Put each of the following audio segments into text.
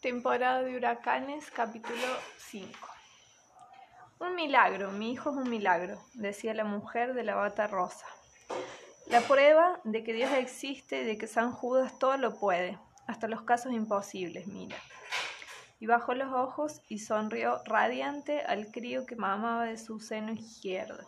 Temporada de huracanes, capítulo 5. Un milagro, mi hijo es un milagro, decía la mujer de la bata rosa. La prueba de que Dios existe y de que San Judas todo lo puede, hasta los casos imposibles, mira. Y bajó los ojos y sonrió radiante al crío que mamaba de su seno izquierdo.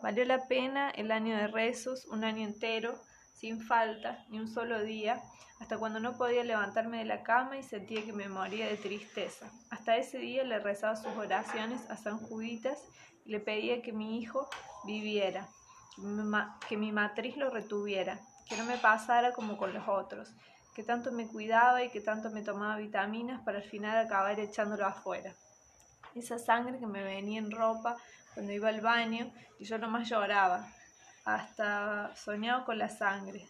Valió la pena el año de rezos, un año entero, sin falta, ni un solo día, hasta cuando no podía levantarme de la cama y sentía que me moría de tristeza. Hasta ese día le rezaba sus oraciones a San Juditas y le pedía que mi hijo viviera, que mi matriz lo retuviera, que no me pasara como con los otros, que tanto me cuidaba y que tanto me tomaba vitaminas para al final acabar echándolo afuera. Esa sangre que me venía en ropa cuando iba al baño y yo nomás lloraba, hasta soñaba con la sangre,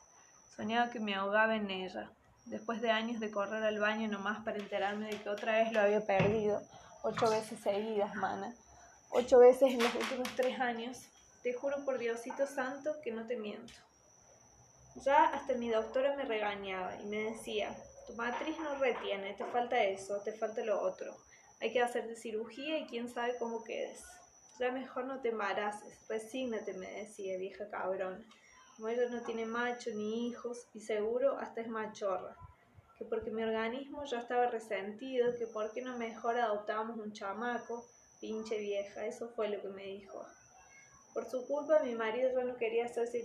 Soñaba que me ahogaba en ella. Después de años de correr al baño nomás para enterarme de que otra vez lo había perdido, ocho veces seguidas, mana, ocho veces en los últimos tres años, te juro por Diosito Santo que no te miento. Ya hasta mi doctora me regañaba y me decía, tu matriz no retiene, te falta eso, te falta lo otro. Hay que hacerte cirugía y quién sabe cómo quedes. Ya mejor no te embaraces, resígnate, me decía, vieja cabrón como ella no tiene macho ni hijos y seguro hasta es machorra, que porque mi organismo ya estaba resentido, que por qué no mejor adoptábamos un chamaco, pinche vieja, eso fue lo que me dijo. Por su culpa mi marido ya no quería hacerse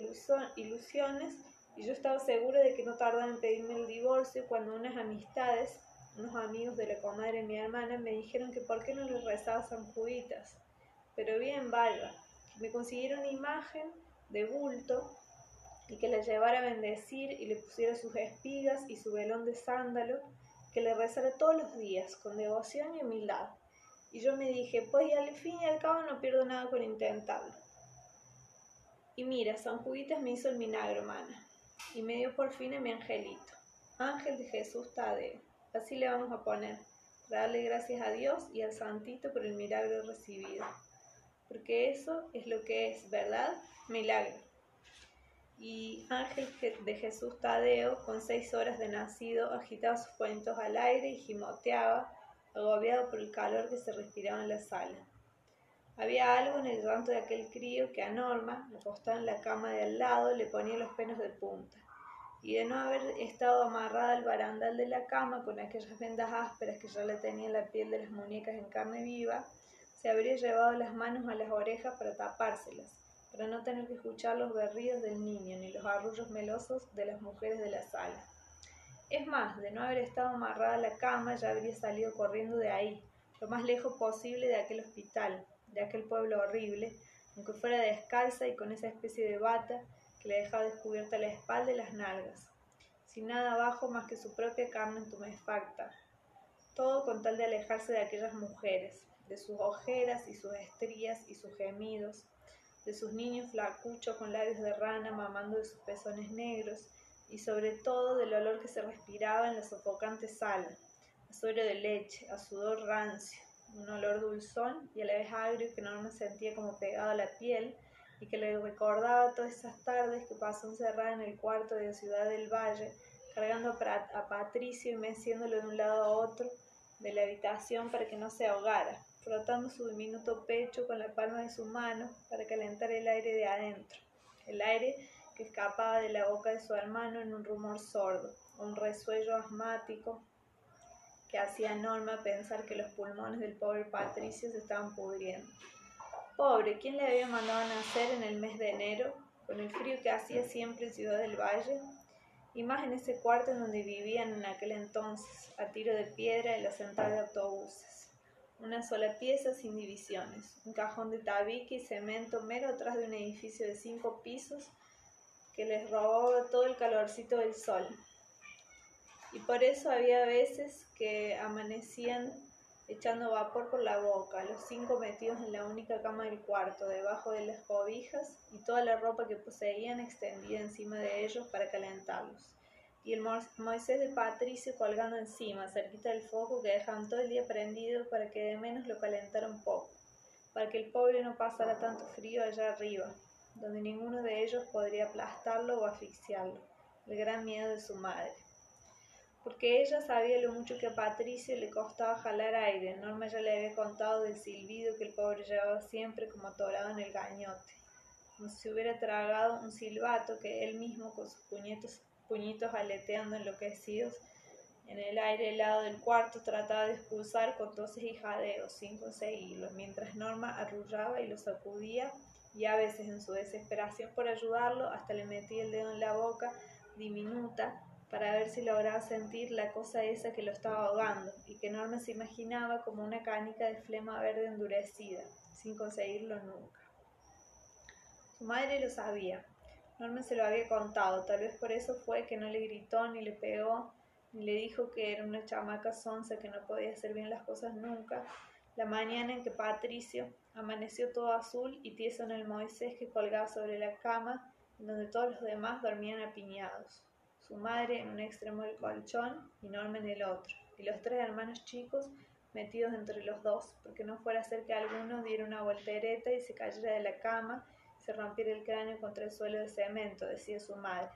ilusiones y yo estaba segura de que no tardaba en pedirme el divorcio cuando unas amistades, unos amigos de la comadre de mi hermana, me dijeron que por qué no les rezaba San Juditas. Pero bien valga, me consiguieron una imagen de bulto y que le llevara a bendecir y le pusiera sus espigas y su velón de sándalo, que le rezara todos los días con devoción y humildad. Y yo me dije, pues al fin y al cabo no pierdo nada con intentarlo. Y mira, San Juditas me hizo el milagro, mana, y me dio por fin a mi angelito, ángel de Jesús Tadeo. Así le vamos a poner, darle gracias a Dios y al Santito por el milagro recibido. Porque eso es lo que es, ¿verdad? Milagro y Ángel de Jesús Tadeo, con seis horas de nacido, agitaba sus cuentos al aire y gimoteaba, agobiado por el calor que se respiraba en la sala. Había algo en el llanto de aquel crío que a Norma, acostada en la cama de al lado, le ponía los pelos de punta. Y de no haber estado amarrada al barandal de la cama con aquellas vendas ásperas que ya le tenían la piel de las muñecas en carne viva, se habría llevado las manos a las orejas para tapárselas para no tener que escuchar los berridos del niño ni los arrullos melosos de las mujeres de la sala. Es más, de no haber estado amarrada a la cama, ya habría salido corriendo de ahí, lo más lejos posible de aquel hospital, de aquel pueblo horrible, aunque fuera descalza y con esa especie de bata que le dejaba descubierta la espalda y las nalgas, sin nada abajo más que su propia carne tumefacta, todo con tal de alejarse de aquellas mujeres, de sus ojeras y sus estrías y sus gemidos, de sus niños flacuchos con labios de rana mamando de sus pezones negros y sobre todo del olor que se respiraba en la sofocante sala, a suero de leche, a sudor rancio, un olor dulzón y a la vez agrio que no me sentía como pegado a la piel y que le recordaba todas esas tardes que pasó encerrada en el cuarto de la Ciudad del Valle, cargando a Patricio y meciéndolo de un lado a otro de la habitación para que no se ahogara frotando su diminuto pecho con la palma de su mano para calentar el aire de adentro, el aire que escapaba de la boca de su hermano en un rumor sordo, un resuello asmático que hacía a Norma pensar que los pulmones del pobre Patricio se estaban pudriendo. Pobre, ¿quién le había mandado a nacer en el mes de enero, con el frío que hacía siempre en Ciudad del Valle? Y más en ese cuarto en donde vivían en aquel entonces, a tiro de piedra en la central de autobuses una sola pieza sin divisiones, un cajón de tabique y cemento mero atrás de un edificio de cinco pisos que les robaba todo el calorcito del sol. Y por eso había veces que amanecían echando vapor por la boca, los cinco metidos en la única cama del cuarto, debajo de las cobijas y toda la ropa que poseían extendida encima de ellos para calentarlos y el Moisés de Patricio colgando encima, cerquita del foco que dejaban todo el día prendido para que de menos lo calentara un poco, para que el pobre no pasara tanto frío allá arriba, donde ninguno de ellos podría aplastarlo o asfixiarlo, el gran miedo de su madre. porque ella sabía lo mucho que a Patricio le costaba jalar aire. Norma ya le había contado del silbido que el pobre llevaba siempre como atorado en el gañote, como si hubiera tragado un silbato que él mismo con sus puñitos, puñitos aleteando enloquecidos en el aire helado del cuarto trataba de expulsar con toses y jadeos sin conseguirlo, mientras Norma arrullaba y lo sacudía y a veces en su desesperación por ayudarlo hasta le metía el dedo en la boca diminuta para ver si lograba sentir la cosa esa que lo estaba ahogando y que Norma se imaginaba como una canica de flema verde endurecida, sin conseguirlo nunca. Su madre lo sabía. Norma se lo había contado, tal vez por eso fue que no le gritó ni le pegó, ni le dijo que era una chamaca sonsa que no podía hacer bien las cosas nunca, la mañana en que Patricio amaneció todo azul y tieso en el Moisés que colgaba sobre la cama, donde todos los demás dormían apiñados. Su madre en un extremo del colchón y Norma en el otro, y los tres hermanos chicos metidos entre los dos, porque no fuera a ser que alguno diera una voltereta y se cayera de la cama se rompiera el cráneo contra el suelo de cemento, decía su madre.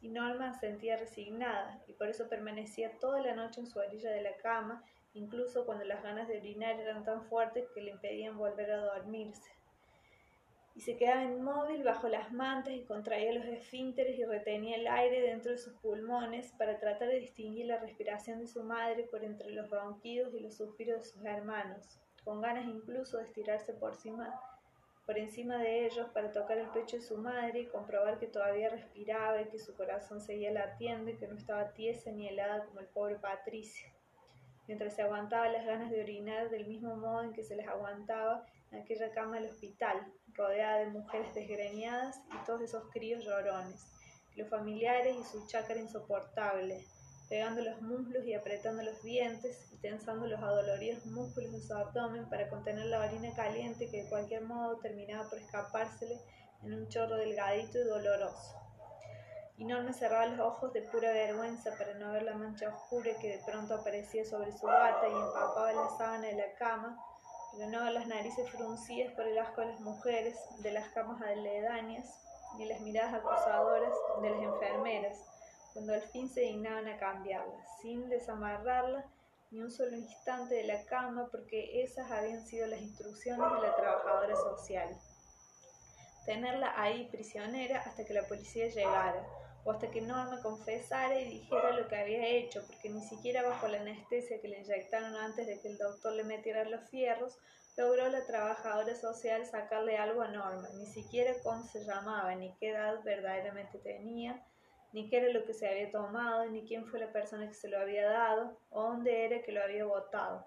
Y Norma sentía resignada, y por eso permanecía toda la noche en su orilla de la cama, incluso cuando las ganas de orinar eran tan fuertes que le impedían volver a dormirse y se quedaba inmóvil bajo las mantas y contraía los esfínteres y retenía el aire dentro de sus pulmones para tratar de distinguir la respiración de su madre por entre los ronquidos y los suspiros de sus hermanos, con ganas incluso de estirarse por encima, por encima de ellos para tocar el pecho de su madre y comprobar que todavía respiraba y que su corazón seguía latiendo y que no estaba tiesa ni helada como el pobre Patricio, mientras se aguantaba las ganas de orinar del mismo modo en que se les aguantaba en aquella cama del hospital, rodeada de mujeres desgreñadas y todos esos críos llorones, los familiares y su chácara insoportable, pegando los muslos y apretando los dientes y tensando los adoloridos músculos de su abdomen para contener la orina caliente que de cualquier modo terminaba por escapársele en un chorro delgadito y doloroso. Y no cerraba los ojos de pura vergüenza para no ver la mancha oscura que de pronto aparecía sobre su bata y empapaba la sábana de la cama de no las narices fruncidas por el asco de las mujeres, de las camas aledañas, ni las miradas acusadoras de las enfermeras, cuando al fin se dignaban a cambiarla, sin desamarrarla ni un solo instante de la cama, porque esas habían sido las instrucciones de la trabajadora social. Tenerla ahí prisionera hasta que la policía llegara, o hasta que Norma confesara y dijera lo que había hecho, porque ni siquiera bajo la anestesia que le inyectaron antes de que el doctor le metiera los fierros, logró la trabajadora social sacarle algo a Norma, ni siquiera cómo se llamaba, ni qué edad verdaderamente tenía, ni qué era lo que se había tomado, ni quién fue la persona que se lo había dado, o dónde era que lo había votado,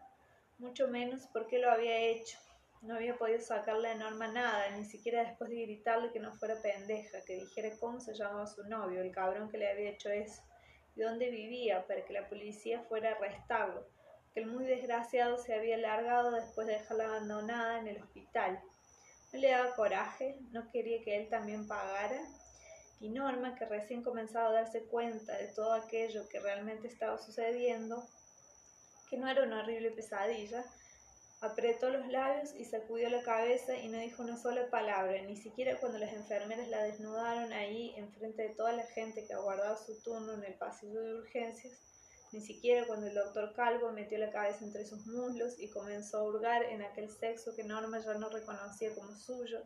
mucho menos por qué lo había hecho, no había podido sacarle a Norma nada, ni siquiera después de gritarle que no fuera pendeja, que dijera cómo se llamaba su novio, el cabrón que le había hecho eso, y dónde vivía, para que la policía fuera a arrestarlo, que el muy desgraciado se había largado después de dejarla abandonada en el hospital. No le daba coraje, no quería que él también pagara, y Norma, que recién comenzaba a darse cuenta de todo aquello que realmente estaba sucediendo, que no era una horrible pesadilla, Apretó los labios y sacudió la cabeza y no dijo una sola palabra, ni siquiera cuando las enfermeras la desnudaron ahí enfrente de toda la gente que aguardaba su turno en el pasillo de urgencias, ni siquiera cuando el doctor Calvo metió la cabeza entre sus muslos y comenzó a hurgar en aquel sexo que Norma ya no reconocía como suyo,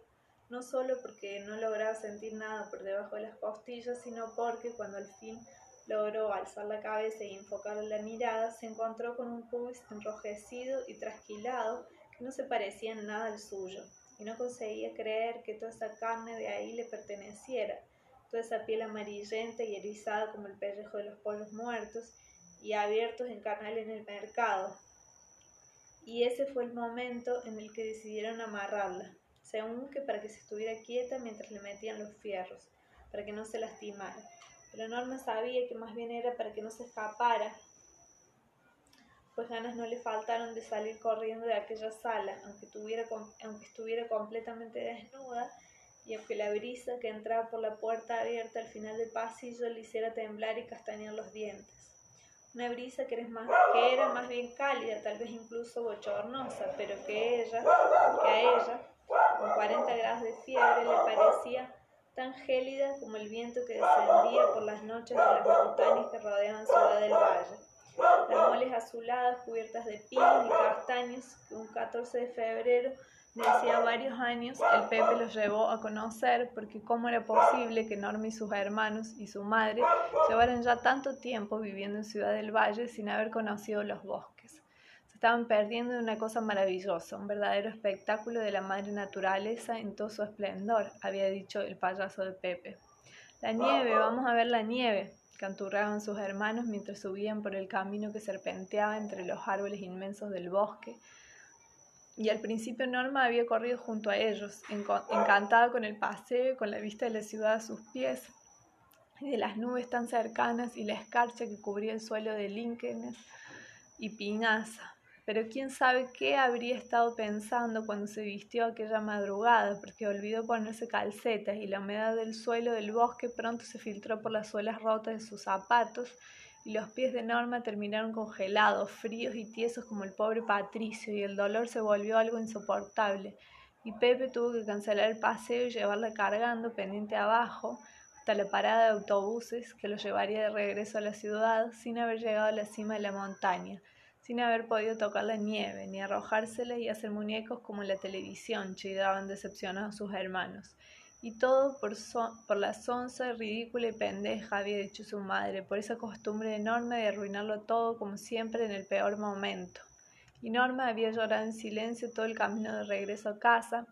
no solo porque no lograba sentir nada por debajo de las costillas, sino porque cuando al fin Logró alzar la cabeza y enfocar la mirada, se encontró con un pubis enrojecido y trasquilado que no se parecía en nada al suyo, y no conseguía creer que toda esa carne de ahí le perteneciera, toda esa piel amarillenta y erizada como el pellejo de los pollos muertos y abiertos en carnal en el mercado. Y ese fue el momento en el que decidieron amarrarla, según que para que se estuviera quieta mientras le metían los fierros, para que no se lastimara pero Norma sabía que más bien era para que no se escapara, pues ganas no le faltaron de salir corriendo de aquella sala, aunque, tuviera, aunque estuviera completamente desnuda y aunque la brisa que entraba por la puerta abierta al final del pasillo le hiciera temblar y castañear los dientes. Una brisa que, más, que era más bien cálida, tal vez incluso bochornosa, pero que ella, que a ella, con 40 grados de fiebre, le parecía tan gélida como el viento que descendía por las noches de las montañas que rodeaban Ciudad del Valle. sales azuladas cubiertas de pinos y castaños que un 14 de febrero de hacía varios años el Pepe los llevó a conocer porque cómo era posible que Norma y sus hermanos y su madre llevaran ya tanto tiempo viviendo en Ciudad del Valle sin haber conocido los bosques. Estaban perdiendo de una cosa maravillosa, un verdadero espectáculo de la madre naturaleza en todo su esplendor, había dicho el payaso de Pepe. La nieve, vamos a ver la nieve, canturraban sus hermanos mientras subían por el camino que serpenteaba entre los árboles inmensos del bosque, y al principio Norma había corrido junto a ellos, encantada con el paseo, con la vista de la ciudad a sus pies, y de las nubes tan cercanas y la escarcha que cubría el suelo de Lincoln y Pinaza. Pero quién sabe qué habría estado pensando cuando se vistió aquella madrugada, porque olvidó ponerse calcetas y la humedad del suelo del bosque pronto se filtró por las suelas rotas de sus zapatos y los pies de Norma terminaron congelados, fríos y tiesos como el pobre Patricio, y el dolor se volvió algo insoportable, y Pepe tuvo que cancelar el paseo y llevarla cargando pendiente abajo hasta la parada de autobuses que lo llevaría de regreso a la ciudad sin haber llegado a la cima de la montaña, sin haber podido tocar la nieve, ni arrojársela y hacer muñecos como en la televisión, chidaban decepcionados sus hermanos. Y todo por, por la sonza ridícula y pendeja había dicho su madre, por esa costumbre enorme de arruinarlo todo como siempre en el peor momento. Y Norma había llorado en silencio todo el camino de regreso a casa,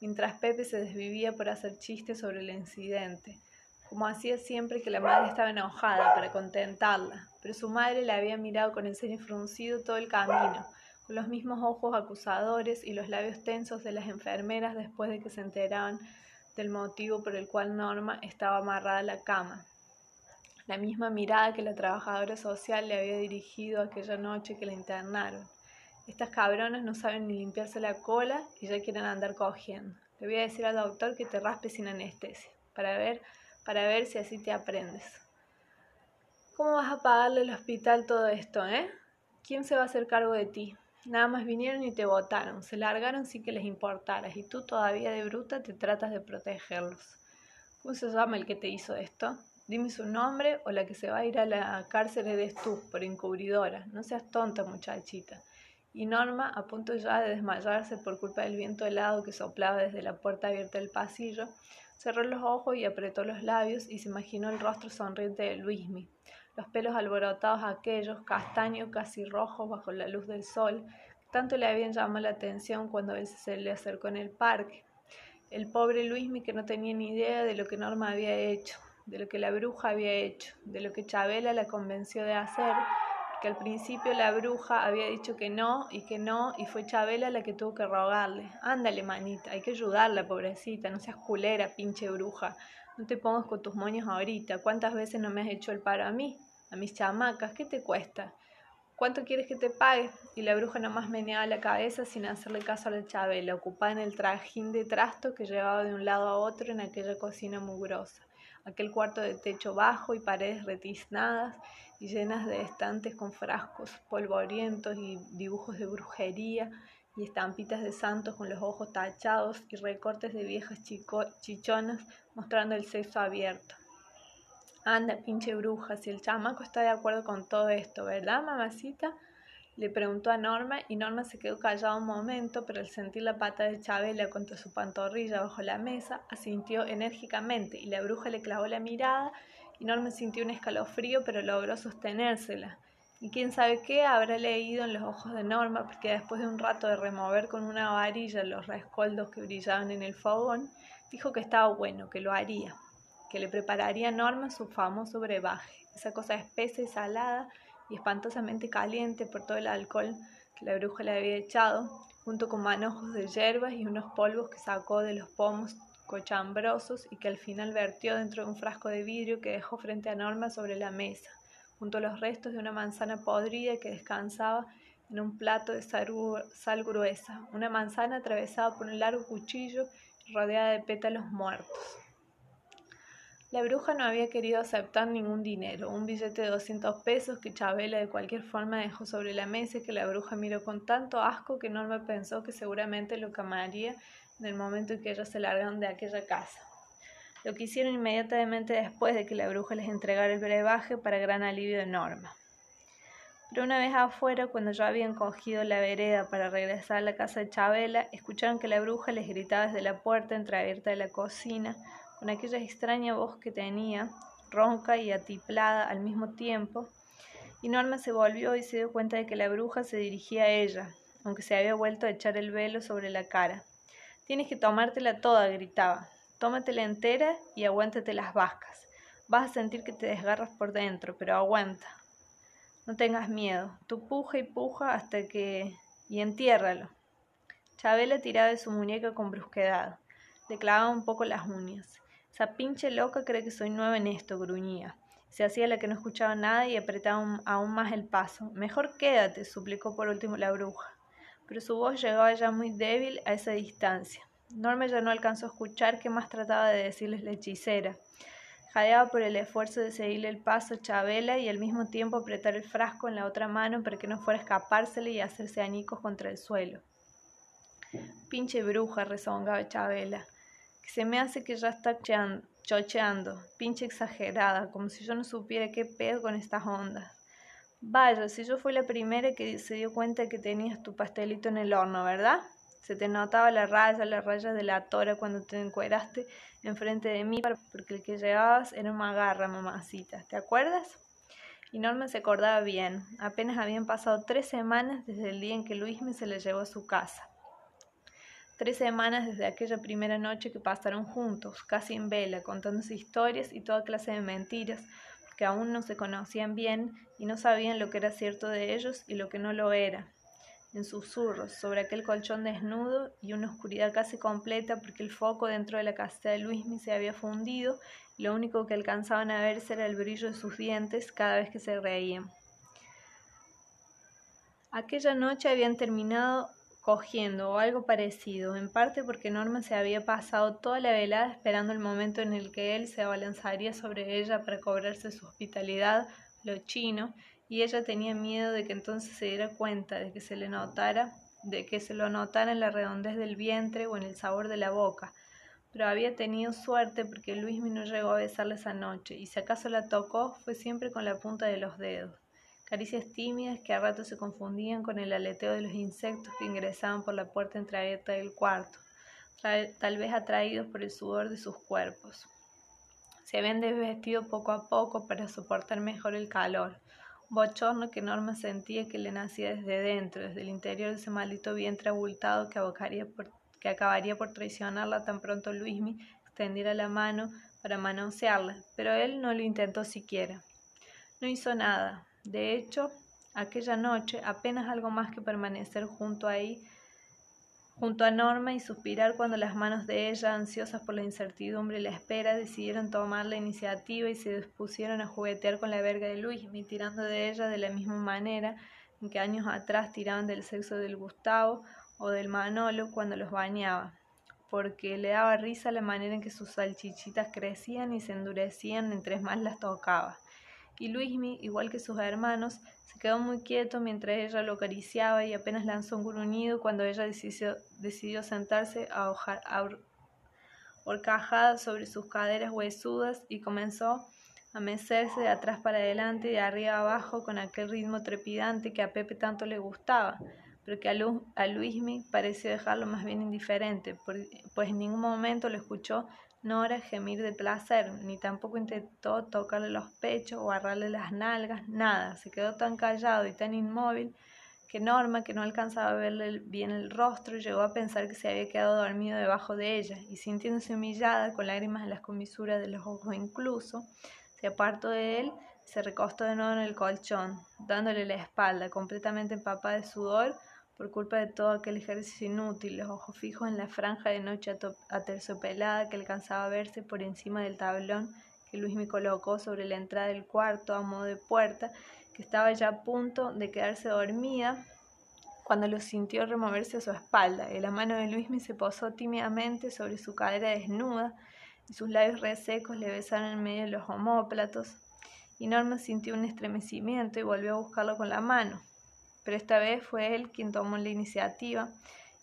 mientras Pepe se desvivía por hacer chistes sobre el incidente, como hacía siempre que la madre estaba enojada para contentarla, pero su madre la había mirado con el ceño fruncido todo el camino, con los mismos ojos acusadores y los labios tensos de las enfermeras después de que se enteraban del motivo por el cual Norma estaba amarrada a la cama. La misma mirada que la trabajadora social le había dirigido aquella noche que la internaron. Estas cabronas no saben ni limpiarse la cola y ya quieren andar cogiendo. Le voy a decir al doctor que te raspe sin anestesia, para ver, para ver si así te aprendes. ¿Cómo vas a pagarle al hospital todo esto, eh? ¿Quién se va a hacer cargo de ti? Nada más vinieron y te votaron, se largaron sin que les importaras y tú todavía de bruta te tratas de protegerlos. ¿Cómo se llama el que te hizo esto? Dime su nombre o la que se va a ir a la cárcel eres tú, por encubridora. No seas tonta, muchachita. Y Norma, a punto ya de desmayarse por culpa del viento helado que soplaba desde la puerta abierta del pasillo, cerró los ojos y apretó los labios y se imaginó el rostro sonriente de Luismi, los pelos alborotados aquellos, castaños casi rojos bajo la luz del sol, tanto le habían llamado la atención cuando veces se le acercó en el parque. El pobre Luismi que no tenía ni idea de lo que Norma había hecho, de lo que la bruja había hecho, de lo que Chabela la convenció de hacer, que al principio la bruja había dicho que no y que no, y fue Chabela la que tuvo que rogarle. Ándale, manita, hay que ayudarla, pobrecita, no seas culera, pinche bruja. No te pongas con tus moños ahorita. ¿Cuántas veces no me has hecho el paro a mí? A mis chamacas, ¿qué te cuesta? ¿Cuánto quieres que te pague? Y la bruja nomás meneaba la cabeza sin hacerle caso a la Chabela, ocupada en el trajín de trasto que llevaba de un lado a otro en aquella cocina mugrosa, aquel cuarto de techo bajo y paredes retiznadas y llenas de estantes con frascos polvorientos y dibujos de brujería y estampitas de santos con los ojos tachados y recortes de viejas chichonas mostrando el sexo abierto. Anda, pinche bruja, si el chamaco está de acuerdo con todo esto, ¿verdad, mamacita? Le preguntó a Norma y Norma se quedó callada un momento, pero al sentir la pata de Chabela contra su pantorrilla bajo la mesa, asintió enérgicamente y la bruja le clavó la mirada y Norma sintió un escalofrío, pero logró sostenérsela. Y quién sabe qué habrá leído en los ojos de Norma, porque después de un rato de remover con una varilla los rescoldos que brillaban en el fogón, dijo que estaba bueno, que lo haría, que le prepararía a Norma su famoso brebaje, esa cosa espesa y salada y espantosamente caliente por todo el alcohol que la bruja le había echado, junto con manojos de hierbas y unos polvos que sacó de los pomos cochambrosos y que al final vertió dentro de un frasco de vidrio que dejó frente a Norma sobre la mesa junto a los restos de una manzana podrida que descansaba en un plato de sal gruesa, una manzana atravesada por un largo cuchillo y rodeada de pétalos muertos. La bruja no había querido aceptar ningún dinero, un billete de 200 pesos que Chabela de cualquier forma dejó sobre la mesa y que la bruja miró con tanto asco que Norma pensó que seguramente lo camaría en el momento en que ellos se largaron de aquella casa lo que hicieron inmediatamente después de que la bruja les entregara el brebaje para gran alivio de Norma. Pero una vez afuera, cuando ya habían cogido la vereda para regresar a la casa de Chabela, escucharon que la bruja les gritaba desde la puerta entreabierta de la cocina, con aquella extraña voz que tenía, ronca y atiplada al mismo tiempo, y Norma se volvió y se dio cuenta de que la bruja se dirigía a ella, aunque se había vuelto a echar el velo sobre la cara. Tienes que tomártela toda, gritaba. Tómatela entera y aguántate las vascas. Vas a sentir que te desgarras por dentro, pero aguanta. No tengas miedo. Tú puja y puja hasta que... y entiérralo. Chabela tiraba de su muñeca con brusquedad. Le clavaba un poco las uñas. Esa pinche loca cree que soy nueva en esto, gruñía. Se hacía la que no escuchaba nada y apretaba aún más el paso. Mejor quédate, suplicó por último la bruja. Pero su voz llegaba ya muy débil a esa distancia. Norma ya no alcanzó a escuchar qué más trataba de decirles la hechicera. Jadeaba por el esfuerzo de seguirle el paso a Chabela y al mismo tiempo apretar el frasco en la otra mano para que no fuera a escapársele y hacerse añicos contra el suelo. Pinche bruja, rezongaba Chabela, que se me hace que ya está chocheando, pinche exagerada, como si yo no supiera qué pedo con estas ondas. Vaya, si yo fui la primera que se dio cuenta que tenías tu pastelito en el horno, ¿verdad? Se te notaba la raya, la raya de la tora cuando te encueraste enfrente de mí, porque el que llevabas era una garra, mamacita. ¿Te acuerdas? Y Norma se acordaba bien. Apenas habían pasado tres semanas desde el día en que Luisme se le llevó a su casa. Tres semanas desde aquella primera noche que pasaron juntos, casi en vela, contándose historias y toda clase de mentiras, porque aún no se conocían bien y no sabían lo que era cierto de ellos y lo que no lo era en susurros sobre aquel colchón desnudo y una oscuridad casi completa porque el foco dentro de la caseta de Luismi se había fundido y lo único que alcanzaban a verse era el brillo de sus dientes cada vez que se reían. Aquella noche habían terminado cogiendo o algo parecido, en parte porque Norma se había pasado toda la velada esperando el momento en el que él se abalanzaría sobre ella para cobrarse su hospitalidad, lo chino, y ella tenía miedo de que entonces se diera cuenta de que se le notara, de que se lo notara en la redondez del vientre o en el sabor de la boca. Pero había tenido suerte porque Luismi no llegó a besarla esa noche, y si acaso la tocó fue siempre con la punta de los dedos. Caricias tímidas que a ratos se confundían con el aleteo de los insectos que ingresaban por la puerta entreabierta del cuarto, tal vez atraídos por el sudor de sus cuerpos. Se habían desvestido poco a poco para soportar mejor el calor bochorno que Norma sentía que le nacía desde dentro, desde el interior de ese maldito vientre abultado que, que acabaría por traicionarla tan pronto Luismi extendiera la mano para manosearla, pero él no lo intentó siquiera. No hizo nada. De hecho, aquella noche, apenas algo más que permanecer junto ahí, junto a Norma y suspirar cuando las manos de ella, ansiosas por la incertidumbre y la espera, decidieron tomar la iniciativa y se dispusieron a juguetear con la verga de Luis, tirando de ella de la misma manera en que años atrás tiraban del sexo del Gustavo o del Manolo cuando los bañaba, porque le daba risa la manera en que sus salchichitas crecían y se endurecían mientras más las tocaba y Luismi, igual que sus hermanos, se quedó muy quieto mientras ella lo acariciaba y apenas lanzó un gruñido cuando ella decidió, sentarse a horcajada sobre sus caderas huesudas y comenzó a mecerse de atrás para adelante y de arriba abajo con aquel ritmo trepidante que a Pepe tanto le gustaba, pero que a Luismi pareció dejarlo más bien indiferente, pues en ningún momento lo escuchó Nora gemir de placer, ni tampoco intentó tocarle los pechos o agarrarle las nalgas, nada. Se quedó tan callado y tan inmóvil que Norma, que no alcanzaba a verle bien el rostro, llegó a pensar que se había quedado dormido debajo de ella, y sintiéndose humillada, con lágrimas en las comisuras de los ojos incluso, se apartó de él se recostó de nuevo en el colchón, dándole la espalda, completamente empapada de sudor, por culpa de todo aquel ejercicio inútil, los ojos fijos en la franja de noche aterciopelada que alcanzaba a verse por encima del tablón que Luis me colocó sobre la entrada del cuarto a modo de puerta, que estaba ya a punto de quedarse dormida cuando lo sintió removerse a su espalda, y la mano de Luismi se posó tímidamente sobre su cadera desnuda, y sus labios resecos le besaron en medio de los homóplatos, y Norma sintió un estremecimiento y volvió a buscarlo con la mano pero esta vez fue él quien tomó la iniciativa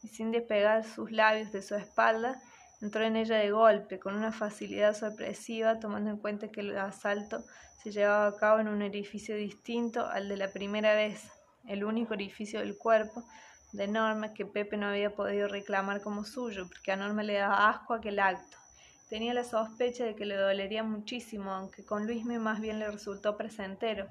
y sin despegar sus labios de su espalda, entró en ella de golpe, con una facilidad sorpresiva, tomando en cuenta que el asalto se llevaba a cabo en un edificio distinto al de la primera vez, el único orificio del cuerpo de Norma que Pepe no había podido reclamar como suyo, porque a Norma le daba asco aquel acto. Tenía la sospecha de que le dolería muchísimo, aunque con Luismi más bien le resultó presentero.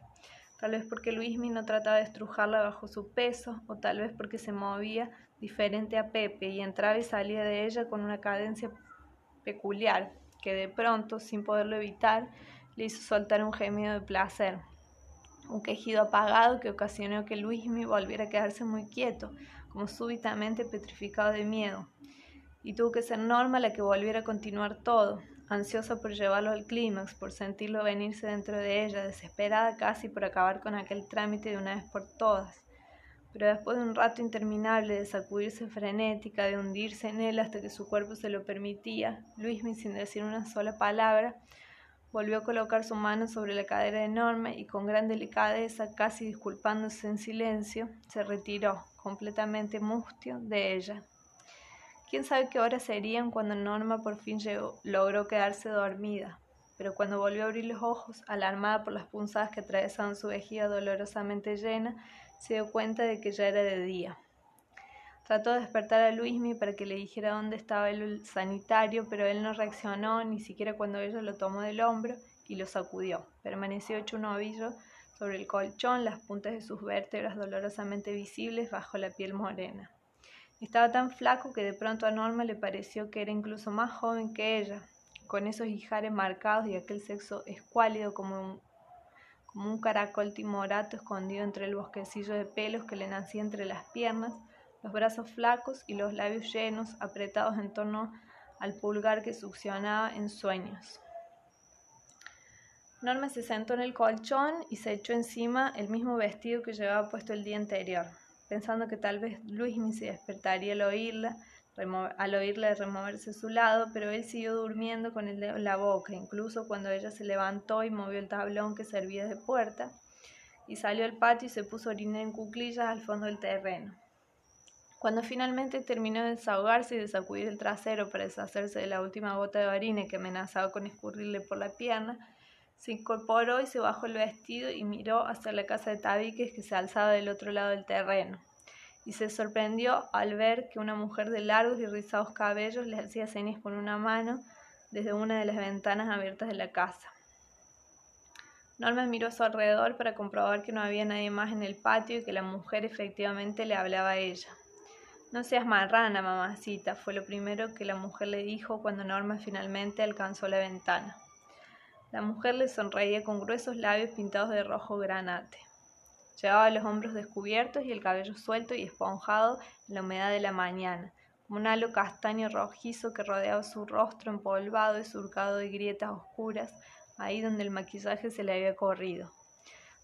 Tal vez porque Luismi no trataba de estrujarla bajo su peso, o tal vez porque se movía diferente a Pepe y entraba y salía de ella con una cadencia peculiar, que de pronto, sin poderlo evitar, le hizo soltar un gemido de placer un quejido apagado que ocasionó que Luismi volviera a quedarse muy quieto, como súbitamente petrificado de miedo. Y tuvo que ser Norma la que volviera a continuar todo, ansiosa por llevarlo al clímax, por sentirlo venirse dentro de ella, desesperada casi por acabar con aquel trámite de una vez por todas. Pero después de un rato interminable de sacudirse frenética, de hundirse en él hasta que su cuerpo se lo permitía, Luismi, sin decir una sola palabra, Volvió a colocar su mano sobre la cadera de Norma y con gran delicadeza, casi disculpándose en silencio, se retiró, completamente mustio, de ella. Quién sabe qué horas serían cuando Norma por fin logró quedarse dormida, pero cuando volvió a abrir los ojos, alarmada por las punzadas que atravesaban su vejiga dolorosamente llena, se dio cuenta de que ya era de día. Trató de despertar a Luismi para que le dijera dónde estaba el sanitario, pero él no reaccionó ni siquiera cuando ella lo tomó del hombro y lo sacudió. Permaneció hecho un ovillo sobre el colchón, las puntas de sus vértebras dolorosamente visibles bajo la piel morena. Estaba tan flaco que de pronto a Norma le pareció que era incluso más joven que ella, con esos hijares marcados y aquel sexo escuálido como un, como un caracol timorato escondido entre el bosquecillo de pelos que le nacía entre las piernas, los brazos flacos y los labios llenos, apretados en torno al pulgar que succionaba en sueños. Norma se sentó en el colchón y se echó encima el mismo vestido que llevaba puesto el día anterior, pensando que tal vez Luismi se despertaría al oírla, al removerse a su lado, pero él siguió durmiendo con el la boca, incluso cuando ella se levantó y movió el tablón que servía de puerta, y salió al patio y se puso a en cuclillas al fondo del terreno. Cuando finalmente terminó de desahogarse y de sacudir el trasero para deshacerse de la última gota de orina que amenazaba con escurrirle por la pierna, se incorporó y se bajó el vestido y miró hacia la casa de tabiques que se alzaba del otro lado del terreno. Y se sorprendió al ver que una mujer de largos y rizados cabellos le hacía señas con una mano desde una de las ventanas abiertas de la casa. Norma miró a su alrededor para comprobar que no había nadie más en el patio y que la mujer efectivamente le hablaba a ella. No seas marrana, mamacita, fue lo primero que la mujer le dijo cuando Norma finalmente alcanzó la ventana. La mujer le sonreía con gruesos labios pintados de rojo granate. Llevaba los hombros descubiertos y el cabello suelto y esponjado en la humedad de la mañana, como un halo castaño rojizo que rodeaba su rostro empolvado y surcado de grietas oscuras, ahí donde el maquillaje se le había corrido.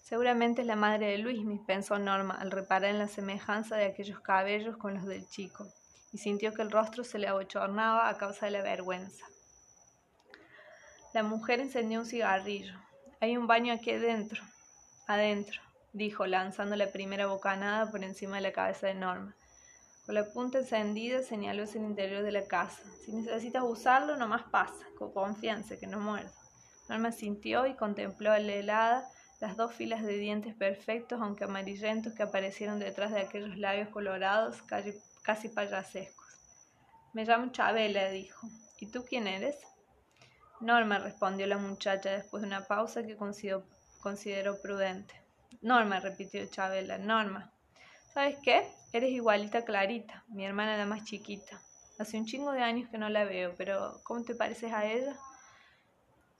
Seguramente es la madre de Luismi, pensó Norma al reparar en la semejanza de aquellos cabellos con los del chico, y sintió que el rostro se le abochornaba a causa de la vergüenza. La mujer encendió un cigarrillo. Hay un baño aquí adentro. Adentro, dijo, lanzando la primera bocanada por encima de la cabeza de Norma. Con la punta encendida señaló hacia el interior de la casa. Si necesitas usarlo, nomás pasa, con confianza, que no muerda. Norma sintió y contempló a la helada las dos filas de dientes perfectos, aunque amarillentos, que aparecieron detrás de aquellos labios colorados, casi payasescos. Me llamo Chabela, dijo. ¿Y tú quién eres? Norma, respondió la muchacha después de una pausa que consideró, prudente. Norma, repitió Chabela, Norma. ¿Sabes qué? Eres igualita a Clarita, mi hermana la más chiquita. Hace un chingo de años que no la veo, pero ¿cómo te pareces a ella?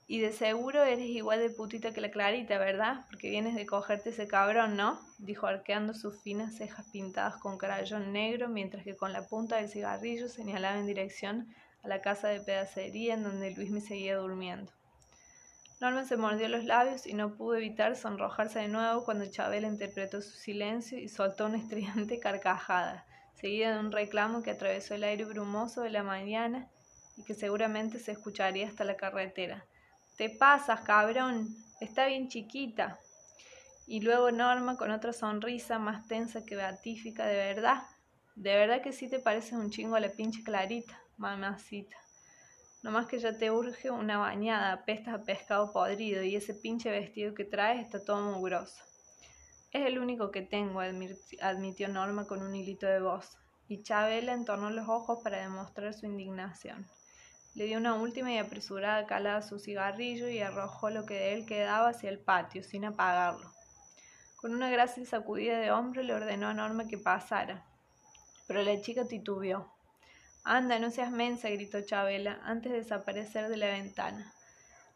Y de seguro eres igual de putita que la Clarita, ¿verdad? Porque vienes de cogerte ese cabrón, ¿no? Dijo arqueando sus finas cejas pintadas con crayón negro, mientras que con la punta del cigarrillo señalaba en dirección a la casa de pedacería en donde Luis me seguía durmiendo. Norma se mordió los labios y no pudo evitar sonrojarse de nuevo cuando Chabela interpretó su silencio y soltó una estridente carcajada, seguida de un reclamo que atravesó el aire brumoso de la mañana y que seguramente se escucharía hasta la carretera. Te pasas, cabrón. Está bien chiquita. Y luego Norma con otra sonrisa más tensa que beatífica, de verdad. De verdad que sí te pareces un chingo a la pinche Clarita, mamacita. No más que ya te urge una bañada, apestas a pescado podrido y ese pinche vestido que traes está todo mugroso. Es el único que tengo, admitió Norma con un hilito de voz, y Chabela entornó los ojos para demostrar su indignación. Le dio una última y apresurada calada a su cigarrillo y arrojó lo que de él quedaba hacia el patio, sin apagarlo. Con una grácil sacudida de hombro le ordenó a Norma que pasara, pero la chica titubeó. Anda, no seas mensa, gritó Chabela, antes de desaparecer de la ventana.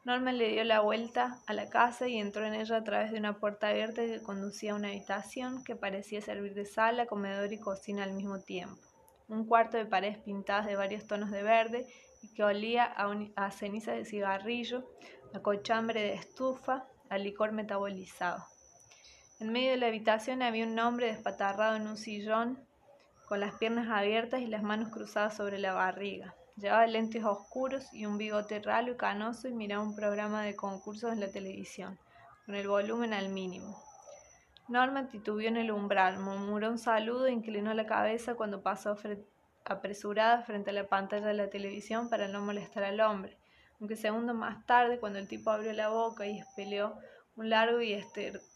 Norma le dio la vuelta a la casa y entró en ella a través de una puerta abierta que conducía a una habitación que parecía servir de sala, comedor y cocina al mismo tiempo. Un cuarto de paredes pintadas de varios tonos de verde y que olía a, a ceniza de cigarrillo, a cochambre de estufa, a licor metabolizado. En medio de la habitación había un hombre despatarrado en un sillón con las piernas abiertas y las manos cruzadas sobre la barriga. Llevaba lentes oscuros y un bigote ralo y canoso y miraba un programa de concursos en la televisión, con el volumen al mínimo. Norma titubeó en el umbral, murmuró un saludo e inclinó la cabeza cuando pasó apresurada frente a la pantalla de la televisión para no molestar al hombre, aunque segundos más tarde, cuando el tipo abrió la boca y espeleó un largo y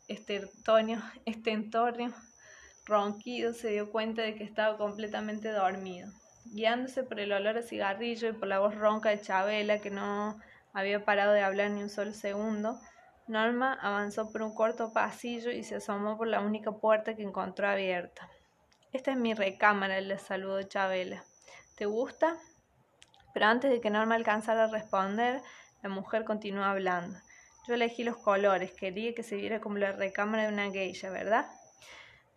estertonio, ronquido, se dio cuenta de que estaba completamente dormido. Guiándose por el olor a cigarrillo y por la voz ronca de Chabela, que no había parado de hablar ni un solo segundo, Norma avanzó por un corto pasillo y se asomó por la única puerta que encontró abierta. Esta es mi recámara, le saludó Chabela. ¿Te gusta? Pero antes de que Norma alcanzara a responder, la mujer continuó hablando. Yo elegí los colores, quería que se viera como la recámara de una geisha, ¿verdad?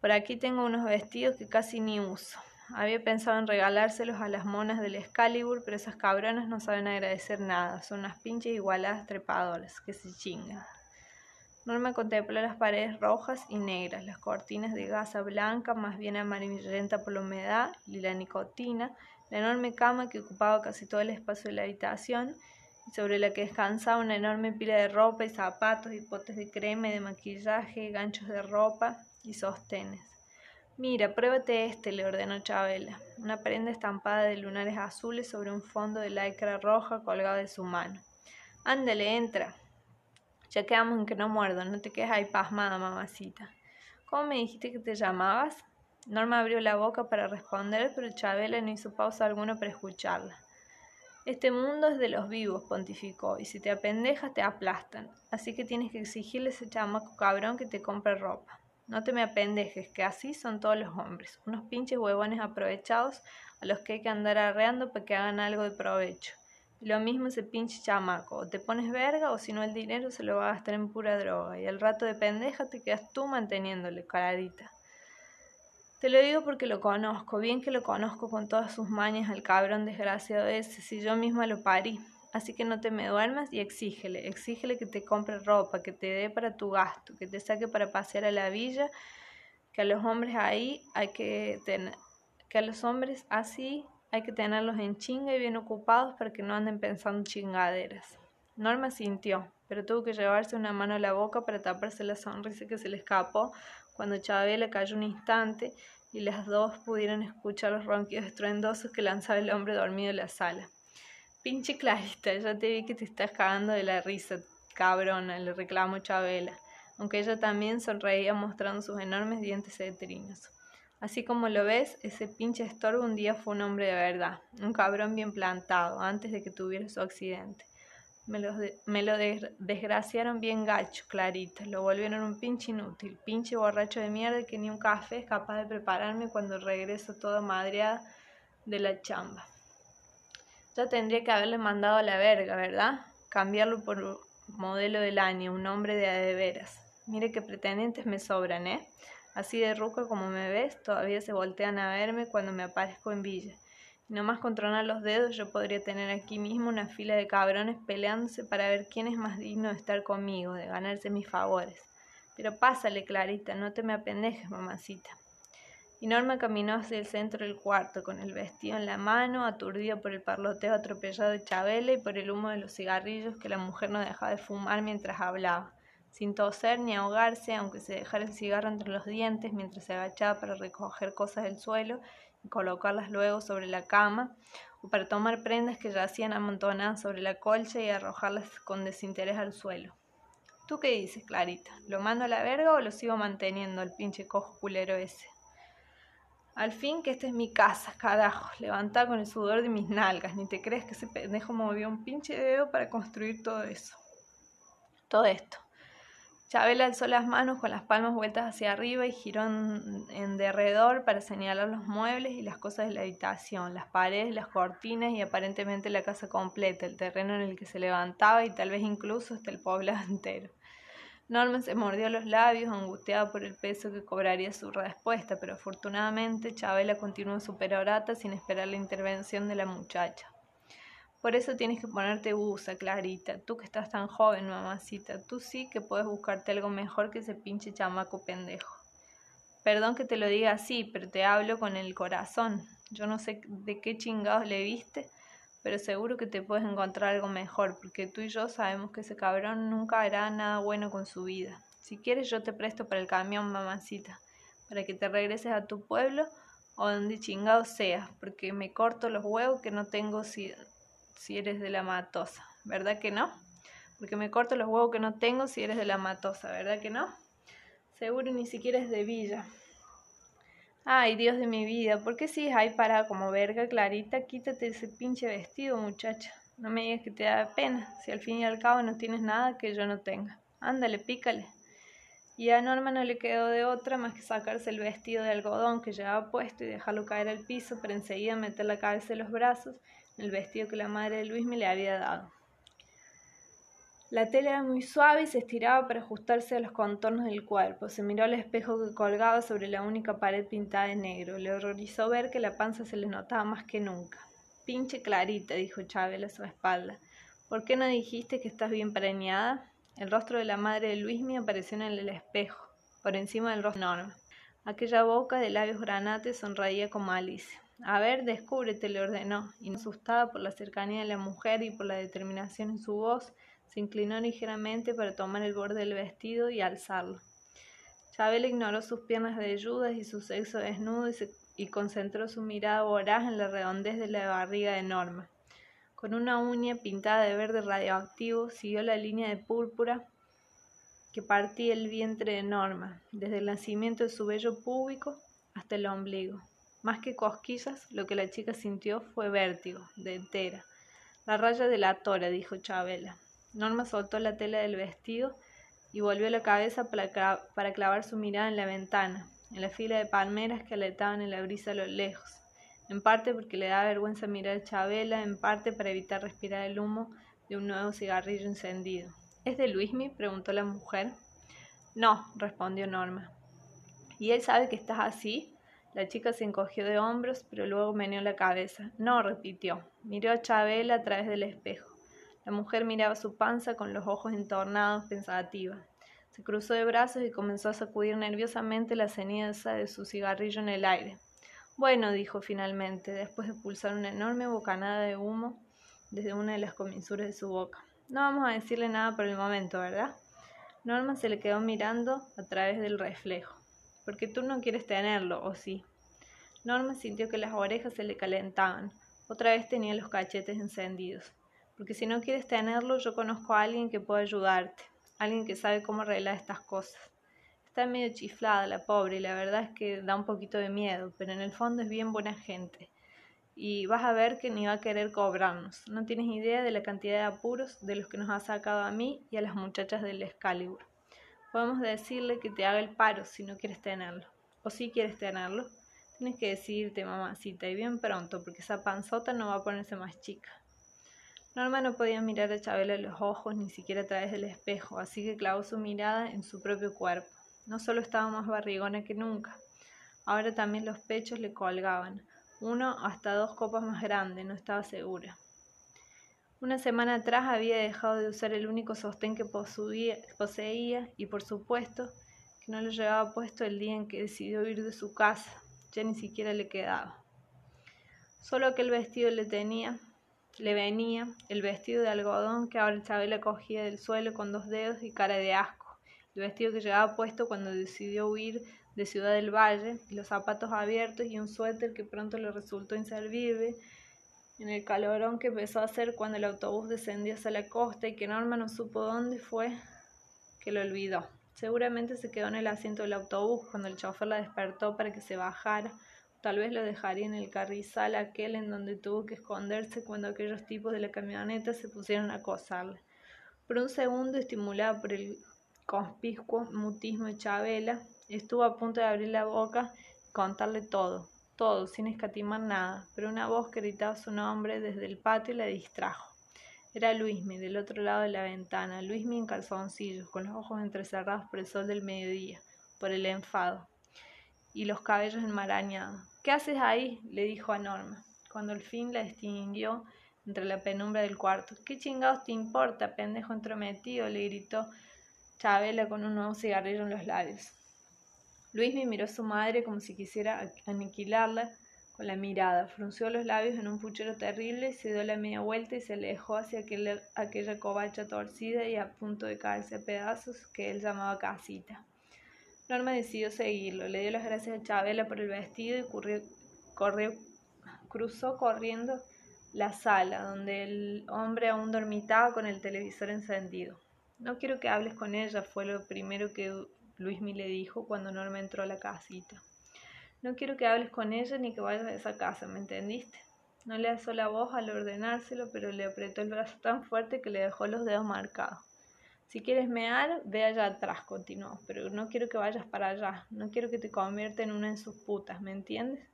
Por aquí tengo unos vestidos que casi ni uso. Había pensado en regalárselos a las monas del Excalibur, pero esas cabronas no saben agradecer nada. Son unas pinches igualadas trepadoras que se chingan. Norma contempló las paredes rojas y negras, las cortinas de gasa blanca, más bien amarillenta por la humedad y la nicotina, la enorme cama que ocupaba casi todo el espacio de la habitación y sobre la que descansaba una enorme pila de ropa y zapatos y potes de crema de maquillaje, ganchos de ropa y sostenes. Mira, pruébate este, le ordenó Chabela, una prenda estampada de lunares azules sobre un fondo de lycra roja colgado de su mano. Ándale, entra. Ya quedamos en que no muerdo, no te quedes ahí pasmada, mamacita. ¿Cómo me dijiste que te llamabas? Norma abrió la boca para responder, pero Chabela no hizo pausa alguna para escucharla. Este mundo es de los vivos, pontificó, y si te apendejas te aplastan, así que tienes que exigirle a ese chamaco cabrón que te compre ropa. No te me apendejes, que así son todos los hombres, unos pinches huevones aprovechados a los que hay que andar arreando para que hagan algo de provecho. lo mismo ese pinche chamaco, o te pones verga o si no el dinero se lo va a gastar en pura droga y al rato de pendeja te quedas tú manteniéndole, caradita. Te lo digo porque lo conozco, bien que lo conozco con todas sus mañas al cabrón desgraciado ese, si yo misma lo parí. Así que no te me duermas y exígele, exígele que te compre ropa, que te dé para tu gasto, que te saque para pasear a la villa, que a los hombres ahí hay que tener, que a los hombres así hay que tenerlos en chinga y bien ocupados para que no anden pensando chingaderas. Norma sintió, pero tuvo que llevarse una mano a la boca para taparse la sonrisa que se le escapó cuando Chabela cayó un instante y las dos pudieron escuchar los ronquidos estruendosos que lanzaba el hombre dormido en la sala. Pinche Clarita, ya te vi que te estás cagando de la risa, cabrona, le reclamó Chabela, aunque ella también sonreía mostrando sus enormes dientes cetrinos. Así como lo ves, ese pinche estorbo un día fue un hombre de verdad, un cabrón bien plantado, antes de que tuviera su accidente. Me lo, me lo desgraciaron bien gacho, Clarita, lo volvieron un pinche inútil, pinche borracho de mierda que ni un café es capaz de prepararme cuando regreso toda madreada de la chamba. Ya tendría que haberle mandado a la verga, ¿verdad? Cambiarlo por modelo del año, un hombre de de veras. Mire qué pretendientes me sobran, ¿eh? Así de ruca como me ves, todavía se voltean a verme cuando me aparezco en Villa. Y nomás con tronar los dedos yo podría tener aquí mismo una fila de cabrones peleándose para ver quién es más digno de estar conmigo, de ganarse mis favores. Pero pásale, Clarita, no te me apendejes, mamacita y Norma caminó hacia el centro del cuarto, con el vestido en la mano, aturdida por el parloteo atropellado de Chabela y por el humo de los cigarrillos que la mujer no dejaba de fumar mientras hablaba. sin toser ni ahogarse, aunque se dejara el cigarro entre los dientes mientras se agachaba para recoger cosas del suelo y colocarlas luego sobre la cama, o para tomar prendas que yacían amontonadas sobre la colcha y arrojarlas con desinterés al suelo. ¿Tú qué dices, Clarita? ¿Lo mando a la verga o lo sigo manteniendo, el pinche cojo culero ese? Al fin que esta es mi casa, carajo, levantada con el sudor de mis nalgas, ni te crees que ese pendejo movió un pinche dedo para construir todo eso. Todo esto. Chabela alzó las manos con las palmas vueltas hacia arriba y giró en, derredor para señalar los muebles y las cosas de la habitación, las paredes, las cortinas y aparentemente la casa completa, el terreno en el que se levantaba y tal vez incluso hasta el poblado entero. Norman se mordió los labios, angustiado por el peso que cobraría su respuesta, pero afortunadamente Chabela continuó su perorata sin esperar la intervención de la muchacha. Por eso tienes que ponerte busa, Clarita. Tú que estás tan joven, mamacita. Tú sí que puedes buscarte algo mejor que ese pinche chamaco pendejo. Perdón que te lo diga así, pero te hablo con el corazón. Yo no sé de qué chingados le viste, pero seguro que te puedes encontrar algo mejor, porque tú y yo sabemos que ese cabrón nunca hará nada bueno con su vida. Si quieres yo te presto para el camión, mamacita, para que te regreses a tu pueblo o donde chingados seas, porque me corto los huevos que no tengo si si eres de la matosa, ¿verdad que no? Porque me corto los huevos que no tengo si eres de la matosa, ¿verdad que no? Seguro ni siquiera es de Villa. Ay, Dios de mi vida, ¿por qué sigues ahí para como verga, Clarita? Quítate ese pinche vestido, muchacha. No me digas que te da pena, si al fin y al cabo no tienes nada que yo no tenga. Ándale, pícale. Y a Norma no le quedó de otra más que sacarse el vestido de algodón que llevaba puesto y dejarlo caer al piso para enseguida meter la cabeza en los brazos el vestido que la madre de Luis me le había dado. La tela era muy suave y se estiraba para ajustarse a los contornos del cuerpo. Se miró al espejo que colgaba sobre la única pared pintada de negro. Le horrorizó ver que la panza se le notaba más que nunca. Pinche Clarita, dijo Chávez a su espalda. ¿Por qué no dijiste que estás bien preñada? El rostro de la madre de Luismi apareció en el espejo, por encima del rostro de Norma. Aquella boca de labios granates sonreía como Alice. A ver, descúbrete, le ordenó, y asustada por la cercanía de la mujer y por la determinación en su voz, se inclinó ligeramente para tomar el borde del vestido y alzarlo. Chabela ignoró sus piernas velludas y su sexo desnudo y, y concentró su mirada voraz en la redondez de la barriga de Norma. Con una uña pintada de verde radioactivo, siguió la línea de púrpura que partía el vientre de Norma, desde el nacimiento de su vello púbico hasta el ombligo. Más que cosquillas, lo que la chica sintió fue vértigo, de entera. La raya de la tora, dijo Chabela. Norma soltó la tela del vestido y volvió la cabeza para, clavar su mirada en la ventana, en la fila de palmeras que aletaban en la brisa a lo lejos, en parte porque le da vergüenza mirar a Chabela, en parte para evitar respirar el humo de un nuevo cigarrillo encendido. ¿Es de Luismi? preguntó la mujer. No, respondió Norma. ¿Y él sabe que estás así? La chica se encogió de hombros, pero luego meneó la cabeza. No, repitió. Miró a Chabela a través del espejo. La mujer miraba su panza con los ojos entornados, pensativa. Se cruzó de brazos y comenzó a sacudir nerviosamente la ceniza de su cigarrillo en el aire. Bueno, dijo finalmente, después de pulsar una enorme bocanada de humo desde una de las comisuras de su boca. No vamos a decirle nada por el momento, ¿verdad? Norma se le quedó mirando a través del reflejo porque tú no quieres tenerlo, ¿o sí? Norma sintió que las orejas se le calentaban. Otra vez tenía los cachetes encendidos. Porque si no quieres tenerlo, yo conozco a alguien que pueda ayudarte, alguien que sabe cómo arreglar estas cosas. Está medio chiflada la pobre y la verdad es que da un poquito de miedo, pero en el fondo es bien buena gente. Y vas a ver que ni va a querer cobrarnos. No tienes idea de la cantidad de apuros de los que nos ha sacado a mí y a las muchachas del Excalibur. Podemos decirle que te haga el paro si no quieres tenerlo. O si quieres tenerlo, tienes que decidirte, mamacita, y bien pronto, porque esa panzota no va a ponerse más chica. Norma no podía mirar a Chabela en los ojos, ni siquiera a través del espejo, así que clavó su mirada en su propio cuerpo. No solo estaba más barrigona que nunca, ahora también los pechos le colgaban, uno hasta dos copas más grande, no estaba segura. Una semana atrás había dejado de usar el único sostén que poseía y por supuesto que no lo llevaba puesto el día en que decidió ir de su casa, ya ni siquiera le quedaba. Solo aquel vestido le tenía, le venía, el vestido de algodón que ahora Chabela cogía del suelo con dos dedos y cara de asco, el vestido que llevaba puesto cuando decidió huir de Ciudad del Valle, los zapatos abiertos y un suéter que pronto le resultó inservible, en el calorón que empezó a hacer cuando el autobús descendió hacia la costa y que Norma no supo dónde fue que lo olvidó. Seguramente se quedó en el asiento del autobús cuando el chofer la despertó para que se bajara. Tal vez lo dejaría en el carrizal aquel en donde tuvo que esconderse cuando aquellos tipos de la camioneta se pusieron a acosarle. Por un segundo, estimulada por el conspicuo mutismo de Chabela, estuvo a punto de abrir la boca y contarle todo, todo, sin escatimar nada, pero una voz que gritaba su nombre desde el patio la distrajo. Era Luismi, del otro lado de la ventana, Luismi en calzoncillos, con los ojos entrecerrados por el sol del mediodía, por el enfado, y los cabellos enmarañados. ¿Qué haces ahí? le dijo a Norma, cuando al fin la distinguió entre la penumbra del cuarto. ¿Qué chingados te importa, pendejo entrometido? le gritó Chabela con un nuevo cigarrillo en los labios. Luismi miró a su madre como si quisiera aniquilarla con la mirada, frunció los labios en un puchero terrible, se dio la media vuelta y se alejó hacia aquella covacha torcida y a punto de caerse a pedazos que él llamaba casita. Norma decidió seguirlo, le dio las gracias a Chabela por el vestido y corrió, cruzó corriendo la sala, donde el hombre aún dormitaba con el televisor encendido. No quiero que hables con ella, fue lo primero que Luismi le dijo cuando Norma entró a la casita. No quiero que hables con ella ni que vayas a esa casa, ¿me entendiste? No le alzó la voz al ordenárselo, pero le apretó el brazo tan fuerte que le dejó los dedos marcados. Si quieres mear, ve allá atrás, continuó, pero no quiero que vayas para allá, no quiero que te convierta en una de sus putas, ¿me entiendes?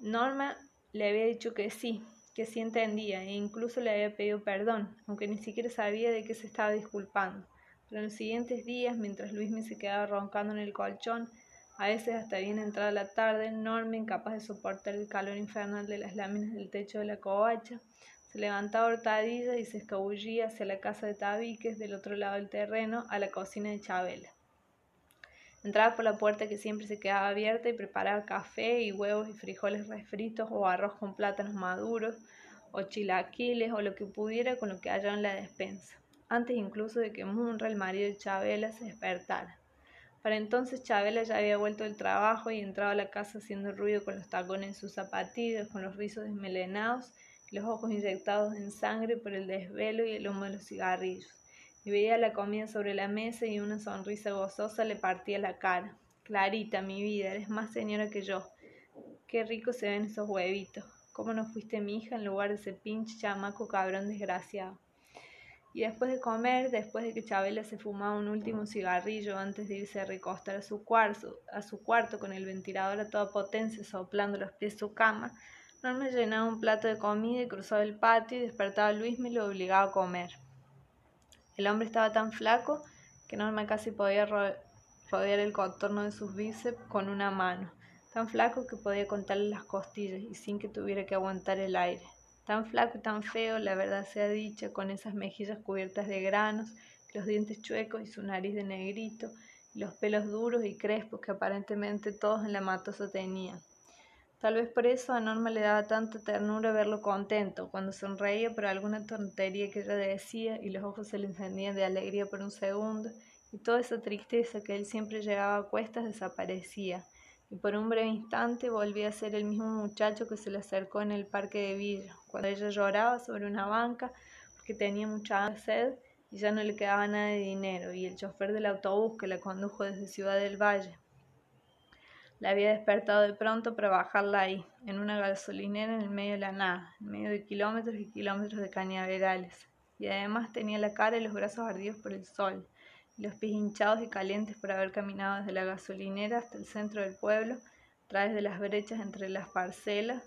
Norma le había dicho que sí, que sí entendía, e incluso le había pedido perdón, aunque ni siquiera sabía de qué se estaba disculpando. Pero en los siguientes días, mientras Luismi se quedaba roncando en el colchón, a veces hasta bien entrada la tarde, enorme, incapaz de soportar el calor infernal de las láminas del techo de la covacha, se levantaba hurtadilla y se escabullía hacia la casa de tabiques del otro lado del terreno, a la cocina de Chabela. Entraba por la puerta que siempre se quedaba abierta y preparaba café y huevos y frijoles refritos o arroz con plátanos maduros o chilaquiles o lo que pudiera con lo que hallaba en la despensa, antes incluso de que Munra, el marido de Chabela, se despertara. Para entonces Chabela ya había vuelto del trabajo y entraba a la casa haciendo ruido con los tacones en sus zapatillas, con los rizos desmelenados los ojos inyectados en sangre por el desvelo y el humo de los cigarrillos. Y veía la comida sobre la mesa y una sonrisa gozosa le partía la cara. Clarita, mi vida, eres más señora que yo. Qué rico se ven esos huevitos. ¿Cómo no fuiste mi hija en lugar de ese pinche chamaco cabrón desgraciado? Y después de comer, después de que Chabela se fumaba un último cigarrillo antes de irse a recostar a su, cuarto, a su cuarto con el ventilador a toda potencia soplando los pies su cama, Norma llenaba un plato de comida y cruzaba el patio y despertaba a Luis y lo obligaba a comer. El hombre estaba tan flaco que Norma casi podía rodear el contorno de sus bíceps con una mano, tan flaco que podía contarle las costillas y sin que tuviera que aguantar el aire tan flaco y tan feo, la verdad sea dicha, con esas mejillas cubiertas de granos, los dientes chuecos y su nariz de negrito, y los pelos duros y crespos que aparentemente todos en la matosa tenían. Tal vez por eso a Norma le daba tanta ternura verlo contento, cuando sonreía por alguna tontería que ella decía y los ojos se le encendían de alegría por un segundo, y toda esa tristeza que él siempre llevaba a cuestas desaparecía, y por un breve instante volvía a ser el mismo muchacho que se le acercó en el parque de Villa, cuando ella lloraba sobre una banca porque tenía mucha sed y ya no le quedaba nada de dinero, y el chofer del autobús que la condujo desde Ciudad del Valle la había despertado de pronto para bajarla ahí, en una gasolinera en el medio de la nada, en medio de kilómetros y kilómetros de cañaverales, y además tenía la cara y los brazos ardidos por el sol los pies hinchados y calientes por haber caminado desde la gasolinera hasta el centro del pueblo, a través de las brechas entre las parcelas,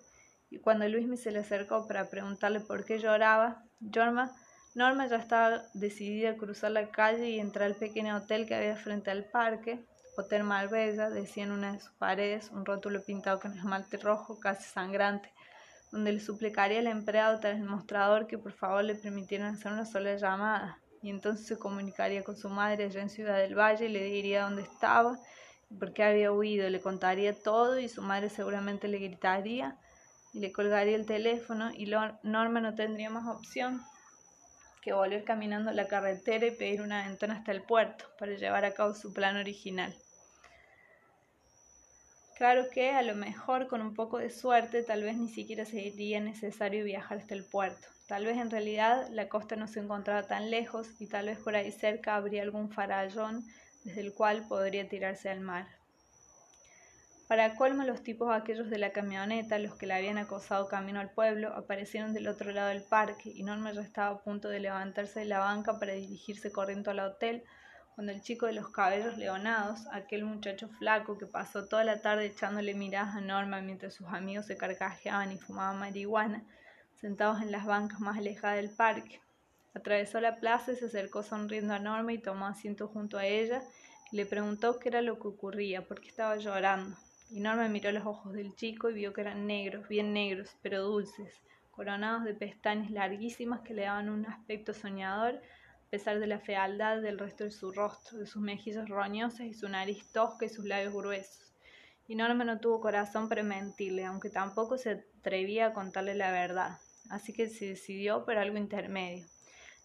y cuando Luismi se le acercó para preguntarle por qué lloraba, Norma, Norma ya estaba decidida a cruzar la calle y entrar al pequeño hotel que había frente al parque, Hotel Marbella, decía en una de sus paredes un rótulo pintado con esmalte rojo casi sangrante, donde le suplicaría al empleado tras el mostrador que por favor le permitieran hacer una sola llamada y entonces se comunicaría con su madre allá en Ciudad del Valle y le diría dónde estaba y por qué había huido, le contaría todo y su madre seguramente le gritaría y le colgaría el teléfono y Norma no tendría más opción que volver caminando la carretera y pedir una ventana hasta el puerto para llevar a cabo su plan original. Claro que a lo mejor con un poco de suerte tal vez ni siquiera sería necesario viajar hasta el puerto. Tal vez en realidad la costa no se encontraba tan lejos y tal vez por ahí cerca habría algún farallón desde el cual podría tirarse al mar. Para colmo, los tipos aquellos de la camioneta, los que la habían acosado camino al pueblo, aparecieron del otro lado del parque y Norma ya estaba a punto de levantarse de la banca para dirigirse corriendo al hotel, cuando el chico de los cabellos leonados, aquel muchacho flaco que pasó toda la tarde echándole miradas a Norma mientras sus amigos se carcajeaban y fumaban marihuana, sentados en las bancas más alejadas del parque, atravesó la plaza y se acercó sonriendo a Norma y tomó asiento junto a ella y le preguntó qué era lo que ocurría, porque estaba llorando. Y Norma miró los ojos del chico y vio que eran negros, bien negros, pero dulces, coronados de pestañas larguísimas que le daban un aspecto soñador pesar de la fealdad del resto de su rostro, de sus mejillas roñosas y su nariz tosca y sus labios gruesos. Y Norma no tuvo corazón para mentirle, aunque tampoco se atrevía a contarle la verdad, así que se decidió por algo intermedio.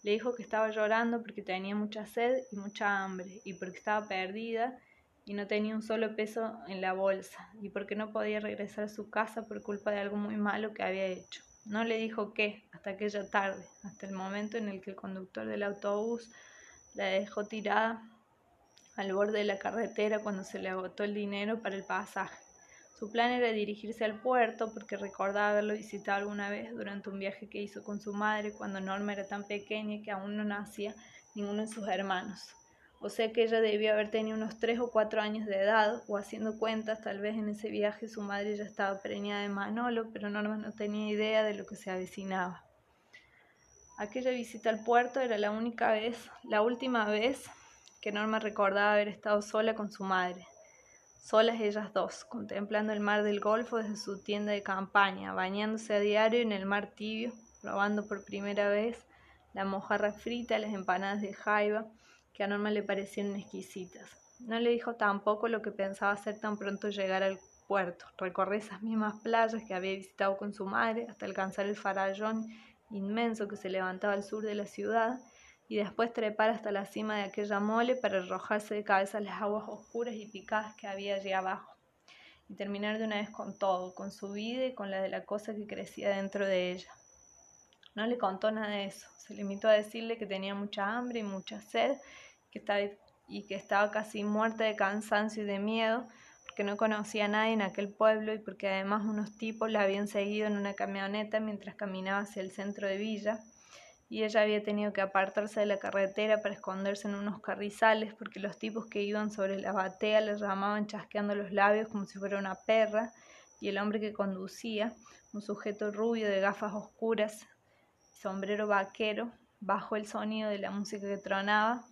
Le dijo que estaba llorando porque tenía mucha sed y mucha hambre, y porque estaba perdida y no tenía un solo peso en la bolsa y porque no podía regresar a su casa por culpa de algo muy malo que había hecho. No le dijo qué hasta aquella tarde, hasta el momento en el que el conductor del autobús la dejó tirada al borde de la carretera cuando se le agotó el dinero para el pasaje. Su plan era dirigirse al puerto porque recordaba haberlo visitado alguna vez durante un viaje que hizo con su madre cuando Norma era tan pequeña que aún no nacía ninguno de sus hermanos o sea que ella debió haber tenido unos tres o cuatro años de edad, o haciendo cuentas, tal vez en ese viaje su madre ya estaba preñada de Manolo, pero Norma no tenía idea de lo que se avecinaba. Aquella visita al puerto era la única vez, la última vez que Norma recordaba haber estado sola con su madre, solas ellas dos, contemplando el mar del Golfo desde su tienda de campaña, bañándose a diario en el mar tibio, probando por primera vez la mojarra frita, las empanadas de jaiba, que a Norma le parecieron exquisitas. No le dijo tampoco lo que pensaba hacer tan pronto llegar al puerto, recorrer esas mismas playas que había visitado con su madre hasta alcanzar el farallón inmenso que se levantaba al sur de la ciudad y después trepar hasta la cima de aquella mole para arrojarse de cabeza las aguas oscuras y picadas que había allí abajo y terminar de una vez con todo, con su vida y con la de la cosa que crecía dentro de ella. No le contó nada de eso, se limitó a decirle que tenía mucha hambre y mucha sed que estaba, y que estaba casi muerta de cansancio y de miedo, porque no conocía a nadie en aquel pueblo y porque además unos tipos la habían seguido en una camioneta mientras caminaba hacia el centro de Villa, y ella había tenido que apartarse de la carretera para esconderse en unos carrizales porque los tipos que iban sobre la batea le llamaban chasqueando los labios como si fuera una perra, y el hombre que conducía, un sujeto rubio de gafas oscuras, sombrero vaquero, bajo el sonido de la música que tronaba,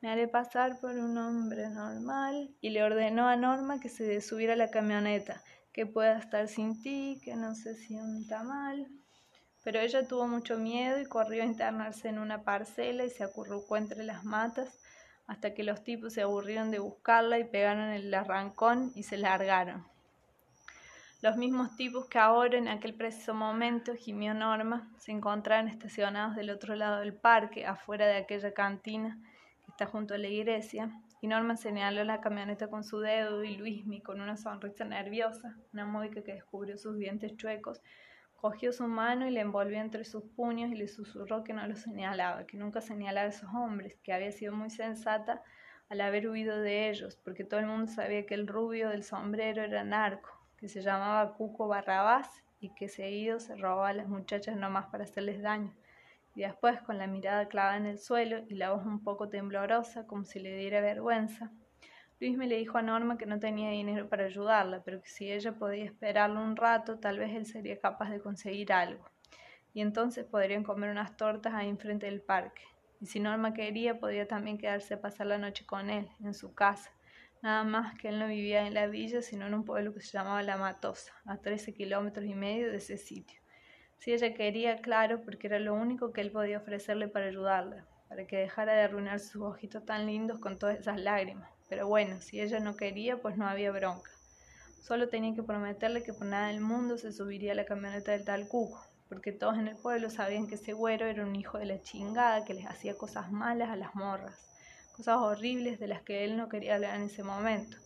me haré pasar por un hombre normal y le ordenó a Norma que se subiera a la camioneta, que pueda estar sin ti, que no se sienta mal. Pero ella tuvo mucho miedo y corrió a internarse en una parcela y se acurrucó entre las matas hasta que los tipos se aburrieron de buscarla y pegaron el arrancón y se largaron. Los mismos tipos que ahora, en aquel preciso momento, gimió Norma, se encontraban estacionados del otro lado del parque, afuera de aquella cantina, está junto a la iglesia, y Norma señaló la camioneta con su dedo y Luismi, con una sonrisa nerviosa, una módica que descubrió sus dientes chuecos, cogió su mano y la envolvió entre sus puños y le susurró que no lo señalaba, que nunca señalaba a esos hombres, que había sido muy sensata al haber huido de ellos, porque todo el mundo sabía que el rubio del sombrero era narco, que se llamaba Cuco Barrabás y que seguido se robaba a las muchachas nomás para hacerles daño y después con la mirada clavada en el suelo y la voz un poco temblorosa, como si le diera vergüenza, Luis me le dijo a Norma que no tenía dinero para ayudarla, pero que si ella podía esperarlo un rato, tal vez él sería capaz de conseguir algo. Y entonces podrían comer unas tortas ahí enfrente del parque. Y si Norma quería, podía también quedarse a pasar la noche con él, en su casa. Nada más que él no vivía en la villa, sino en un pueblo que se llamaba La Matosa, a 13 kilómetros y medio de ese sitio. Si ella quería, claro, porque era lo único que él podía ofrecerle para ayudarla, para que dejara de arruinar sus ojitos tan lindos con todas esas lágrimas. Pero bueno, si ella no quería, pues no había bronca. Solo tenía que prometerle que por nada del mundo se subiría a la camioneta del tal Cuco, porque todos en el pueblo sabían que ese güero era un hijo de la chingada que les hacía cosas malas a las morras, cosas horribles de las que él no quería hablar en ese momento.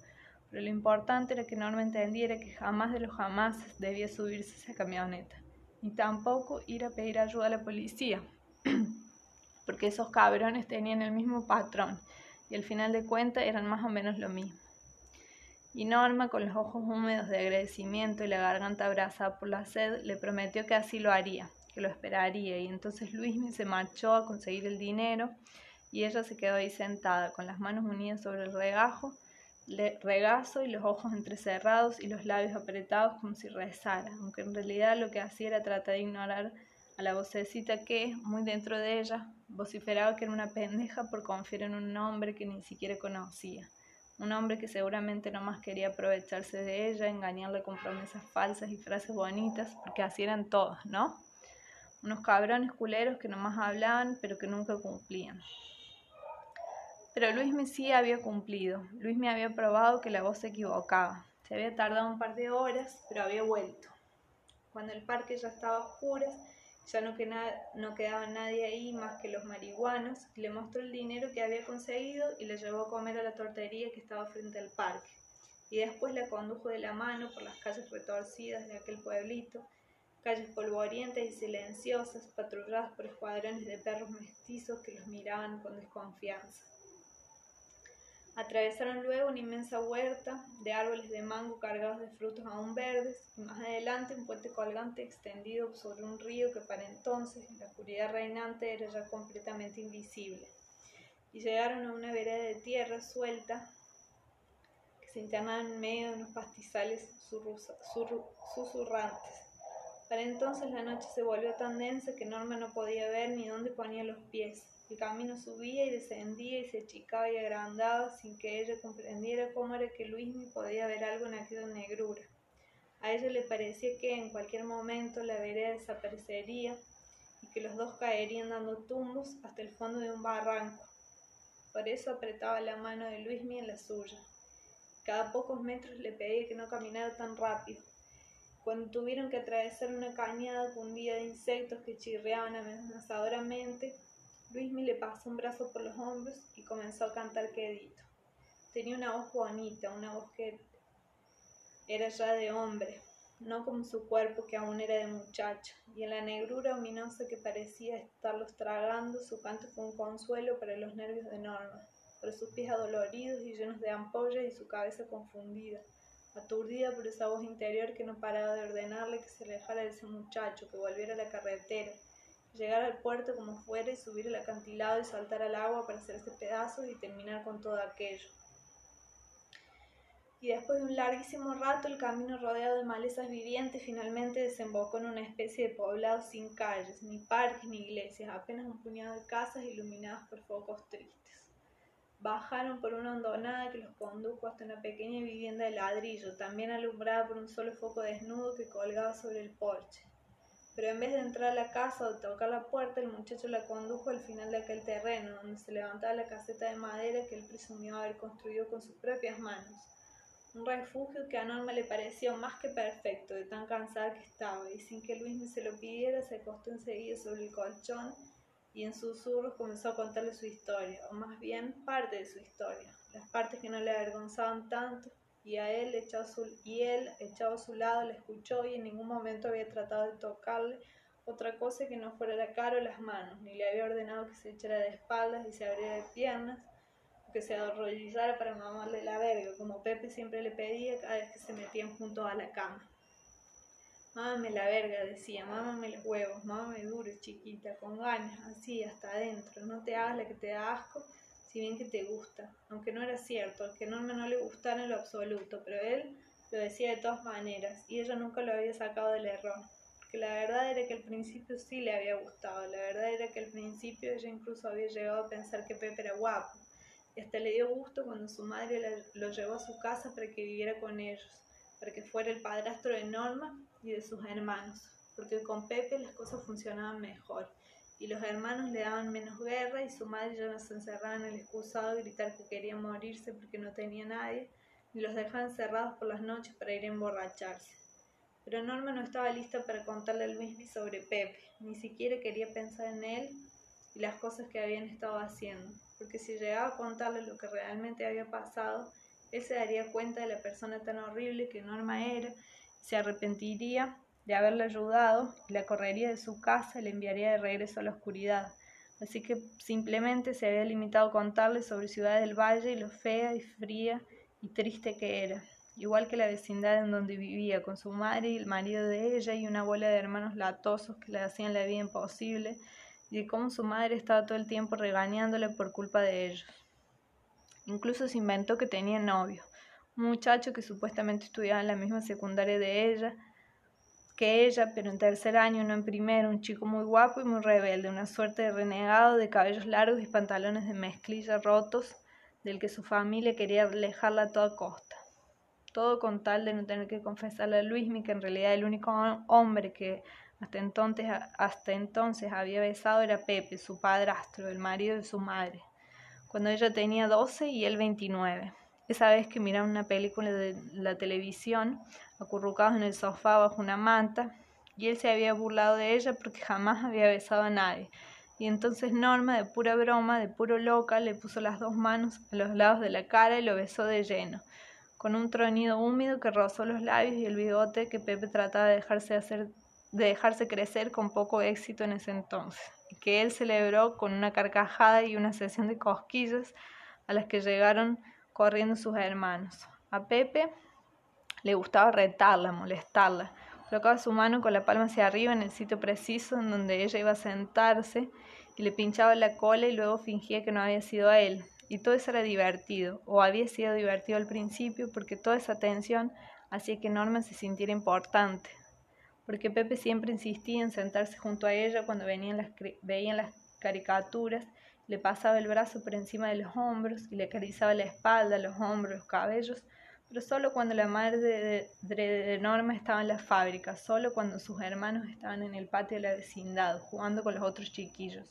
Pero lo importante era que Norma entendiera que jamás de los jamás debía subirse esa camioneta, ni tampoco ir a pedir ayuda a la policía, porque esos cabrones tenían el mismo patrón y al final de cuentas eran más o menos lo mismo. Y Norma, con los ojos húmedos de agradecimiento y la garganta abrazada por la sed, le prometió que así lo haría, que lo esperaría, y entonces Luismi se marchó a conseguir el dinero y ella se quedó ahí sentada, con las manos unidas sobre el regajo, regazo y los ojos entrecerrados y los labios apretados como si rezara, aunque en realidad lo que hacía era tratar de ignorar a la vocecita que, muy dentro de ella, vociferaba que era una pendeja por confiar en un hombre que ni siquiera conocía un hombre que seguramente no más quería aprovecharse de ella, engañarle con promesas falsas y frases bonitas, porque así eran todos, ¿no? Unos cabrones culeros que nomás hablaban, pero que nunca cumplían. Pero Luis me sí había cumplido. Luis me había probado que la voz se equivocaba. Se había tardado un par de horas, pero había vuelto. Cuando el parque ya estaba a oscuras, ya no, no quedaba nadie ahí más que los marihuanos, le mostró el dinero que había conseguido y le llevó a comer a la tortería que estaba frente al parque. Y después la condujo de la mano por las calles retorcidas de aquel pueblito, calles polvorientas y silenciosas, patrulladas por escuadrones de perros mestizos que los miraban con desconfianza. Atravesaron luego una inmensa huerta de árboles de mango cargados de frutos aún verdes y más adelante un puente colgante extendido sobre un río que para entonces en la oscuridad reinante era ya completamente invisible. Y llegaron a una vereda de tierra suelta que se internaba en medio de unos pastizales susurrantes. Para entonces la noche se volvió tan densa que Norma no podía ver ni dónde ponía los pies. El camino subía y descendía y se achicaba y agrandaba sin que ella comprendiera cómo era que Luismi podía ver algo en aquella negrura. A ella le parecía que en cualquier momento la vereda desaparecería y que los dos caerían dando tumbos hasta el fondo de un barranco. Por eso apretaba la mano de Luismi en la suya. Cada pocos metros le pedía que no caminara tan rápido. Cuando tuvieron que atravesar una cañada día de insectos que chirriaban amenazadoramente, Luismi le pasó un brazo por los hombros y comenzó a cantar quedito. Tenía una voz bonita, una voz que era ya de hombre, no como su cuerpo que aún era de muchacho, y en la negrura ominosa que parecía estarlos tragando, su canto fue un consuelo para los nervios de Norma, para sus pies adoloridos y llenos de ampollas y su cabeza confundida, aturdida por esa voz interior que no paraba de ordenarle que se alejara de ese muchacho, que volviera a la carretera, llegar al puerto como fuera y subir el acantilado y saltar al agua para hacerse pedazos y terminar con todo aquello. Y después de un larguísimo rato, el camino rodeado de malezas vivientes finalmente desembocó en una especie de poblado sin calles, ni parques ni iglesias, apenas un puñado de casas iluminadas por focos tristes. Bajaron por una hondonada que los condujo hasta una pequeña vivienda de ladrillo, también alumbrada por un solo foco desnudo que colgaba sobre el porche pero en vez de entrar a la casa o tocar la puerta, el muchacho la condujo al final de aquel terreno, donde se levantaba la caseta de madera que él presumió haber construido con sus propias manos. Un refugio que a Norma le pareció más que perfecto, de tan cansada que estaba, y sin que Luis ni se lo pidiera, se acostó enseguida sobre el colchón y en susurros comenzó a contarle su historia, o más bien parte de su historia, las partes que no le avergonzaban tanto, y a él echado su, y él echado a su lado le escuchó y en ningún momento había tratado de tocarle otra cosa que no fuera la cara o las manos, ni le había ordenado que se echara de espaldas y se abriera de piernas, o que se arrodillara para mamarle la verga, como Pepe siempre le pedía cada vez que se metían juntos a la cama. Mámame la verga, decía, mámame los huevos, mámame duro, chiquita, con ganas, así, hasta adentro, no te hagas la que te da asco si bien que te gusta, aunque no era cierto, que Norma no le gustara en lo absoluto, pero él lo decía de todas maneras, y ella nunca lo había sacado del error, porque la verdad era que al principio sí le había gustado, la verdad era que al principio ella incluso había llegado a pensar que Pepe era guapo, y hasta le dio gusto cuando su madre lo llevó a su casa para que viviera con ellos, para que fuera el padrastro de Norma y de sus hermanos, porque con Pepe las cosas funcionaban mejor y los hermanos le daban menos guerra y su madre ya no se encerraba en el excusado a gritar que quería morirse porque no tenía nadie, y los dejaban encerrados por las noches para ir a emborracharse. Pero Norma no estaba lista para contarle a Luismi sobre Pepe, ni siquiera quería pensar en él y las cosas que habían estado haciendo, porque si llegaba a contarle lo que realmente había pasado, él se daría cuenta de la persona tan horrible que Norma era, se arrepentiría de haberla ayudado la correría de su casa y le enviaría de regreso a la oscuridad. Así que simplemente se había limitado a contarle sobre Ciudad del Valle y lo fea y fría y triste que era, igual que la vecindad en donde vivía, con su madre y el marido de ella y una bola de hermanos latosos que le hacían la vida imposible, y de cómo su madre estaba todo el tiempo regañándole por culpa de ellos. Incluso se inventó que tenía novio, un muchacho que supuestamente estudiaba en la misma secundaria de ella, ella, pero en tercer año, no en primero, un chico muy guapo y muy rebelde, una suerte de renegado de cabellos largos y pantalones de mezclilla rotos, del que su familia quería alejarla a toda costa. Todo con tal de no tener que confesarle a Luismi que en realidad el único hombre que hasta entonces, hasta entonces había besado era Pepe, su padrastro, el marido de su madre cuando ella tenía 12 y él 29. Esa vez que miraban una película de la televisión, acurrucados en el sofá bajo una manta, y él se había burlado de ella porque jamás había besado a nadie. Y entonces Norma, de pura broma, de puro loca, le puso las dos manos a los lados de la cara y lo besó de lleno, con un tronido húmedo que rozó los labios y el bigote que Pepe trataba de dejarse, hacer, de dejarse crecer con poco éxito en ese entonces que él celebró con una carcajada y una sesión de cosquillas a las que llegaron corriendo sus hermanos. A Pepe le gustaba retarla, molestarla. Colocaba su mano con la palma hacia arriba en el sitio preciso en donde ella iba a sentarse y le pinchaba la cola y luego fingía que no había sido a él. Y todo eso era divertido, o había sido divertido al principio porque toda esa atención hacía que Norma se sintiera importante, porque Pepe siempre insistía en sentarse junto a ella cuando venían las, veían las caricaturas, le pasaba el brazo por encima de los hombros y le acariciaba la espalda, los hombros, los cabellos, pero solo cuando la madre de, Norma estaba en la fábrica, solo cuando sus hermanos estaban en el patio de la vecindad, jugando con los otros chiquillos,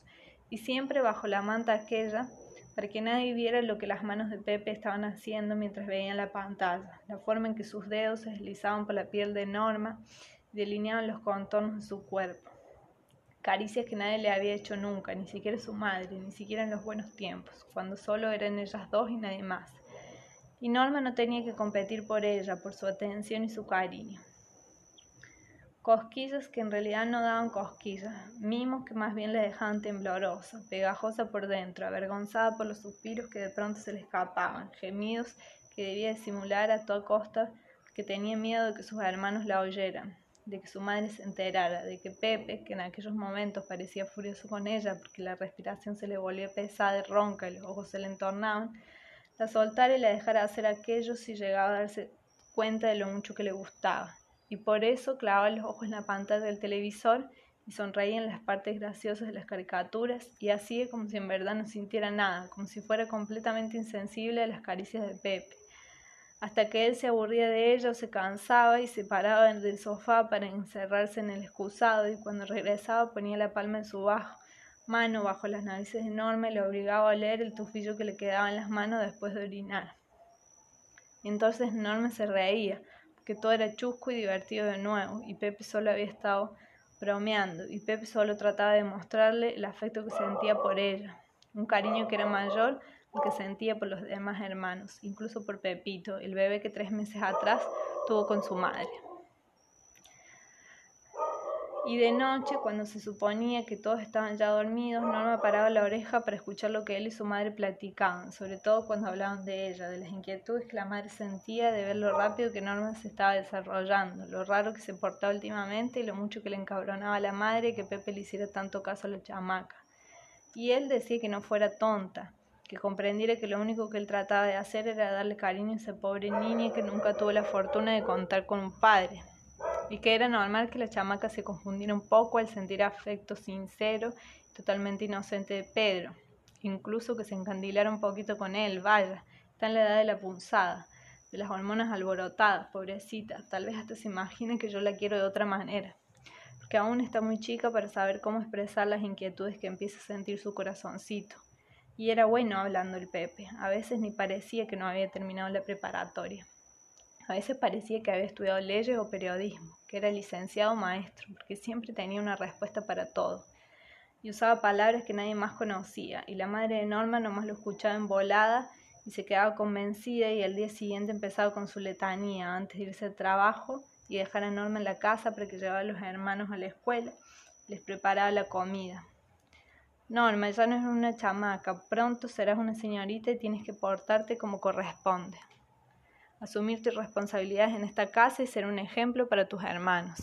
y siempre bajo la manta aquella, para que nadie viera lo que las manos de Pepe estaban haciendo mientras veían la pantalla, la forma en que sus dedos se deslizaban por la piel de Norma delineaban los contornos de su cuerpo. Caricias que nadie le había hecho nunca, ni siquiera su madre, ni siquiera en los buenos tiempos, cuando solo eran ellas dos y nadie más. Y Norma no tenía que competir por ella, por su atención y su cariño. Cosquillas que en realidad no daban cosquillas, mimos que más bien le dejaban temblorosa, pegajosa por dentro, avergonzada por los suspiros que de pronto se le escapaban, gemidos que debía disimular a toda costa, que tenía miedo de que sus hermanos la oyeran de que su madre se enterara, de que Pepe, que en aquellos momentos parecía furioso con ella porque la respiración se le volvía pesada y ronca y los ojos se le entornaban, la soltara y la dejara hacer aquello si llegaba a darse cuenta de lo mucho que le gustaba. Y por eso clavaba los ojos en la pantalla del televisor y sonreía en las partes graciosas de las caricaturas y hacía como si en verdad no sintiera nada, como si fuera completamente insensible a las caricias de Pepe hasta que él se aburría de ella o se cansaba y se paraba del sofá para encerrarse en el excusado y cuando regresaba ponía la palma en su bajo, mano bajo las narices y le obligaba a leer el tufillo que le quedaba en las manos después de orinar. Y entonces Norma se reía, porque todo era chusco y divertido de nuevo, y Pepe solo había estado bromeando, y Pepe solo trataba de mostrarle el afecto que sentía por ella, un cariño que era mayor que sentía por los demás hermanos, incluso por Pepito, el bebé que tres meses atrás tuvo con su madre. Y de noche, cuando se suponía que todos estaban ya dormidos, Norma paraba la oreja para escuchar lo que él y su madre platicaban, sobre todo cuando hablaban de ella, de las inquietudes que la madre sentía de ver lo rápido que Norma se estaba desarrollando, lo raro que se portaba últimamente y lo mucho que le encabronaba a la madre que Pepe le hiciera tanto caso a la chamaca. Y él decía que no fuera tonta, que comprendiera que lo único que él trataba de hacer era darle cariño a esa pobre niña que nunca tuvo la fortuna de contar con un padre, y que era normal que la chamaca se confundiera un poco al sentir afecto sincero y totalmente inocente de Pedro, incluso que se encandilara un poquito con él, vaya, está en la edad de la punzada, de las hormonas alborotadas, pobrecita, tal vez hasta se imagine que yo la quiero de otra manera, porque aún está muy chica para saber cómo expresar las inquietudes que empieza a sentir su corazoncito y era bueno hablando el Pepe, a veces ni parecía que no había terminado la preparatoria. A veces parecía que había estudiado leyes o periodismo, que era licenciado maestro, porque siempre tenía una respuesta para todo. Y usaba palabras que nadie más conocía, y la madre de Norma nomás lo escuchaba en volada y se quedaba convencida y al día siguiente empezaba con su letanía antes de irse al trabajo y dejar a Norma en la casa para que llevara a los hermanos a la escuela, les preparaba la comida. Norma, ya no eres una chamaca, pronto serás una señorita y tienes que portarte como corresponde asumir tus responsabilidades en esta casa y ser un ejemplo para tus hermanos.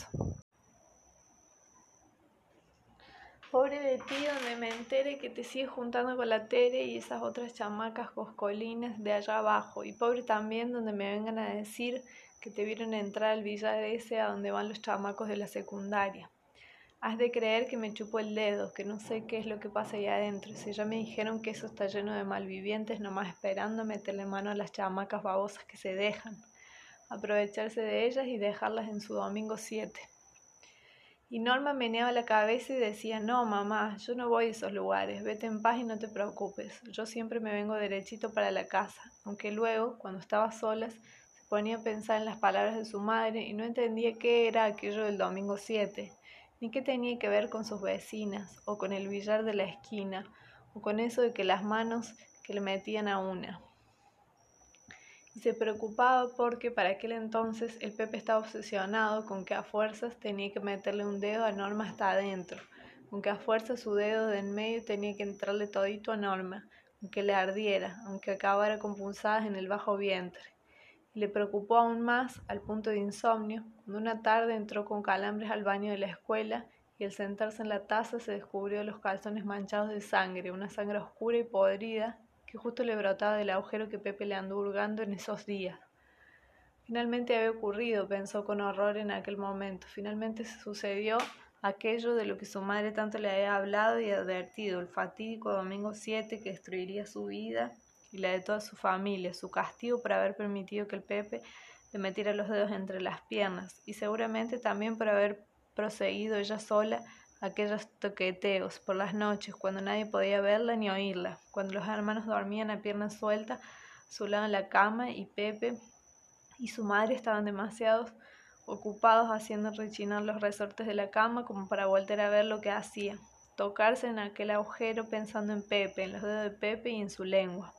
Pobre de ti donde me entere que te sigues juntando con la Tere y esas otras chamacas coscolines de allá abajo. Y pobre también donde me vengan a decir que te vieron entrar al billar ese a donde van los chamacos de la secundaria. Has de creer que me chupo el dedo, que no sé qué es lo que pasa ahí adentro. Si ya me dijeron que eso está lleno de malvivientes, nomás esperando meterle mano a las chamacas babosas que se dejan, aprovecharse de ellas y dejarlas en su domingo 7. Y Norma meneaba la cabeza y decía, no, mamá, yo no voy a esos lugares, vete en paz y no te preocupes, yo siempre me vengo derechito para la casa, aunque luego, cuando estaba solas, se ponía a pensar en las palabras de su madre y no entendía qué era aquello del domingo 7 ni qué tenía que ver con sus vecinas, o con el billar de la esquina, o con eso de que las manos que le metían a una. Y se preocupaba porque para aquel entonces el Pepe estaba obsesionado con que a fuerzas tenía que meterle un dedo a Norma hasta adentro, con que a fuerzas su dedo de en medio tenía que entrarle todito a Norma, aunque le ardiera, aunque acabara con punzadas en el bajo vientre le preocupó aún más, al punto de insomnio, cuando una tarde entró con calambres al baño de la escuela y al sentarse en la taza se descubrió los calzones manchados de sangre, una sangre oscura y podrida que justo le brotaba del agujero que Pepe le anduvo hurgando en esos días. Finalmente había ocurrido, pensó con horror en aquel momento. Finalmente se sucedió aquello de lo que su madre tanto le había hablado y advertido, el fatídico domingo 7 que destruiría su vida y la de toda su familia, su castigo por haber permitido que el Pepe le metiera los dedos entre las piernas y seguramente también por haber proseguido ella sola aquellos toqueteos por las noches cuando nadie podía verla ni oírla, cuando los hermanos dormían a pierna suelta a su lado en la cama y Pepe y su madre estaban demasiado ocupados haciendo rechinar los resortes de la cama como para volver a ver lo que hacía, tocarse en aquel agujero pensando en Pepe, en los dedos de Pepe y en su lengua.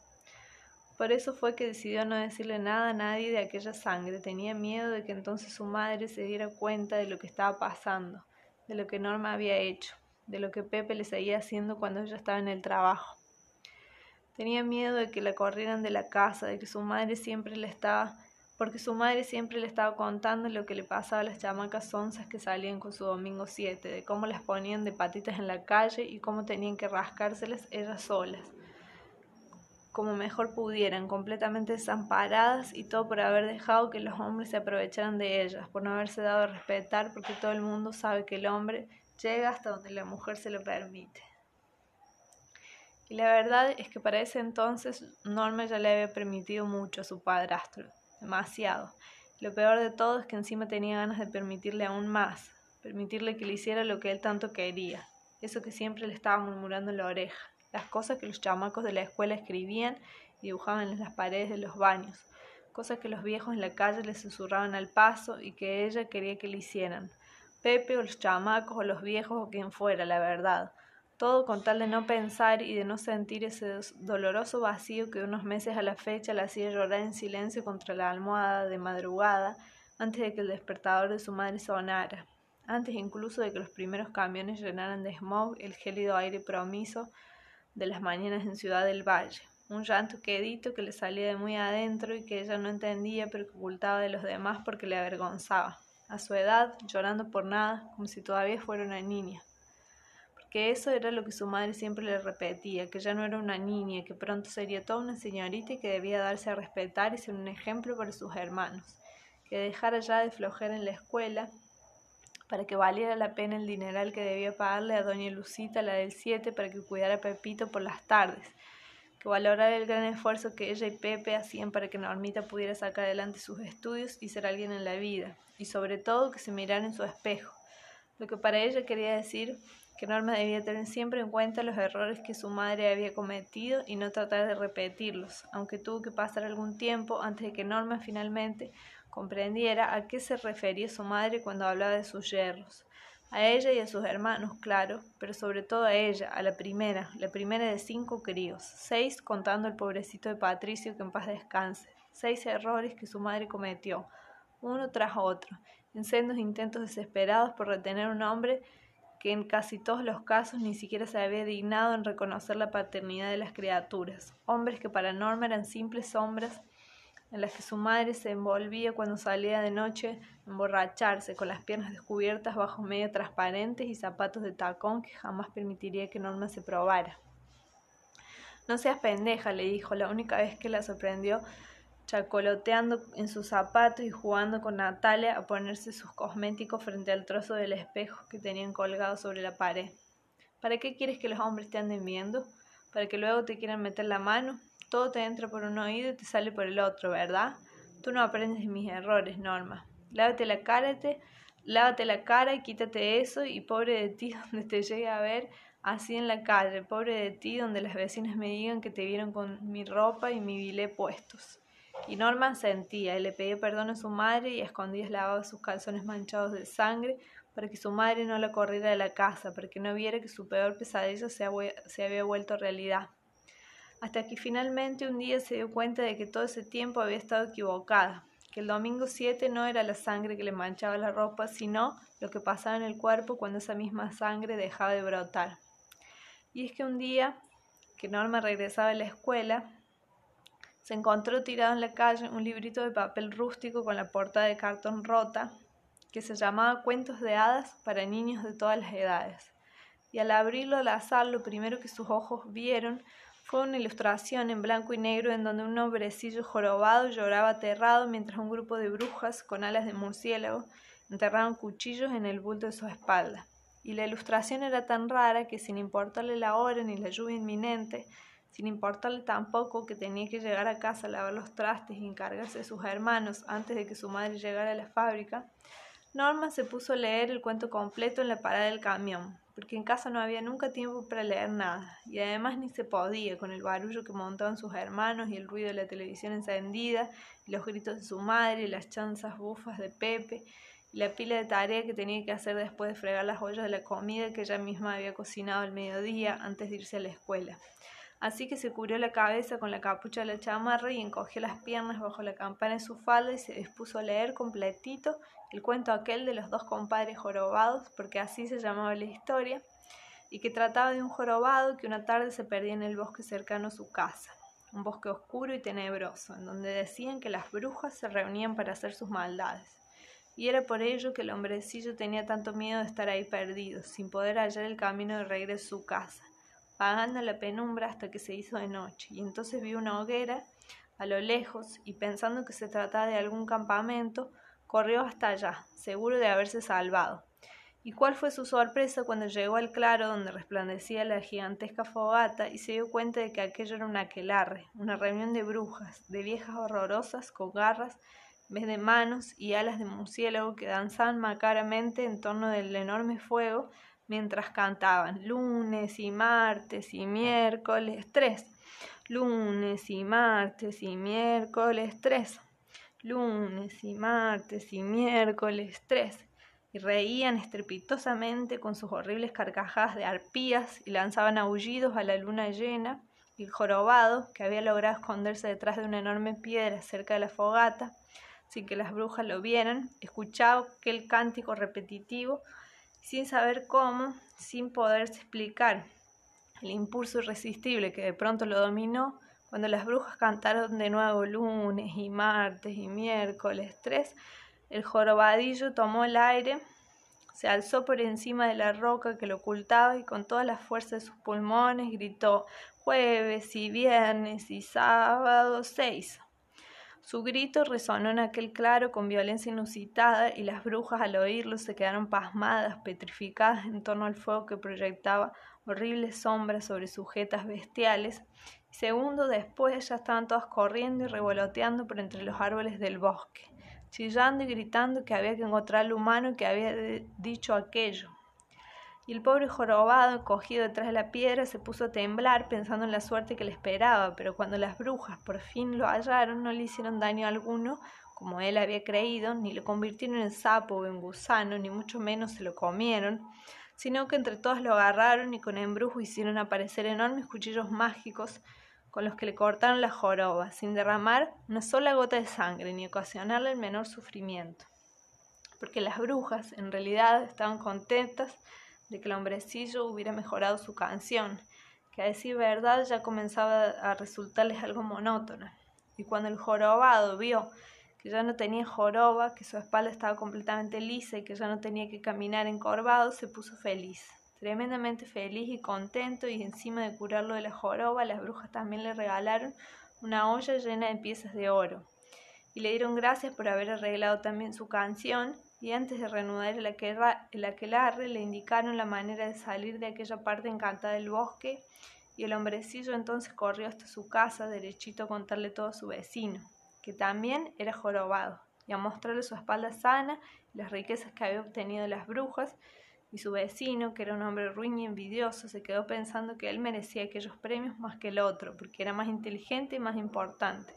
Por eso fue que decidió no decirle nada a nadie de aquella sangre. Tenía miedo de que entonces su madre se diera cuenta de lo que estaba pasando, de lo que Norma había hecho, de lo que Pepe le seguía haciendo cuando ella estaba en el trabajo. Tenía miedo de que la corrieran de la casa, de que su madre siempre le estaba porque su madre siempre le estaba contando lo que le pasaba a las chamacas onzas que salían con su domingo 7, de cómo las ponían de patitas en la calle y cómo tenían que rascárselas ellas solas como mejor pudieran, completamente desamparadas y todo por haber dejado que los hombres se aprovecharan de ellas, por no haberse dado a respetar, porque todo el mundo sabe que el hombre llega hasta donde la mujer se lo permite. Y la verdad es que para ese entonces Norma ya le había permitido mucho a su padrastro, demasiado. Lo peor de todo es que encima tenía ganas de permitirle aún más, permitirle que le hiciera lo que él tanto quería, eso que siempre le estaba murmurando en la oreja las cosas que los chamacos de la escuela escribían y dibujaban en las paredes de los baños, cosas que los viejos en la calle le susurraban al paso y que ella quería que le hicieran. Pepe o los chamacos o los viejos o quien fuera, la verdad. Todo con tal de no pensar y de no sentir ese doloroso vacío que unos meses a la fecha la hacía llorar en silencio contra la almohada de madrugada antes de que el despertador de su madre sonara, antes incluso de que los primeros camiones llenaran de smog el gélido aire promiso de las mañanas en Ciudad del Valle, un llanto quedito que le salía de muy adentro y que ella no entendía pero que ocultaba de los demás porque le avergonzaba. A su edad, llorando por nada, como si todavía fuera una niña. Porque eso era lo que su madre siempre le repetía, que ya no era una niña, que pronto sería toda una señorita y que debía darse a respetar y ser un ejemplo para sus hermanos, que dejara ya de flojer en la escuela para que valiera la pena el dineral que debía pagarle a doña Lucita, la del 7, para que cuidara a Pepito por las tardes, que valorara el gran esfuerzo que ella y Pepe hacían para que Normita pudiera sacar adelante sus estudios y ser alguien en la vida, y sobre todo que se mirara en su espejo, lo que para ella quería decir que Norma debía tener siempre en cuenta los errores que su madre había cometido y no tratar de repetirlos, aunque tuvo que pasar algún tiempo antes de que Norma finalmente comprendiera a qué se refería su madre cuando hablaba de sus yerros. A ella y a sus hermanos, claro, pero sobre todo a ella, a la primera, la primera de cinco críos, seis contando el pobrecito de Patricio que en paz descanse, seis errores que su madre cometió, uno tras otro, en sendos intentos desesperados por retener un hombre que en casi todos los casos ni siquiera se había dignado en reconocer la paternidad de las criaturas, hombres que para Norma eran simples sombras en las que su madre se envolvía cuando salía de noche emborracharse, con las piernas descubiertas bajo medio transparentes y zapatos de tacón que jamás permitiría que Norma se probara. No seas pendeja, le dijo, la única vez que la sorprendió chacoloteando en sus zapatos y jugando con Natalia a ponerse sus cosméticos frente al trozo del espejo que tenían colgado sobre la pared. ¿Para qué quieres que los hombres te anden viendo? ¿Para que luego te quieran meter la mano? Todo te entra por un oído y te sale por el otro, ¿verdad? Tú no aprendes de mis errores, Norma. Lávate la cara, te, lávate la cara y quítate eso y pobre de ti donde te llegue a ver así en la calle, pobre de ti donde las vecinas me digan que te vieron con mi ropa y mi bilé puestos. Y Norma sentía y le pedía perdón a su madre y a escondidas lavaba sus calzones manchados de sangre para que su madre no la corriera de la casa, para que no viera que su peor pesadilla se, se había vuelto realidad. Hasta que finalmente un día se dio cuenta de que todo ese tiempo había estado equivocada, que el domingo 7 no era la sangre que le manchaba la ropa, sino lo que pasaba en el cuerpo cuando esa misma sangre dejaba de brotar. Y es que un día que Norma regresaba a la escuela, se encontró tirado en la calle un librito de papel rústico con la portada de cartón rota que se llamaba Cuentos de hadas para niños de todas las edades. Y al abrirlo al azar, lo primero que sus ojos vieron fue una ilustración en blanco y negro en donde un hombrecillo jorobado lloraba aterrado mientras un grupo de brujas con alas de murciélago enterraban cuchillos en el bulto de su espalda. Y la ilustración era tan rara que sin importarle la hora ni la lluvia inminente, sin importarle tampoco que tenía que llegar a casa a lavar los trastes y encargarse de sus hermanos antes de que su madre llegara a la fábrica, Norma se puso a leer el cuento completo en la parada del camión, porque en casa no había nunca tiempo para leer nada, y además ni se podía con el barullo que montaban sus hermanos y el ruido de la televisión encendida, y los gritos de su madre, y las chanzas bufas de Pepe, y la pila de tarea que tenía que hacer después de fregar las ollas de la comida que ella misma había cocinado al mediodía antes de irse a la escuela. Así que se cubrió la cabeza con la capucha de la chamarra y encogió las piernas bajo la campana de su falda y se dispuso a leer completito el cuento aquel de los dos compadres jorobados, porque así se llamaba la historia, y que trataba de un jorobado que una tarde se perdía en el bosque cercano a su casa, un bosque oscuro y tenebroso, en donde decían que las brujas se reunían para hacer sus maldades. Y era por ello que el hombrecillo tenía tanto miedo de estar ahí perdido, sin poder hallar el camino de regreso a su casa pagando la penumbra hasta que se hizo de noche, y entonces vio una hoguera a lo lejos y pensando que se trataba de algún campamento, corrió hasta allá, seguro de haberse salvado. Y cuál fue su sorpresa cuando llegó al claro donde resplandecía la gigantesca fogata y se dio cuenta de que aquello era un aquelarre, una reunión de brujas, de viejas horrorosas con garras en vez de manos y alas de murciélago que danzaban macaramente en torno del enorme fuego mientras cantaban lunes y martes y miércoles tres, lunes y martes y miércoles tres, lunes y martes y miércoles tres, y reían estrepitosamente con sus horribles carcajadas de arpías y lanzaban aullidos a la luna llena, el jorobado, que había logrado esconderse detrás de una enorme piedra cerca de la fogata, sin que las brujas lo vieran, escuchaba aquel cántico repetitivo sin saber cómo, sin poderse explicar. El impulso irresistible que de pronto lo dominó cuando las brujas cantaron de nuevo lunes y martes y miércoles tres, el jorobadillo tomó el aire, se alzó por encima de la roca que lo ocultaba y con toda la fuerza de sus pulmones gritó jueves y viernes y sábado seis. Su grito resonó en aquel claro con violencia inusitada y las brujas al oírlo se quedaron pasmadas, petrificadas en torno al fuego que proyectaba horribles sombras sobre sujetas bestiales. Segundo después ya estaban todas corriendo y revoloteando por entre los árboles del bosque, chillando y gritando que había que encontrar al humano que había dicho aquello. Y el pobre jorobado, cogido detrás de la piedra, se puso a temblar pensando en la suerte que le esperaba, pero cuando las brujas por fin lo hallaron no le hicieron daño alguno, como él había creído, ni lo convirtieron en sapo o en gusano, ni mucho menos se lo comieron, sino que entre todos lo agarraron y con embrujo hicieron aparecer enormes cuchillos mágicos con los que le cortaron la joroba, sin derramar una sola gota de sangre ni ocasionarle el menor sufrimiento. Porque las brujas, en realidad, estaban contentas de que el hombrecillo hubiera mejorado su canción, que a decir verdad ya comenzaba a resultarles algo monótona. Y cuando el jorobado vio que ya no tenía joroba, que su espalda estaba completamente lisa y que ya no tenía que caminar encorvado, se puso feliz, tremendamente feliz y contento, y encima de curarlo de la joroba, las brujas también le regalaron una olla llena de piezas de oro. Y le dieron gracias por haber arreglado también su canción, y antes de reanudar el, el aquelarre le indicaron la manera de salir de aquella parte encantada del bosque, y el hombrecillo entonces corrió hasta su casa derechito a contarle todo a su vecino que también era jorobado, y a mostrarle su espalda sana y las riquezas que había obtenido de las brujas, y su vecino, que era un hombre ruin y envidioso, se quedó pensando que él merecía aquellos premios más que el otro, porque era más inteligente y más importante.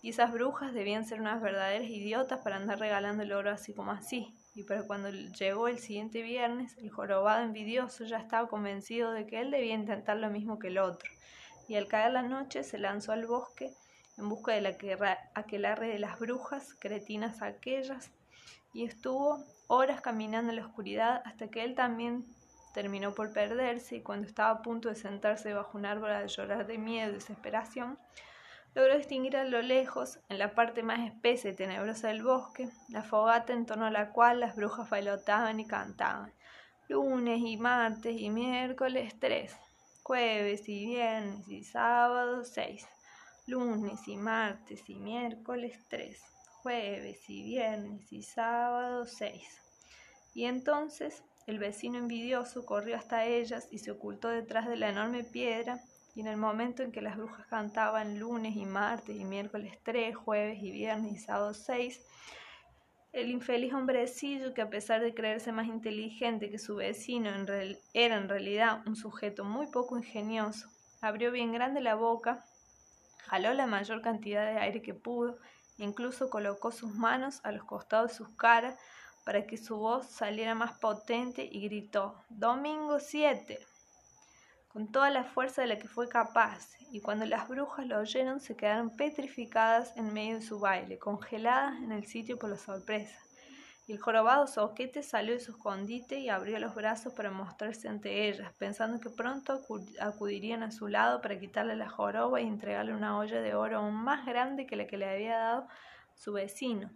Y esas brujas debían ser unas verdaderas idiotas para andar regalando el oro así como así. Y para cuando llegó el siguiente viernes, el jorobado envidioso ya estaba convencido de que él debía intentar lo mismo que el otro. Y al caer la noche se lanzó al bosque en busca de la aquelarre de las brujas, cretinas aquellas, y estuvo horas caminando en la oscuridad hasta que él también terminó por perderse y cuando estaba a punto de sentarse bajo un árbol a llorar de miedo y desesperación, logró distinguir a lo lejos, en la parte más espesa y tenebrosa del bosque, la fogata en torno a la cual las brujas bailotaban y cantaban. Lunes y martes y miércoles tres, jueves y viernes y sábado seis lunes y martes y miércoles 3, jueves y viernes y sábado 6. Y entonces el vecino envidioso corrió hasta ellas y se ocultó detrás de la enorme piedra, y en el momento en que las brujas cantaban lunes y martes y miércoles 3, jueves y viernes y sábado 6, el infeliz hombrecillo, que a pesar de creerse más inteligente que su vecino, era en realidad un sujeto muy poco ingenioso, abrió bien grande la boca jaló la mayor cantidad de aire que pudo incluso colocó sus manos a los costados de sus caras para que su voz saliera más potente y gritó Domingo 7 con toda la fuerza de la que fue capaz, y cuando las brujas lo oyeron se quedaron petrificadas en medio de su baile, congeladas en el sitio por la sorpresa el jorobado Soquete salió de su escondite y abrió los brazos para mostrarse ante ellas, pensando que pronto acudirían a su lado para quitarle la joroba y entregarle una olla de oro aún más grande que la que le había dado su vecino.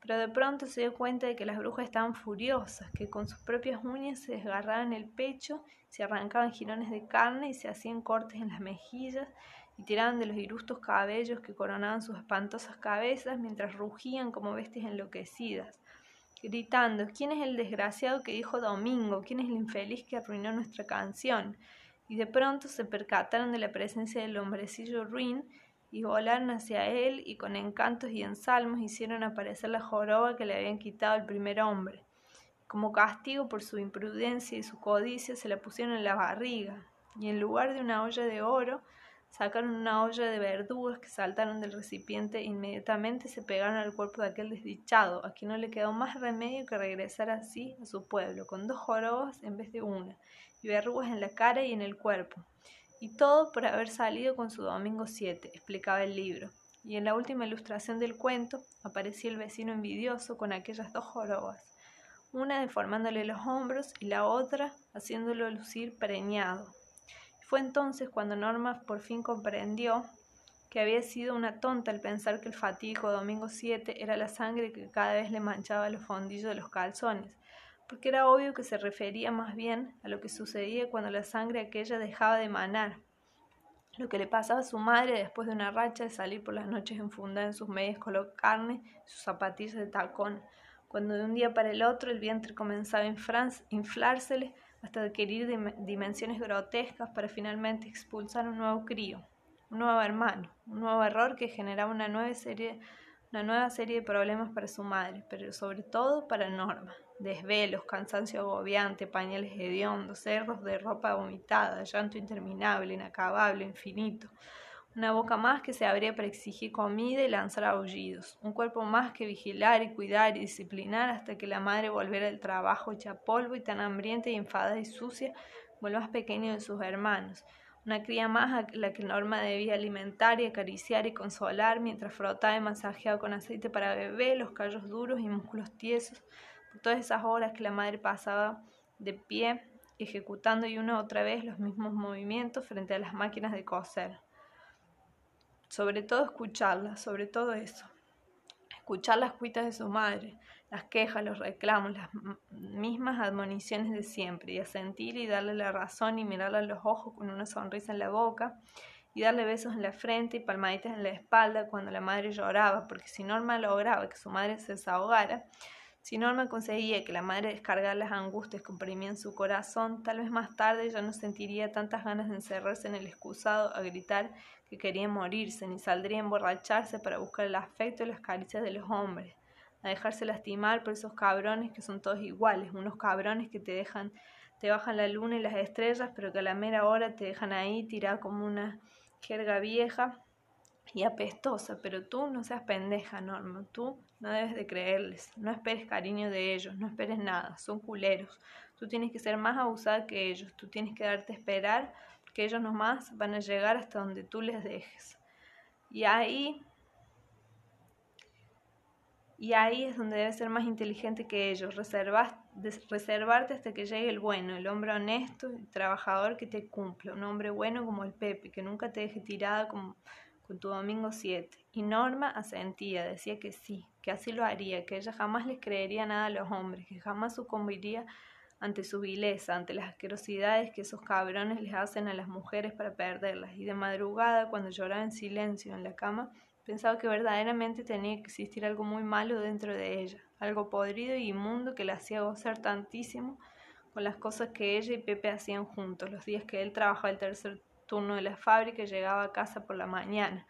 Pero de pronto se dio cuenta de que las brujas estaban furiosas, que con sus propias uñas se desgarraban el pecho, se arrancaban jirones de carne y se hacían cortes en las mejillas y tiraban de los irustos cabellos que coronaban sus espantosas cabezas mientras rugían como bestias enloquecidas gritando, ¿quién es el desgraciado que dijo domingo? ¿Quién es el infeliz que arruinó nuestra canción? Y de pronto se percataron de la presencia del hombrecillo ruin y volaron hacia él y con encantos y ensalmos hicieron aparecer la joroba que le habían quitado al primer hombre. Como castigo por su imprudencia y su codicia se la pusieron en la barriga y en lugar de una olla de oro Sacaron una olla de verdugas que saltaron del recipiente e inmediatamente se pegaron al cuerpo de aquel desdichado, a quien no le quedó más remedio que regresar así a su pueblo, con dos jorobas en vez de una, y verrugas en la cara y en el cuerpo. Y todo por haber salido con su domingo 7, explicaba el libro. Y en la última ilustración del cuento aparecía el vecino envidioso con aquellas dos jorobas, una deformándole los hombros y la otra haciéndolo lucir preñado. Fue entonces cuando Norma por fin comprendió que había sido una tonta al pensar que el fatídico domingo 7 era la sangre que cada vez le manchaba los fondillos de los calzones, porque era obvio que se refería más bien a lo que sucedía cuando la sangre aquella dejaba de manar, lo que le pasaba a su madre después de una racha de salir por las noches enfundada en sus medias color carne y sus zapatillas de tacón, cuando de un día para el otro el vientre comenzaba a inflársele hasta adquirir dimensiones grotescas para finalmente expulsar un nuevo crío, un nuevo hermano, un nuevo error que generaba una nueva serie, una nueva serie de problemas para su madre, pero sobre todo para Norma. Desvelos, cansancio agobiante, pañales hediondos, cerros de ropa vomitada, llanto interminable, inacabable, infinito. Una boca más que se abría para exigir comida y lanzar aullidos, un cuerpo más que vigilar y cuidar y disciplinar hasta que la madre volviera del trabajo hecha polvo y tan hambrienta y enfadada y sucia como el más pequeño de sus hermanos, una cría más a la que Norma debía alimentar y acariciar y consolar mientras frotaba y masajeaba con aceite para bebé los callos duros y músculos tiesos por todas esas horas que la madre pasaba de pie ejecutando y una otra vez los mismos movimientos frente a las máquinas de coser. Sobre todo escucharla, sobre todo eso. Escuchar las cuitas de su madre, las quejas, los reclamos, las mismas admoniciones de siempre, y a sentir y darle la razón y mirarla a los ojos con una sonrisa en la boca, y darle besos en la frente y palmaditas en la espalda cuando la madre lloraba, porque si Norma lograba que su madre se desahogara, si Norma conseguía que la madre descargara las angustias que oprimían su corazón, tal vez más tarde ya no sentiría tantas ganas de encerrarse en el excusado a gritar que quería morirse, ni saldría a emborracharse para buscar el afecto y las caricias de los hombres, a dejarse lastimar por esos cabrones que son todos iguales, unos cabrones que te dejan, te bajan la luna y las estrellas, pero que a la mera hora te dejan ahí tirada como una jerga vieja y apestosa, pero tú no seas pendeja, Norma, tú no debes de creerles, no esperes cariño de ellos, no esperes nada, son culeros, tú tienes que ser más abusada que ellos, tú tienes que darte a esperar, porque ellos nomás van a llegar hasta donde tú les dejes. Y ahí, y ahí es donde debes ser más inteligente que ellos, reservarte hasta que llegue el bueno, el hombre honesto y trabajador que te cumpla, un hombre bueno como el Pepe, que nunca te deje tirada como con tu domingo 7. Y Norma asentía, decía que sí, que así lo haría, que ella jamás les creería nada a los hombres, que jamás sucumbiría ante su vileza, ante las asquerosidades que esos cabrones les hacen a las mujeres para perderlas. Y de madrugada, cuando lloraba en silencio en la cama, pensaba que verdaderamente tenía que existir algo muy malo dentro de ella, algo podrido y inmundo que la hacía gozar tantísimo con las cosas que ella y Pepe hacían juntos, los días que él trabajaba el tercer turno de la fábrica y llegaba a casa por la mañana,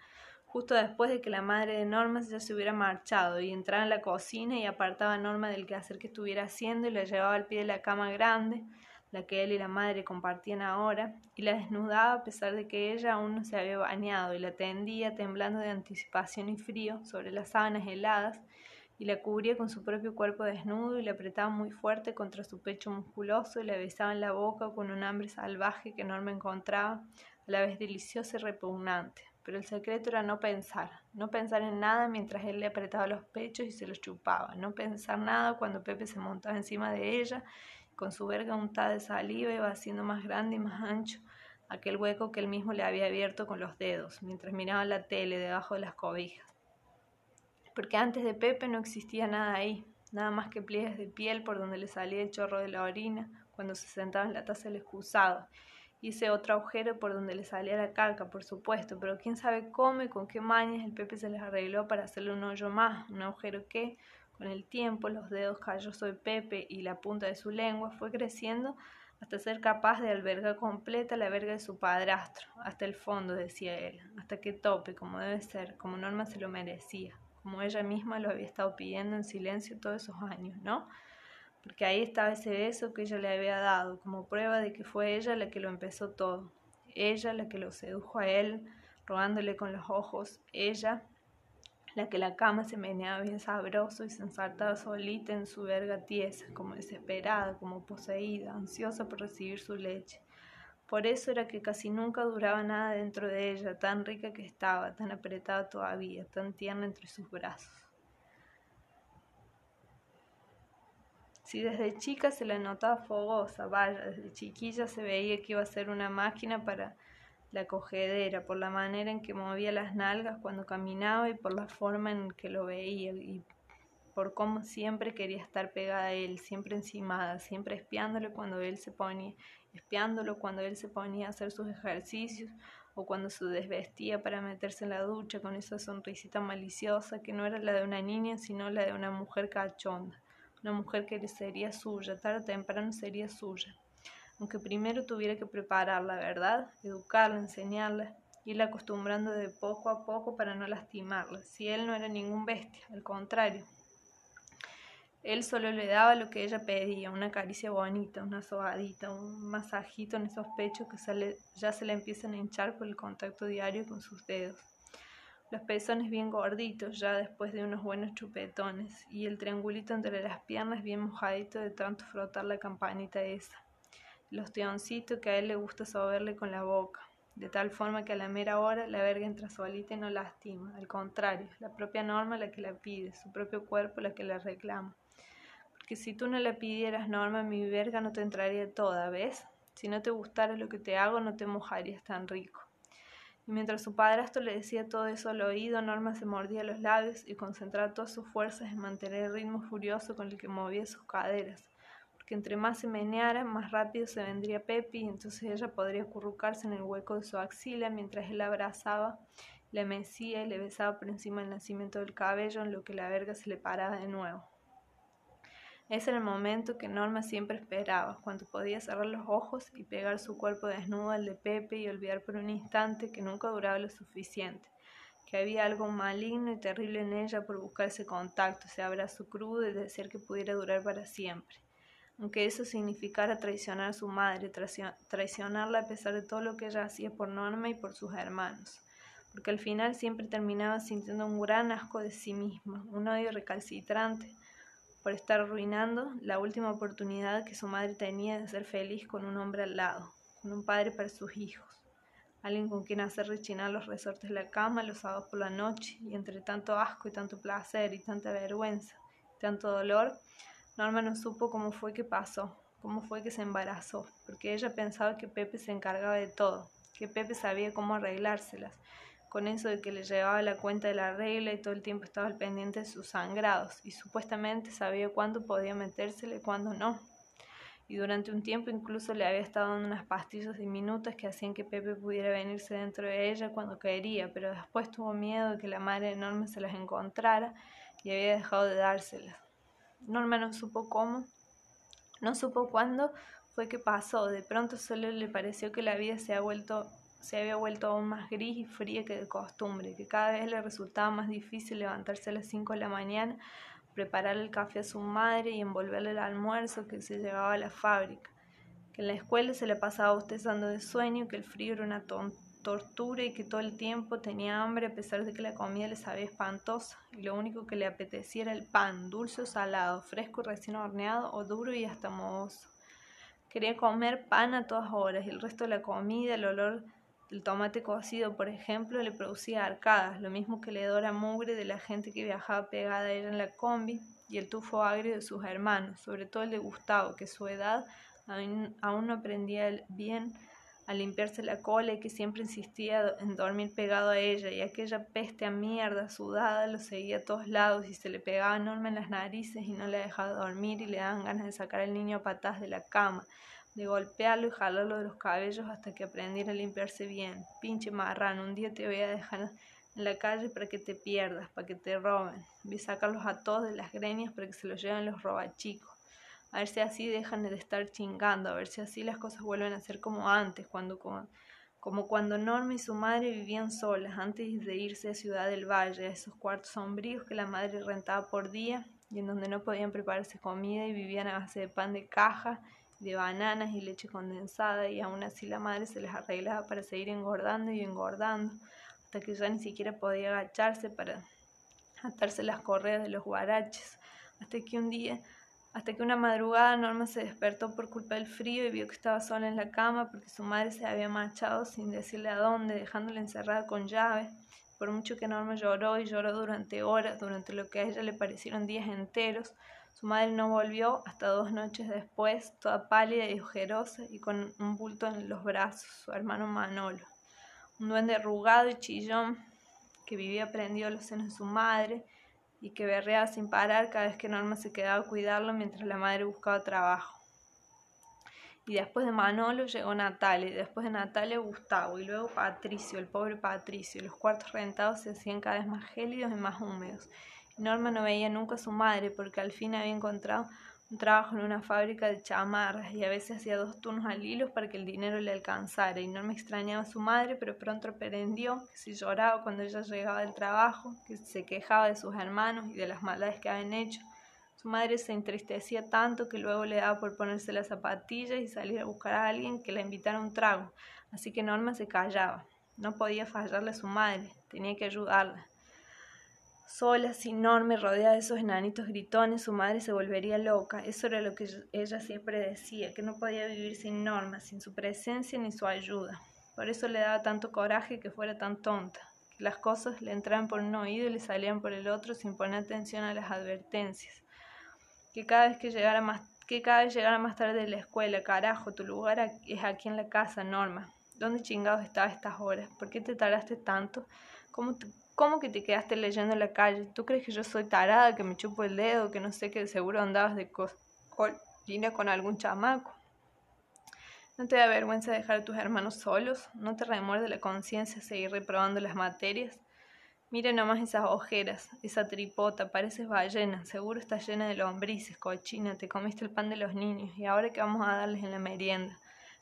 justo después de que la madre de Norma ya se hubiera marchado y entraba en la cocina y apartaba a Norma del quehacer que estuviera haciendo y la llevaba al pie de la cama grande, la que él y la madre compartían ahora, y la desnudaba a pesar de que ella aún no se había bañado y la tendía temblando de anticipación y frío sobre las sábanas heladas y la cubría con su propio cuerpo desnudo y la apretaba muy fuerte contra su pecho musculoso y la besaba en la boca con un hambre salvaje que Norma encontraba a la vez deliciosa y repugnante. Pero el secreto era no pensar, no pensar en nada mientras él le apretaba los pechos y se los chupaba, no pensar nada cuando Pepe se montaba encima de ella con su verga untada de saliva iba haciendo más grande y más ancho aquel hueco que él mismo le había abierto con los dedos, mientras miraba la tele debajo de las cobijas porque antes de Pepe no existía nada ahí, nada más que pliegues de piel por donde le salía el chorro de la orina cuando se sentaba en la taza del excusado. Hice otro agujero por donde le salía la caca, por supuesto, pero quién sabe cómo y con qué mañas el Pepe se les arregló para hacerle un hoyo más, un agujero que, con el tiempo, los dedos callosos de Pepe y la punta de su lengua fue creciendo hasta ser capaz de albergar completa la verga de su padrastro, hasta el fondo, decía él, hasta que tope, como debe ser, como Norma se lo merecía como ella misma lo había estado pidiendo en silencio todos esos años, ¿no? Porque ahí estaba ese beso que ella le había dado, como prueba de que fue ella la que lo empezó todo, ella la que lo sedujo a él, rogándole con los ojos, ella la que la cama se meneaba bien sabroso y se ensartaba solita en su verga tiesa, como desesperada, como poseída, ansiosa por recibir su leche. Por eso era que casi nunca duraba nada dentro de ella, tan rica que estaba, tan apretada todavía, tan tierna entre sus brazos. Si desde chica se la notaba fogosa, vaya, desde chiquilla se veía que iba a ser una máquina para la cogedera, por la manera en que movía las nalgas cuando caminaba y por la forma en que lo veía y por cómo siempre quería estar pegada a él, siempre encimada, siempre espiándole cuando él se ponía, espiándolo cuando él se ponía a hacer sus ejercicios o cuando se desvestía para meterse en la ducha con esa sonrisita maliciosa que no era la de una niña, sino la de una mujer cachonda, una mujer que sería suya, tarde o temprano sería suya. Aunque primero tuviera que prepararla, ¿verdad? Educarla, enseñarla, irla acostumbrando de poco a poco para no lastimarla. Si él no era ningún bestia, al contrario, Él solo le daba lo que ella pedía, una caricia bonita, una sobadita, un masajito en esos pechos que ya se le empiezan a hinchar por el contacto diario con sus dedos. Los pezones bien gorditos ya después de unos buenos chupetones y el triangulito entre las piernas bien mojadito de tanto frotar la campanita esa. Los teoncitos que a él le gusta soberle con la boca, de tal forma que a la mera hora la verga entra solita y no lastima, al contrario, la propia norma la que la pide, su propio cuerpo la que la reclama que si tú no le pidieras, Norma, mi verga no te entraría toda, ¿ves? Si no te gustara lo que te hago, no te mojarías tan rico. Y mientras su padrastro le decía todo eso al oído, Norma se mordía los labios y concentraba todas sus fuerzas en mantener el ritmo furioso con el que movía sus caderas, porque entre más se meneara, más rápido se vendría Pepi y entonces ella podría acurrucarse en el hueco de su axila mientras él la abrazaba, le mecía y le besaba por encima del nacimiento del cabello en lo que la verga se le paraba de nuevo. Ese el momento que Norma siempre esperaba, cuando podía cerrar los ojos y pegar su cuerpo desnudo al de Pepe y olvidar por un instante que nunca duraba lo suficiente, que había algo maligno y terrible en ella por buscar ese contacto, ese abrazo crudo y desear que pudiera durar para siempre. Aunque eso significara traicionar a su madre, traicionarla a pesar de todo lo que ella hacía por Norma y por sus hermanos porque al final siempre terminaba sintiendo un gran asco de sí misma, un odio recalcitrante, por estar arruinando la última oportunidad que su madre tenía de ser feliz con un hombre al lado, con un padre para sus hijos, alguien con quien hacer rechinar los resortes de la cama los sábados por la noche, y entre tanto asco y tanto placer y tanta vergüenza y tanto dolor, Norma no supo cómo fue que pasó, cómo fue que se embarazó, porque ella pensaba que Pepe se encargaba de todo, que Pepe sabía cómo arreglárselas, con eso de que le llevaba la cuenta de la regla y todo el tiempo estaba al pendiente de sus sangrados y supuestamente sabía cuándo podía metérsele y cuándo no. Y durante un tiempo incluso le había estado dando unas pastillas diminutas que hacían que Pepe pudiera venirse dentro de ella cuando quería, pero después tuvo miedo de que la madre de Norma se las encontrara y había dejado de dárselas. Norma no supo cómo, no supo cuándo fue que pasó, de pronto solo le pareció que la vida se ha vuelto se había vuelto aún más gris y fría que de costumbre, que cada vez le resultaba más difícil levantarse a las cinco de la mañana, preparar el café a su madre y envolverle el almuerzo que se llevaba a la fábrica, que en la escuela se le pasaba bostezando de sueño, que el frío era una tortura y que todo el tiempo tenía hambre a pesar de que la comida le sabía espantosa y lo único que le apetecía era el pan, dulce o salado, fresco recién horneado o duro y hasta mohoso. Quería comer pan a todas horas y el resto de la comida, el olor el tomate cocido, por ejemplo, le producía arcadas, lo mismo que le dora mugre de la gente que viajaba pegada a ella en la combi y el tufo agrio de sus hermanos, sobre todo el de Gustavo, que su edad aún, no aprendía bien a limpiarse la cola y que siempre insistía en dormir pegado a ella, y aquella peste a mierda sudada lo seguía a todos lados y se le pegaba enorme en las narices y no le dejaba dormir y le daban ganas de sacar al niño a patas de la cama de golpearlo y jalarlo de los cabellos hasta que aprendiera a limpiarse bien. Pinche marrano, un día te voy a dejar en la calle para que te pierdas, para que te roben. Voy a sacarlos a todos de las greñas para que se los lleven los robachicos. A ver si así dejan de estar chingando, a ver si así las cosas vuelven a ser como antes, cuando como, como cuando Norma y su madre vivían solas antes de irse a Ciudad del Valle, a esos cuartos sombríos que la madre rentaba por día y en donde no podían prepararse comida y vivían a base de pan de caja de bananas y leche condensada y aún así la madre se les arreglaba para seguir engordando y engordando hasta que ya ni siquiera podía agacharse para atarse las correas de los guaraches hasta que un día hasta que una madrugada Norma se despertó por culpa del frío y vio que estaba sola en la cama porque su madre se había marchado sin decirle a dónde, dejándola encerrada con llave. Por mucho que Norma lloró y lloró durante horas, durante lo que a ella le parecieron días enteros, su madre no volvió hasta dos noches después, toda pálida y ojerosa y con un bulto en los brazos, su hermano Manolo. Un duende arrugado y chillón que vivía prendido a los senos de su madre y que berreaba sin parar cada vez que Norma se quedaba a cuidarlo mientras la madre buscaba trabajo. Y después de Manolo llegó Natalia, y después de Natalia Gustavo, y luego Patricio, el pobre Patricio. Los cuartos rentados se hacían cada vez más gélidos y más húmedos, Norma no veía nunca a su madre porque al fin había encontrado un trabajo en una fábrica de chamarras y a veces hacía dos turnos al hilo para que el dinero le alcanzara. Y Norma extrañaba a su madre, pero pronto aprendió que si lloraba cuando ella llegaba del trabajo, que se quejaba de sus hermanos y de las maldades que habían hecho, Su madre se entristecía tanto que luego le daba por ponerse las zapatillas y salir a buscar a alguien que la invitara a un trago, así que Norma se callaba. No podía fallarle a su madre, tenía que ayudarla. Sola, sin Norma, rodeada de esos enanitos gritones, su madre se volvería loca. Eso era lo que ella siempre decía, que no podía vivir sin Norma, sin su presencia ni su ayuda. Por eso le daba tanto coraje que fuera tan tonta, que las cosas le entraban por un oído y le salían por el otro sin poner atención a las advertencias que cada vez que llegara más que cada vez llegara más tarde de la escuela, carajo, tu lugar es aquí en la casa, Norma. ¿Dónde chingados estaba a estas horas? ¿Por qué te tardaste tanto? ¿Cómo, ¿Cómo que te quedaste leyendo en la calle? ¿Tú crees que yo soy tarada, que me chupo el dedo, que no sé, que seguro andabas de colina con algún chamaco? ¿No te da vergüenza dejar a tus hermanos solos? ¿No te remuerde la conciencia seguir reprobando las materias? Mira nomás esas ojeras, esa tripota, pareces ballena, seguro está llena de lombrices, cochina, te comiste el pan de los niños y ahora qué vamos a darles en la merienda.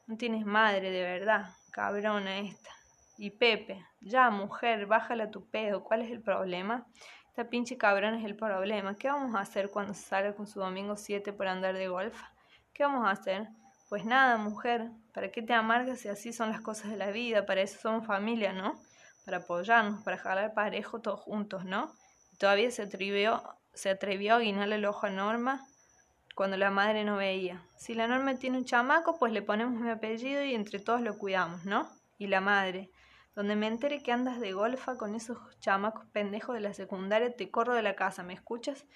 No tienes madre, de verdad, cabrona esta. Y Pepe, ya mujer, bájala a tu pedo, ¿cuál es el problema? Esta pinche cabrona es el problema. ¿Qué vamos a hacer cuando salga con su domingo 7 por andar de golf? ¿Qué vamos a hacer? Pues nada, mujer, ¿para qué te amargas si así son las cosas de la vida? Para eso somos familia, ¿no? para apoyarnos, para jalar parejo todos juntos, ¿no? todavía se atrevió, se atrevió a guinarle el ojo a Norma cuando la madre no veía. Si la Norma tiene un chamaco, pues le ponemos mi apellido y entre todos lo cuidamos, ¿no? Y la madre, donde me entere que andas de golfa con esos chamacos pendejos de la secundaria, te corro de la casa, ¿me escuchas?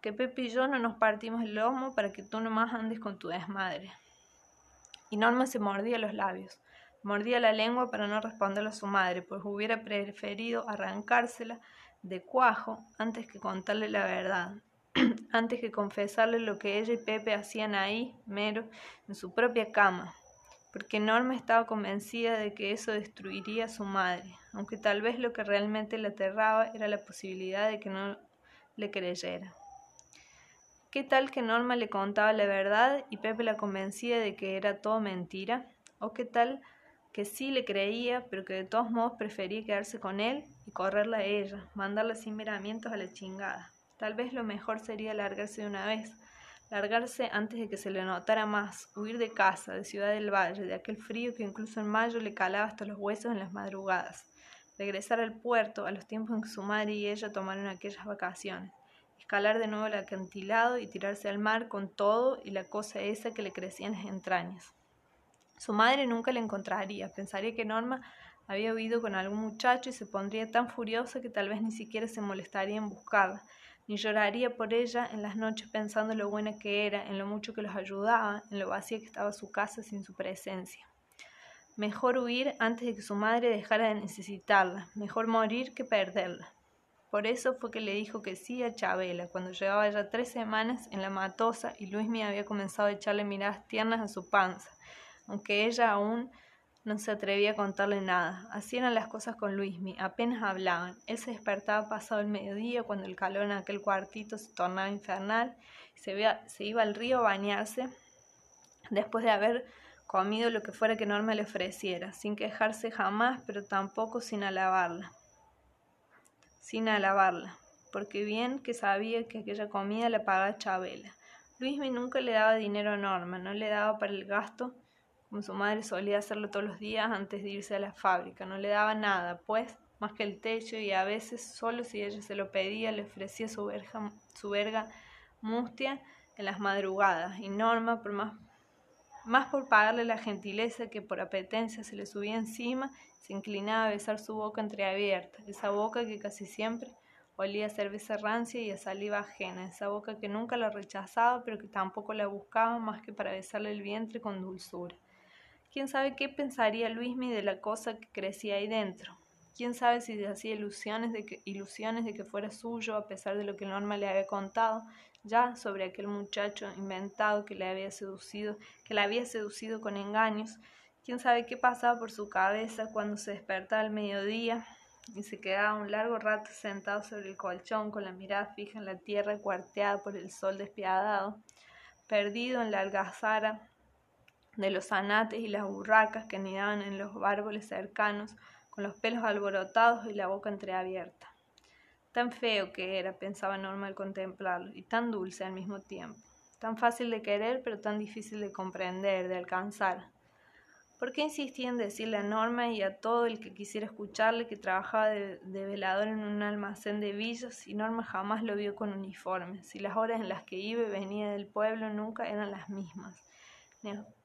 Que Pepe y yo no nos partimos el lomo para que tú nomás andes con tu desmadre. Y Norma se mordía los labios. Mordía la lengua para no responderle a su madre, pues hubiera preferido arrancársela de cuajo antes que contarle la verdad, antes que confesarle lo que ella y Pepe hacían ahí, mero, en su propia cama, porque Norma estaba convencida de que eso destruiría a su madre, aunque tal vez lo que realmente le aterraba era la posibilidad de que no le creyera. ¿Qué tal que Norma le contaba la verdad y Pepe la convencía de que era todo mentira? ¿O qué tal que sí le creía, pero que de todos modos prefería quedarse con él y correrla a ella, mandarla sin miramientos a la chingada. Tal vez lo mejor sería largarse de una vez, largarse antes de que se le notara más, huir de casa, de Ciudad del Valle, de aquel frío que incluso en mayo le calaba hasta los huesos en las madrugadas, regresar al puerto a los tiempos en que su madre y ella tomaron aquellas vacaciones, escalar de nuevo el acantilado y tirarse al mar con todo y la cosa esa que le crecía en las entrañas. Su madre nunca la encontraría, pensaría que Norma había huido con algún muchacho y se pondría tan furiosa que tal vez ni siquiera se molestaría en buscarla, ni lloraría por ella en las noches pensando en lo buena que era, en lo mucho que los ayudaba, en lo vacía que estaba su casa sin su presencia. Mejor huir antes de que su madre dejara de necesitarla, mejor morir que perderla. Por eso fue que le dijo que sí a Chabela, cuando llevaba ya tres semanas en la matosa y Luismi había comenzado a echarle miradas tiernas a su panza aunque ella aún no se atrevía a contarle nada. Así eran las cosas con Luismi, apenas hablaban. Él se despertaba pasado el mediodía cuando el calor en aquel cuartito se tornaba infernal se, se iba al río a bañarse después de haber comido lo que fuera que Norma le ofreciera, sin quejarse jamás, pero tampoco sin alabarla. Sin alabarla, porque bien que sabía que aquella comida la pagaba Chabela. Luismi nunca le daba dinero a Norma, no le daba para el gasto como su madre solía hacerlo todos los días antes de irse a la fábrica. No le daba nada, pues, más que el techo y a veces, solo si ella se lo pedía, le ofrecía su verga, su verga mustia en las madrugadas. Y Norma, por más, más por pagarle la gentileza que por apetencia se le subía encima, se inclinaba a besar su boca entreabierta, esa boca que casi siempre olía a cerveza rancia y a saliva ajena, esa boca que nunca la rechazaba, pero que tampoco la buscaba más que para besarle el vientre con dulzura. ¿Quién sabe qué pensaría Luismi de la cosa que crecía ahí dentro? ¿Quién sabe si se hacía ilusiones de, que, fuera suyo a pesar de lo que Norma le había contado ya sobre aquel muchacho inventado que le había seducido, que la había seducido con engaños? ¿Quién sabe qué pasaba por su cabeza cuando se despertaba al mediodía y se quedaba un largo rato sentado sobre el colchón con la mirada fija en la tierra cuarteada por el sol despiadado, perdido en la algazara de los anates y las burracas que anidaban en los árboles cercanos, con los pelos alborotados y la boca entreabierta. Tan feo que era, pensaba Norma al contemplarlo, y tan dulce al mismo tiempo. Tan fácil de querer, pero tan difícil de comprender, de alcanzar. ¿Por qué insistía en decirle a Norma y a todo el que quisiera escucharle que trabajaba de, velador en un almacén de villas y Norma jamás lo vio con uniforme? Si las horas en las que iba y venía del pueblo nunca eran las mismas,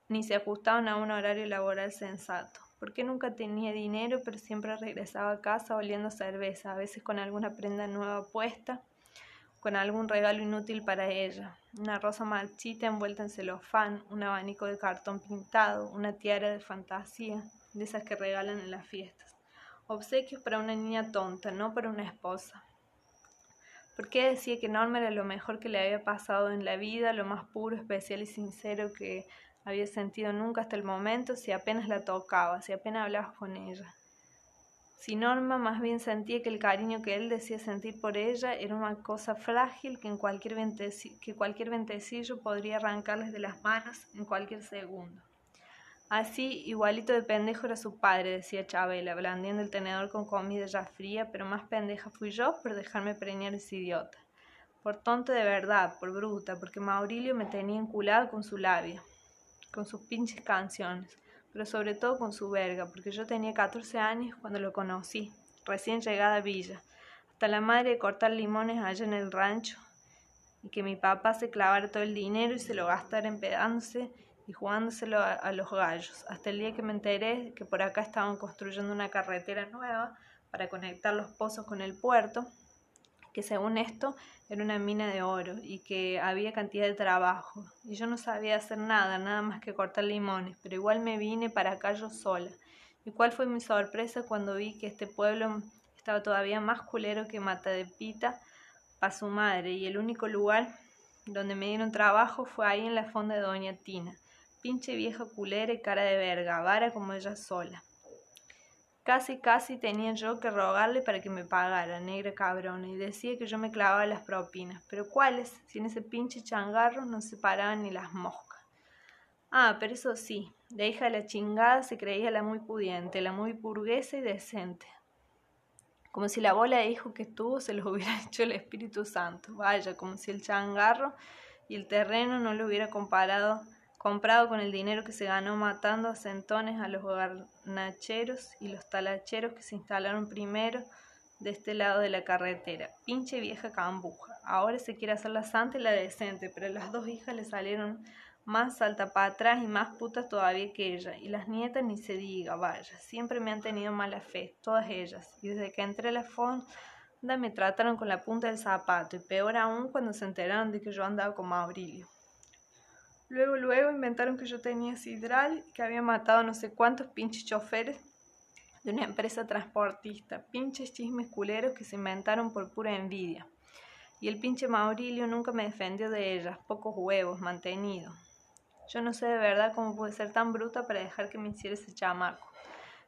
ni, se ajustaban a un horario laboral sensato. ¿Por qué nunca tenía dinero, pero siempre regresaba a casa oliendo cerveza, a veces con alguna prenda nueva puesta? con algún regalo inútil para ella, una rosa marchita envuelta en celofán, un abanico de cartón pintado, una tiara de fantasía, de esas que regalan en las fiestas. Obsequios para una niña tonta, no para una esposa. ¿Por qué decía que Norma era lo mejor que le había pasado en la vida, lo más puro, especial y sincero que había sentido nunca hasta el momento, si apenas la tocaba, si apenas hablaba con ella? Si Norma más bien sentía que el cariño que él decía sentir por ella era una cosa frágil que, en cualquier, que cualquier ventecillo podría arrancarles de las manos en cualquier segundo. Así, igualito de pendejo era su padre, decía Chabela, blandiendo el tenedor con comida ya fría, pero más pendeja fui yo por dejarme preñar ese idiota. Por tonto de verdad, por bruta, porque Maurilio me tenía enculado con su labia, con sus pinches canciones pero sobre todo con su verga, porque yo tenía 14 años cuando lo conocí, recién llegada a Villa, hasta la madre de cortar limones allá en el rancho, y que mi papá se clavara todo el dinero y se lo gastara empedándose y jugándoselo a, a los gallos, hasta el día que me enteré que por acá estaban construyendo una carretera nueva para conectar los pozos con el puerto, que según esto era una mina de oro y que había cantidad de trabajo. Y yo no sabía hacer nada, nada más que cortar limones, pero igual me vine para acá yo sola. ¿Y cuál fue mi sorpresa cuando vi que este pueblo estaba todavía más culero que Mata de Pita para su madre? Y el único lugar donde me dieron trabajo fue ahí en la fonda de Doña Tina. Pinche vieja culera y cara de verga, vara como ella sola. Casi, casi tenía yo que rogarle para que me pagara, negra cabrona, y decía que yo me clavaba las propinas. Pero ¿cuáles? Si en ese pinche changarro no se paraban ni las moscas. Ah, pero eso sí, de hija de la chingada se creía la muy pudiente, la muy burguesa y decente. Como si la bola de hijo que tuvo se lo hubiera hecho el Espíritu Santo. Vaya, como si el changarro y el terreno no lo hubiera comparado comprado con el dinero que se ganó matando a centones a los garnacheros y los talacheros que se instalaron primero de este lado de la carretera. Pinche vieja cambuja. Ahora se quiere hacer la santa y la decente, pero las dos hijas le salieron más salta para atrás y más putas todavía que ella. Y las nietas ni se diga, vaya, siempre me han tenido mala fe, todas ellas. Y desde que entré a la fonda me trataron con la punta del zapato, y peor aún cuando se enteraron de que yo andaba con Maurilio. Luego, luego inventaron que yo tenía sidral que había matado no sé cuántos pinches choferes de una empresa transportista. Pinches chismes culeros que se inventaron por pura envidia. Y el pinche Maurilio nunca me defendió de ellas, pocos huevos, mantenido. Yo no sé de verdad cómo pude ser tan bruta para dejar que me hiciera ese chamaco.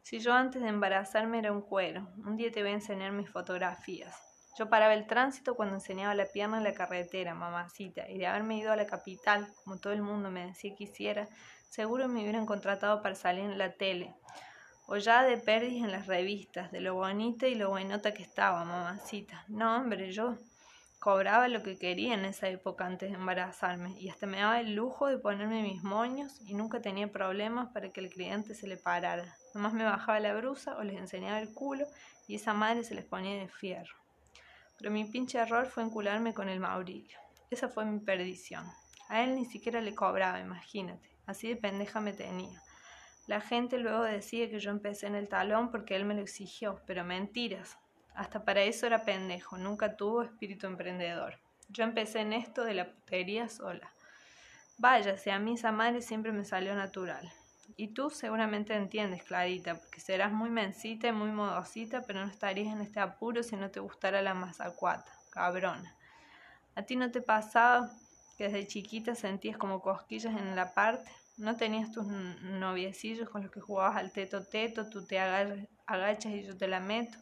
Si yo antes de embarazarme era un cuero, un día te voy a enseñar mis fotografías. Yo paraba el tránsito cuando enseñaba la pierna en la carretera, mamacita, y de haberme ido a la capital, como todo el mundo me decía que hiciera, seguro me hubieran contratado para salir en la tele. O ya de perdis en las revistas, de lo bonita y lo buenota que estaba, mamacita. No, hombre, yo cobraba lo que quería en esa época antes de embarazarme y hasta me daba el lujo de ponerme mis moños y nunca tenía problemas para que el cliente se le parara. Nomás me bajaba la brusa o les enseñaba el culo y esa madre se les ponía de fierro. Pero mi pinche error fue encularme con el Maurilio. Esa fue mi perdición. A él ni siquiera le cobraba, imagínate. Así de pendeja me tenía. La gente luego decía que yo empecé en el talón porque él me lo exigió, pero mentiras. Hasta para eso era pendejo, nunca tuvo espíritu emprendedor. Yo empecé en esto de la putería sola. Vaya, si a mí esa madre siempre me salió natural. Y tú seguramente entiendes, Clarita, porque serás muy mensita y muy modosita, pero no estarías en este apuro si no te gustara la mazacuata, cabrona. ¿A ti no te pasaba que desde chiquita sentías como cosquillas en la parte? ¿No tenías tus noviecillos con los que jugabas al teto teto, tú te agachas y yo te la meto?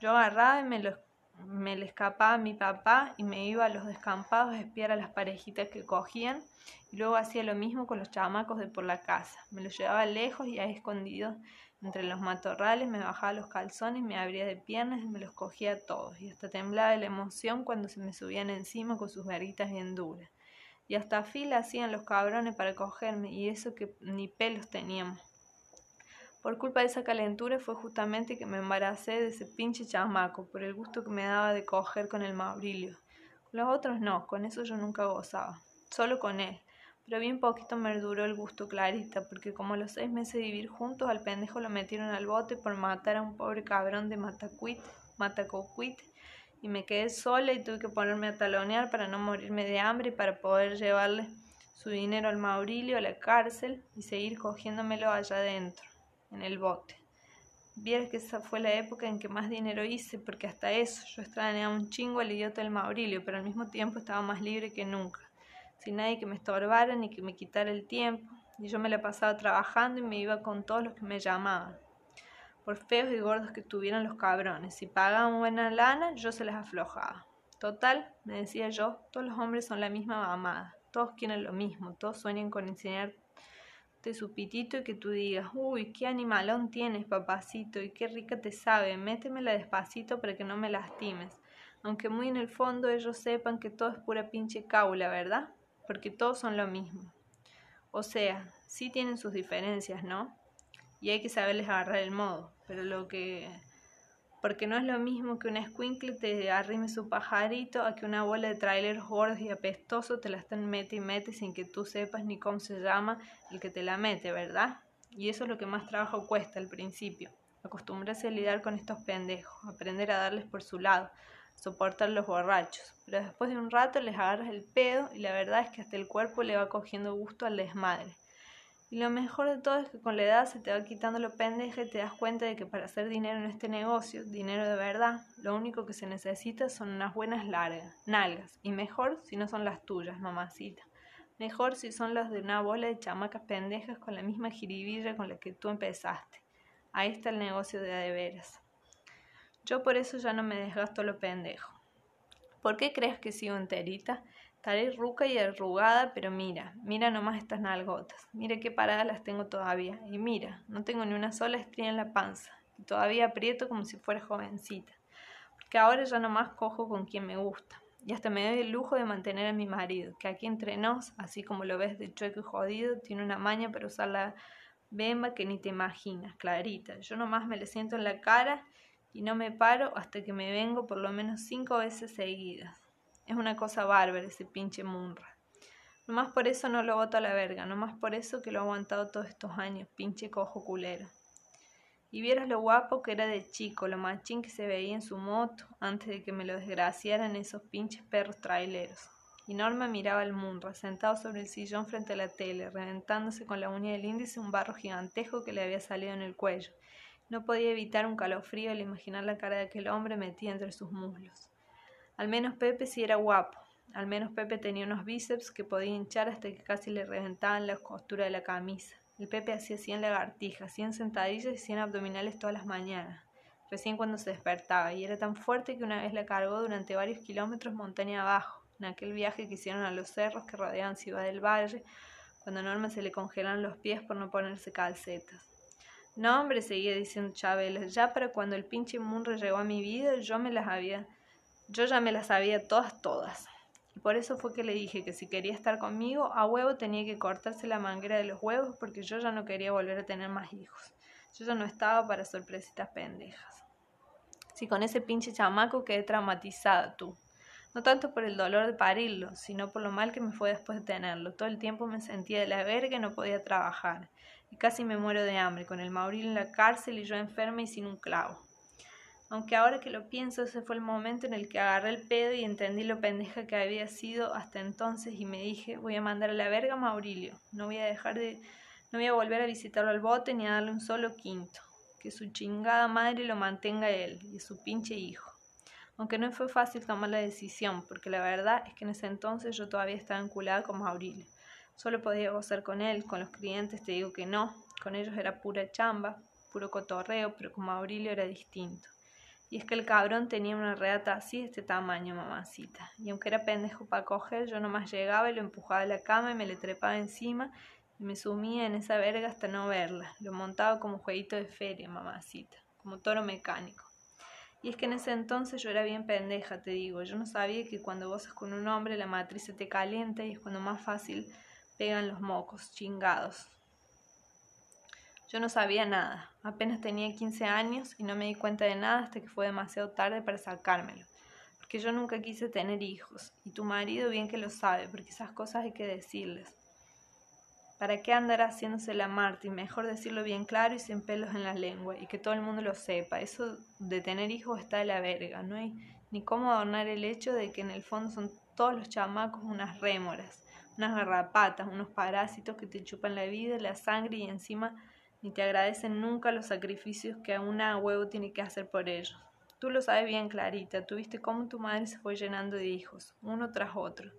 Yo agarraba y me los me le escapaba a mi papá y me iba a los descampados a espiar a las parejitas que cogían y luego hacía lo mismo con los chamacos de por la casa. Me los llevaba lejos y ahí escondidos entre los matorrales, me bajaba los calzones, me abría de piernas y me los cogía todos y hasta temblaba de la emoción cuando se me subían encima con sus verguitas bien duras. Y hasta fila hacían los cabrones para cogerme y eso que ni pelos teníamos. Por culpa de esa calentura fue justamente que me embaracé de ese pinche chamaco, por el gusto que me daba de coger con el Maurilio. Los otros no, con eso yo nunca gozaba, solo con él. Pero bien poquito me duró el gusto clarita, porque como los seis meses de vivir juntos, al pendejo lo metieron al bote por matar a un pobre cabrón de Matacuit, Matacocuit, y me quedé sola y tuve que ponerme a talonear para no morirme de hambre y para poder llevarle su dinero al Maurilio a la cárcel y seguir cogiéndomelo allá adentro en el bote. Vieras que esa fue la época en que más dinero hice, porque hasta eso yo extrañaba un chingo al idiota del Maurilio, pero al mismo tiempo estaba más libre que nunca, sin nadie que me estorbara ni que me quitara el tiempo, y yo me la pasaba trabajando y me iba con todos los que me llamaban. Por feos y gordos que tuvieran los cabrones, si pagaban buena lana, yo se las aflojaba. Total, me decía yo, todos los hombres son la misma mamada, todos quieren lo mismo, todos sueñan con enseñar de su pitito y que tú digas, uy, qué animalón tienes, papacito, y qué rica te sabe, métemela despacito para que no me lastimes. Aunque muy en el fondo ellos sepan que todo es pura pinche caula, ¿verdad? Porque todos son lo mismo. O sea, sí tienen sus diferencias, ¿no? Y hay que saberles agarrar el modo, pero lo que porque no es lo mismo que un escuincle te arrime su pajarito a que una bola de trailer gordos y apestoso te la estén mete y mete sin que tú sepas ni cómo se llama el que te la mete, ¿verdad? Y eso es lo que más trabajo cuesta al principio. Acostumbrarse a lidiar con estos pendejos, aprender a darles por su lado, soportar los borrachos. Pero después de un rato les agarras el pedo y la verdad es que hasta el cuerpo le va cogiendo gusto al desmadre. Y lo mejor de todo es que con la edad se te va quitando lo pendeja y te das cuenta de que para hacer dinero en este negocio, dinero de verdad, lo único que se necesita son unas buenas largas, nalgas. Y mejor si no son las tuyas, mamacita. Mejor si son las de una bola de chamacas pendejas con la misma jiribilla con la que tú empezaste. Ahí está el negocio de de veras. Yo por eso ya no me desgasto lo pendejo. ¿Por qué crees que sigo enterita? Estaré ruca y arrugada, pero mira, mira nomás estas nalgotas. Mira qué paradas las tengo todavía. Y mira, no tengo ni una sola estría en la panza. Y todavía aprieto como si fuera jovencita. Porque ahora ya nomás cojo con quien me gusta. Y hasta me doy el lujo de mantener a mi marido, que aquí entre nos, así como lo ves de chueco y jodido, tiene una maña para usar la bemba que ni te imaginas, clarita. Yo nomás me le siento en la cara y no me paro hasta que me vengo por lo menos cinco veces seguidas. Es una cosa bárbara ese pinche Munra. Nomás por eso no lo voto a la verga, nomás por eso que lo he aguantado todos estos años, pinche cojo culero. Y vieras lo guapo que era de chico, lo machín que se veía en su moto, antes de que me lo desgraciaran esos pinches perros traileros. Y Norma miraba al Munra, sentado sobre el sillón frente a la tele, reventándose con la uña del índice un barro gigantesco que le había salido en el cuello. No podía evitar un calofrío al imaginar la cara de aquel hombre metida entre sus muslos. Al menos Pepe sí era guapo. Al menos Pepe tenía unos bíceps que podía hinchar hasta que casi le reventaban la costura de la camisa. El Pepe hacía 100 lagartijas, 100 sentadillas y 100 abdominales todas las mañanas, recién cuando se despertaba, y era tan fuerte que una vez la cargó durante varios kilómetros montaña abajo, en aquel viaje que hicieron a los cerros que rodeaban Ciudad del Valle, cuando a Norma se le congelaron los pies por no ponerse calcetas. No, hombre, seguía diciendo Chávez, ya para cuando el pinche Munro llegó a mi vida, yo me las había yo ya me las sabía todas, todas. Y por eso fue que le dije que si quería estar conmigo, a huevo tenía que cortarse la manguera de los huevos porque yo ya no quería volver a tener más hijos. Yo ya no estaba para sorpresitas pendejas. Si con ese pinche chamaco quedé traumatizada tú. No tanto por el dolor de parirlo, sino por lo mal que me fue después de tenerlo. Todo el tiempo me sentía de la verga y no podía trabajar. Y casi me muero de hambre, con el Mauril en la cárcel y yo enferma y sin un clavo. Aunque ahora que lo pienso, ese fue el momento en el que agarré el pedo y entendí lo pendeja que había sido hasta entonces y me dije, voy a mandar a la verga a Maurilio, no voy a dejar de, no voy a volver a visitarlo al bote ni a darle un solo quinto, que su chingada madre lo mantenga él y su pinche hijo. Aunque no fue fácil tomar la decisión, porque la verdad es que en ese entonces yo todavía estaba enculada con Maurilio. Solo podía gozar con él, con los clientes te digo que no, con ellos era pura chamba, puro cotorreo, pero con Maurilio era distinto. Y es que el cabrón tenía una reata así, este tamaño, mamacita. Y aunque era pendejo para coger, yo nomás llegaba y lo empujaba a la cama y me le trepaba encima y me sumía en esa verga hasta no verla. Lo montaba como jueguito de feria, mamacita, como toro mecánico. Y es que en ese entonces yo era bien pendeja, te digo. Yo no sabía que cuando vos con un hombre la matriz se te calienta y es cuando más fácil pegan los mocos, chingados. Yo no sabía nada, apenas tenía 15 años y no me di cuenta de nada hasta que fue demasiado tarde para sacármelo. Porque yo nunca quise tener hijos, y tu marido bien que lo sabe, porque esas cosas hay que decirles. ¿Para qué andar haciéndose la Marta? mejor decirlo bien claro y sin pelos en la lengua, y que todo el mundo lo sepa. Eso de tener hijos está de la verga, no hay ni cómo adornar el hecho de que en el fondo son todos los chamacos unas rémoras, unas garrapatas, unos parásitos que te chupan la vida, la sangre y encima ni te agradecen nunca los sacrificios que una huevo tiene que hacer por ellos. Tú lo sabes bien, Clarita, tú viste cómo tu madre se fue llenando de hijos, uno tras otro,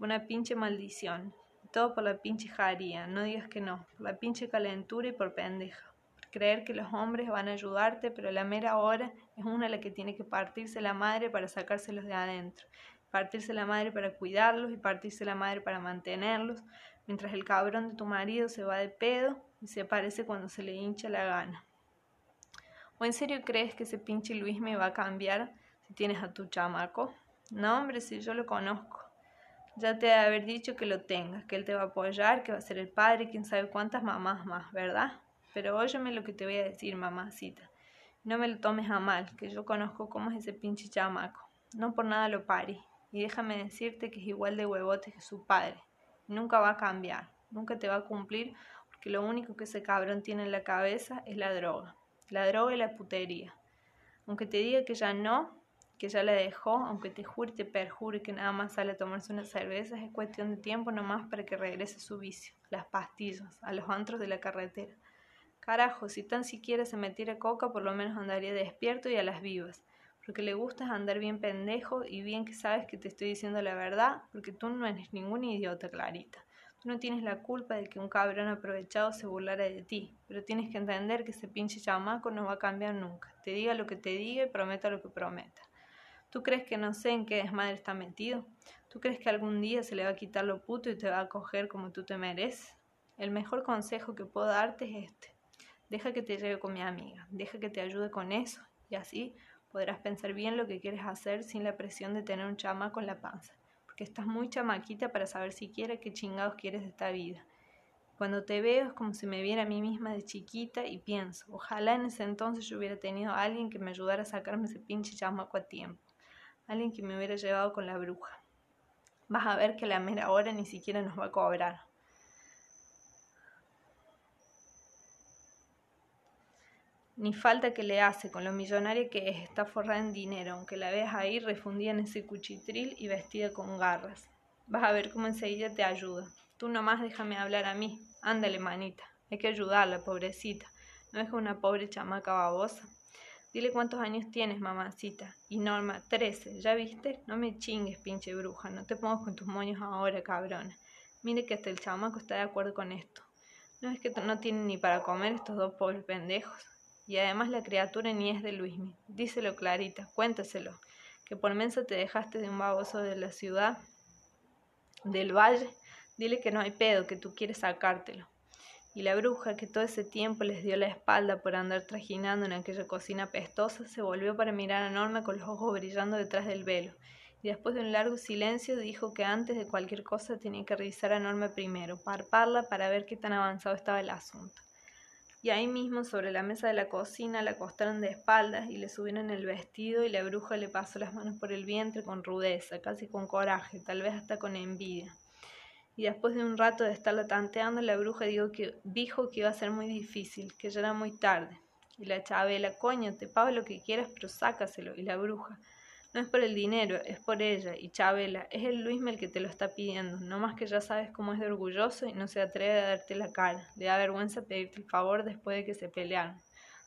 una pinche maldición. Todo por la pinche jaría, no digas que no, por la pinche calentura y por pendeja. Por creer que los hombres van a ayudarte, pero la mera hora es una la que tiene que partirse la madre para sacárselos de adentro, partirse la madre para cuidarlos y partirse la madre para mantenerlos, mientras el cabrón de tu marido se va de pedo se aparece cuando se le hincha la gana. ¿O en serio crees que ese pinche Luis me va a cambiar si tienes a tu chamaco? No, hombre, si yo lo conozco. Ya te ha haber dicho que lo tengas, que él te va a apoyar, que va a ser el padre, quién sabe cuántas mamás más, ¿verdad? Pero óyeme lo que te voy a decir, mamacita. No me lo tomes a mal, que yo conozco cómo es ese pinche chamaco. No por nada lo pare. Y déjame decirte que es igual de huevote que su padre. Nunca va a cambiar, nunca te va a cumplir que lo único que ese cabrón tiene en la cabeza es la droga, la droga y la putería. Aunque te diga que ya no, que ya la dejó, aunque te jure y te perjure que nada más sale a tomarse unas cervezas, es cuestión de tiempo nomás para que regrese su vicio, las pastillas, a los antros de la carretera. Carajo, si tan siquiera se metiera coca, por lo menos andaría despierto y a las vivas. Porque le gusta andar bien pendejo y bien que sabes que te estoy diciendo la verdad, porque tú no eres ningún idiota, Clarita. No tienes la culpa de que un cabrón aprovechado se burlara de ti, pero tienes que entender que ese pinche chamaco no va a cambiar nunca. Te diga lo que te diga y prometa lo que prometa. ¿Tú crees que no sé en qué desmadre está metido? ¿Tú crees que algún día se le va a quitar lo puto y te va a coger como tú te mereces? El mejor consejo que puedo darte es este. Deja que te lleve con mi amiga, deja que te ayude con eso y así podrás pensar bien lo que quieres hacer sin la presión de tener un chamaco en la panza que estás muy chamaquita para saber siquiera qué chingados quieres de esta vida. Cuando te veo es como si me viera a mí misma de chiquita y pienso, ojalá en ese entonces yo hubiera tenido a alguien que me ayudara a sacarme ese pinche chamaco a tiempo, alguien que me hubiera llevado con la bruja. Vas a ver que la mera hora ni siquiera nos va a cobrar. Ni falta que le hace con lo millonaria que es, está forrada en dinero, aunque la veas ahí refundida en ese cuchitril y vestida con garras. Vas a ver cómo enseguida te ayuda. Tú nomás déjame hablar a mí. Ándale, manita. Hay que ayudarla, pobrecita. No es una pobre chamaca babosa. Dile cuántos años tienes, mamacita. Y Norma, trece. ¿Ya viste? No me chingues, pinche bruja. No te pongas con tus moños ahora, cabrona. Mire que hasta el chamaco está de acuerdo con esto. No es que no tienen ni para comer estos dos pobres pendejos. Y además la criatura ni es de Luismi. Díselo Clarita, cuéntaselo, que por mensa te dejaste de un baboso de la ciudad, del valle. Dile que no hay pedo, que tú quieres sacártelo. Y la bruja, que todo ese tiempo les dio la espalda por andar trajinando en aquella cocina pestosa, se volvió para mirar a Norma con los ojos brillando detrás del velo, y después de un largo silencio dijo que antes de cualquier cosa tenía que revisar a Norma primero, parparla para ver qué tan avanzado estaba el asunto y ahí mismo sobre la mesa de la cocina la acostaron de espaldas y le subieron el vestido y la bruja le pasó las manos por el vientre con rudeza, casi con coraje, tal vez hasta con envidia. Y después de un rato de estarla tanteando, la bruja dijo que, dijo que iba a ser muy difícil, que ya era muy tarde. Y la chabela, coño, te pago lo que quieras, pero sácaselo. Y la bruja, no es por el dinero, es por ella. Y Chabela, es el Luisme el que te lo está pidiendo. No más que ya sabes cómo es de orgulloso y no se atreve a darte la cara. Le da vergüenza pedirte el favor después de que se pelearon.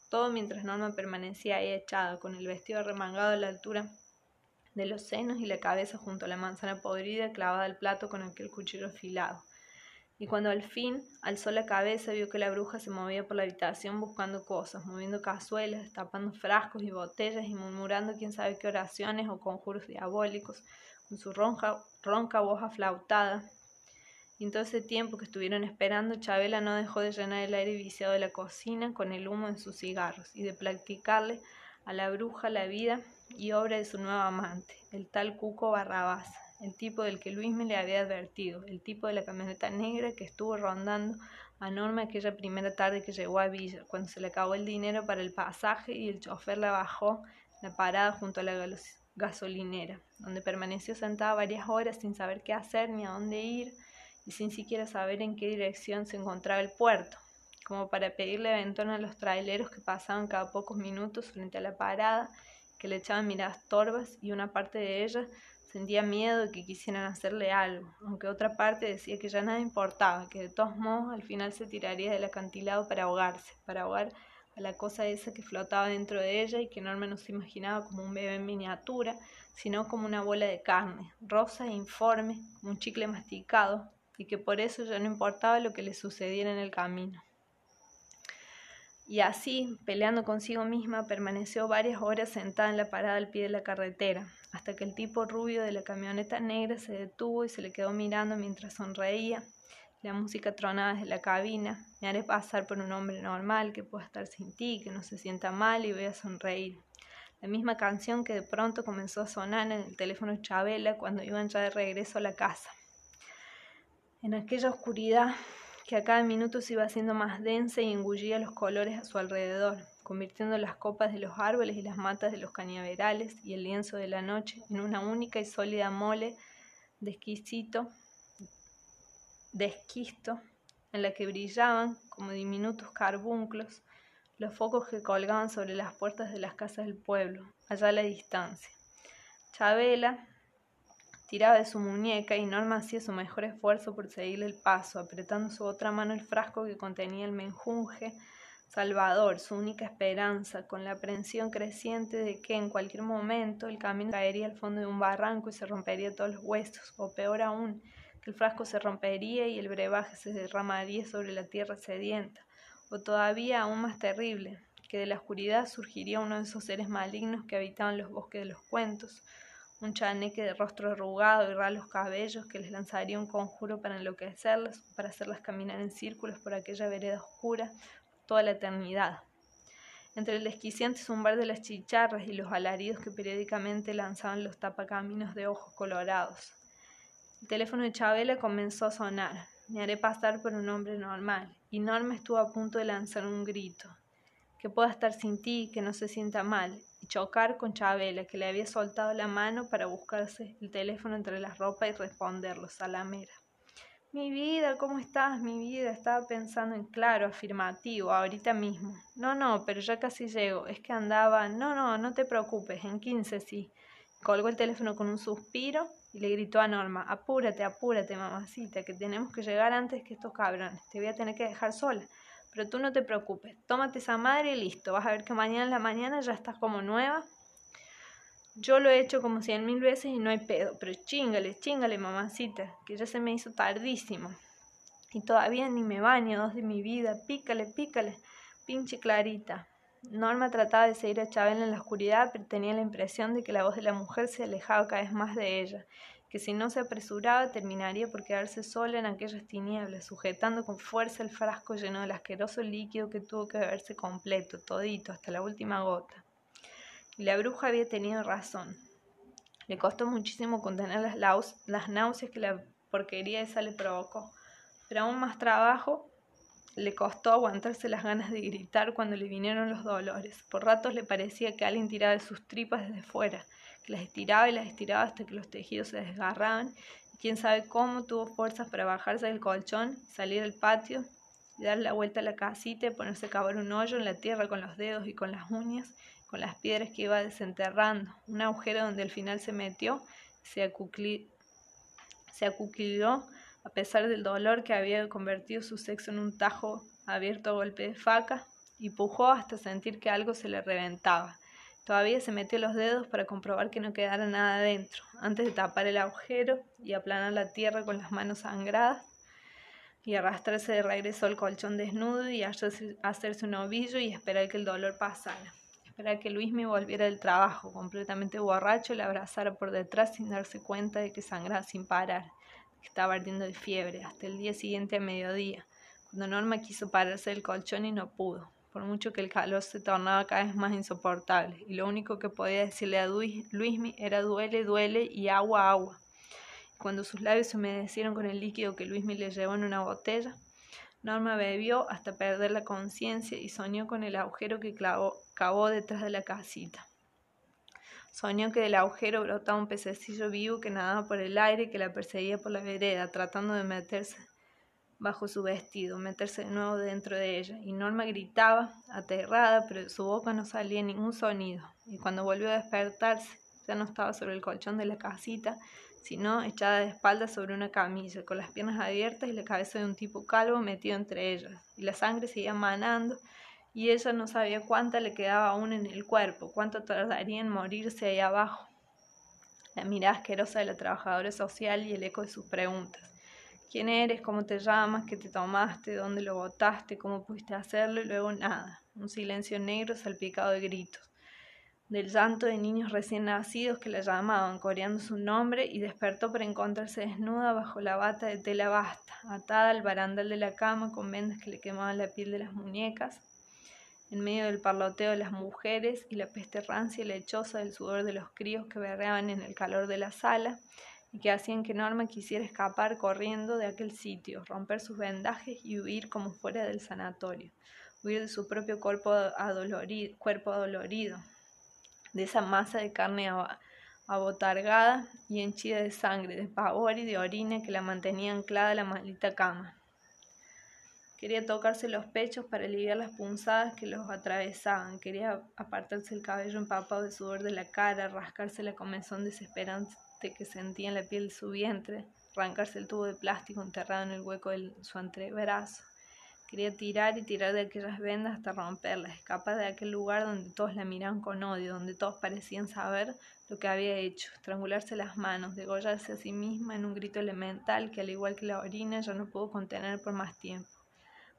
Todo mientras Norma permanecía ahí echada, con el vestido remangado a la altura de los senos y la cabeza junto a la manzana podrida clavada al plato con aquel cuchillo afilado. Y cuando al fin alzó la cabeza vio que la bruja se movía por la habitación buscando cosas, moviendo cazuelas, tapando frascos y botellas y murmurando quién sabe qué oraciones o conjuros diabólicos, con su ronca, ronca voz aflautada. Y en todo ese tiempo que estuvieron esperando, Chabela no dejó de llenar el aire viciado de la cocina con el humo de sus cigarros y de practicarle a la bruja la vida y obra de su nuevo amante, el tal Cuco Barrabás el tipo del que Luis me le había advertido, el tipo de la camioneta negra que estuvo rondando a Norma aquella primera tarde que llegó a Villa, cuando se le acabó el dinero para el pasaje y el chofer la bajó la parada junto a la gasolinera, donde permaneció sentada varias horas sin saber qué hacer ni a dónde ir y sin siquiera saber en qué dirección se encontraba el puerto, como para pedirle aventón a los traileros que pasaban cada pocos minutos frente a la parada, que le echaban miradas torvas y una parte de ellas Sentía miedo de que quisieran hacerle algo, aunque otra parte decía que ya nada importaba, que de todos modos al final se tiraría del acantilado para ahogarse, para ahogar a la cosa esa que flotaba dentro de ella y que Norma no se imaginaba como un bebé en miniatura, sino como una bola de carne, rosa e informe, como un chicle masticado, y que por eso ya no importaba lo que le sucediera en el camino. Y así, peleando consigo misma, permaneció varias horas sentada en la parada al pie de la carretera, hasta que el tipo rubio de la camioneta negra se detuvo y se le quedó mirando mientras sonreía. La música tronaba desde la cabina. Me haré pasar por un hombre normal que pueda estar sin ti, que no se sienta mal y voy a sonreír. La misma canción que de pronto comenzó a sonar en el teléfono Chabela cuando iban ya de regreso a la casa. En aquella oscuridad que a cada minuto se iba haciendo más densa y engullía los colores a su alrededor, convirtiendo las copas de los árboles y las matas de los cañaverales y el lienzo de la noche en una única y sólida mole de exquisito, de esquisto, en la que brillaban, como diminutos carbunclos, los focos que colgaban sobre las puertas de las casas del pueblo, allá a la distancia. Chabela, tiraba de su muñeca y Norma hacía su mejor esfuerzo por seguirle el paso, apretando su otra mano el frasco que contenía el menjunje Salvador, su única esperanza, con la aprensión creciente de que en cualquier momento el camino caería al fondo de un barranco y se rompería todos los huesos, o peor aún, que el frasco se rompería y el brebaje se derramaría sobre la tierra sedienta, o todavía aún más terrible, que de la oscuridad surgiría uno de esos seres malignos que habitaban los bosques de los cuentos, un chaneque de rostro arrugado y ralos cabellos que les lanzaría un conjuro para enloquecerlas, para hacerlas caminar en círculos por aquella vereda oscura toda la eternidad. Entre el desquiciante zumbar de las chicharras y los alaridos que periódicamente lanzaban los tapacaminos de ojos colorados. El teléfono de Chabela comenzó a sonar. Me haré pasar por un hombre normal, y Norma estuvo a punto de lanzar un grito. Que pueda estar sin ti, que no se sienta mal, y chocar con Chabela, que le había soltado la mano para buscarse el teléfono entre las ropas y responderlo, salamera. Mi vida, ¿cómo estás? Mi vida, estaba pensando en claro, afirmativo, ahorita mismo. No, no, pero ya casi llego. Es que andaba. No, no, no te preocupes, en quince sí. Colgó el teléfono con un suspiro y le gritó a Norma: Apúrate, apúrate, mamacita, que tenemos que llegar antes que estos cabrones. Te voy a tener que dejar sola. Pero tú no te preocupes, tómate esa madre y listo. Vas a ver que mañana en la mañana ya estás como nueva. Yo lo he hecho como cien mil veces y no hay pedo, pero chingale, chingale, mamacita, que ya se me hizo tardísimo. Y todavía ni me baño, dos de mi vida, pícale, pícale, pinche Clarita. Norma trataba de seguir a Chabela en la oscuridad, pero tenía la impresión de que la voz de la mujer se alejaba cada vez más de ella que si no se apresuraba terminaría por quedarse sola en aquellas tinieblas, sujetando con fuerza el frasco lleno del asqueroso líquido que tuvo que beberse completo, todito, hasta la última gota. Y la bruja había tenido razón. Le costó muchísimo contener las, las náuseas que la porquería esa le provocó, pero aún más trabajo le costó aguantarse las ganas de gritar cuando le vinieron los dolores. Por ratos le parecía que alguien tiraba de sus tripas desde fuera, las estiraba y las estiraba hasta que los tejidos se desgarraban. Y quién sabe cómo tuvo fuerzas para bajarse del colchón, salir al patio dar la vuelta a la casita y ponerse a cavar un hoyo en la tierra con los dedos y con las uñas, con las piedras que iba desenterrando, un agujero donde al final se metió, se, se acuclilló a pesar del dolor que había convertido su sexo en un tajo abierto a golpe de faca, y pujó hasta sentir que algo se le reventaba. Todavía se metió los dedos para comprobar que no quedara nada dentro, antes de tapar el agujero y aplanar la tierra con las manos sangradas. y arrastrarse de regreso al colchón desnudo y hacerse un ovillo y esperar que el dolor pasara. Esperar que Luis me volviera del trabajo, completamente borracho, le abrazara por detrás sin darse cuenta de que sangraba sin parar, estaba ardiendo de fiebre, hasta el día siguiente a mediodía, cuando Norma quiso pararse del colchón y no pudo, por mucho que el calor se tornaba cada vez más insoportable, y lo único que podía decirle a Luismi era duele, duele y agua, agua cuando sus labios se humedecieron con el líquido que Luismi le llevó en una botella, Norma bebió hasta perder la conciencia y soñó con el agujero que clavó, cavó detrás de la casita. Soñó que del agujero brotaba un pececillo vivo que nadaba por el aire y que la perseguía por la vereda, tratando de meterse bajo su vestido, meterse de nuevo dentro de ella. Y Norma gritaba, aterrada, pero de su boca no salía ningún sonido. Y cuando volvió a despertarse, ya no estaba sobre el colchón de la casita, sino echada de espaldas sobre una camilla, con las piernas abiertas y la cabeza de un tipo calvo metido entre ellas, y la sangre seguía manando, y ella no sabía cuánta le quedaba aún en el cuerpo, cuánto tardaría en morirse ahí abajo. La mirada asquerosa de la trabajadora social y el eco de sus preguntas. ¿Quién eres? ¿Cómo te llamas? ¿Qué te tomaste? ¿Dónde lo botaste? ¿Cómo pudiste hacerlo? Y luego nada. Un silencio negro salpicado de gritos del llanto de niños recién nacidos que la llamaban, coreando su nombre, y despertó para encontrarse desnuda bajo la bata de tela basta, atada al barandal de la cama con vendas que le quemaban la piel de las muñecas, en medio del parloteo de las mujeres y la peste rancia y lechosa del sudor de los críos que berreaban en el calor de la sala y que hacían que Norma quisiera escapar corriendo de aquel sitio, romper sus vendajes y huir como fuera del sanatorio, huir de su propio cuerpo adolorido, cuerpo adolorido de esa masa de carne abotargada y henchida de sangre, de pavor y de orina que la mantenía anclada a la maldita cama. Quería tocarse los pechos para aliviar las punzadas que los atravesaban. Quería apartarse el cabello empapado de sudor de la cara, rascarse la comezón desesperante que sentía en la piel de su vientre, arrancarse el tubo de plástico enterrado en el hueco de su antebrazo. Quería tirar y tirar de aquellas vendas hasta romperlas, escapar de aquel lugar donde todos la miraban con odio, donde todos parecían saber lo que había hecho, estrangularse las manos, degollarse a sí misma en un grito elemental que al igual que la orina ya no pudo contener por más tiempo.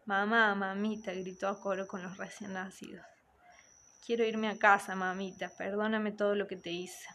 Mamá, mamita, gritó a coro con los recién nacidos. Quiero irme a casa, mamita, perdóname todo lo que te hice.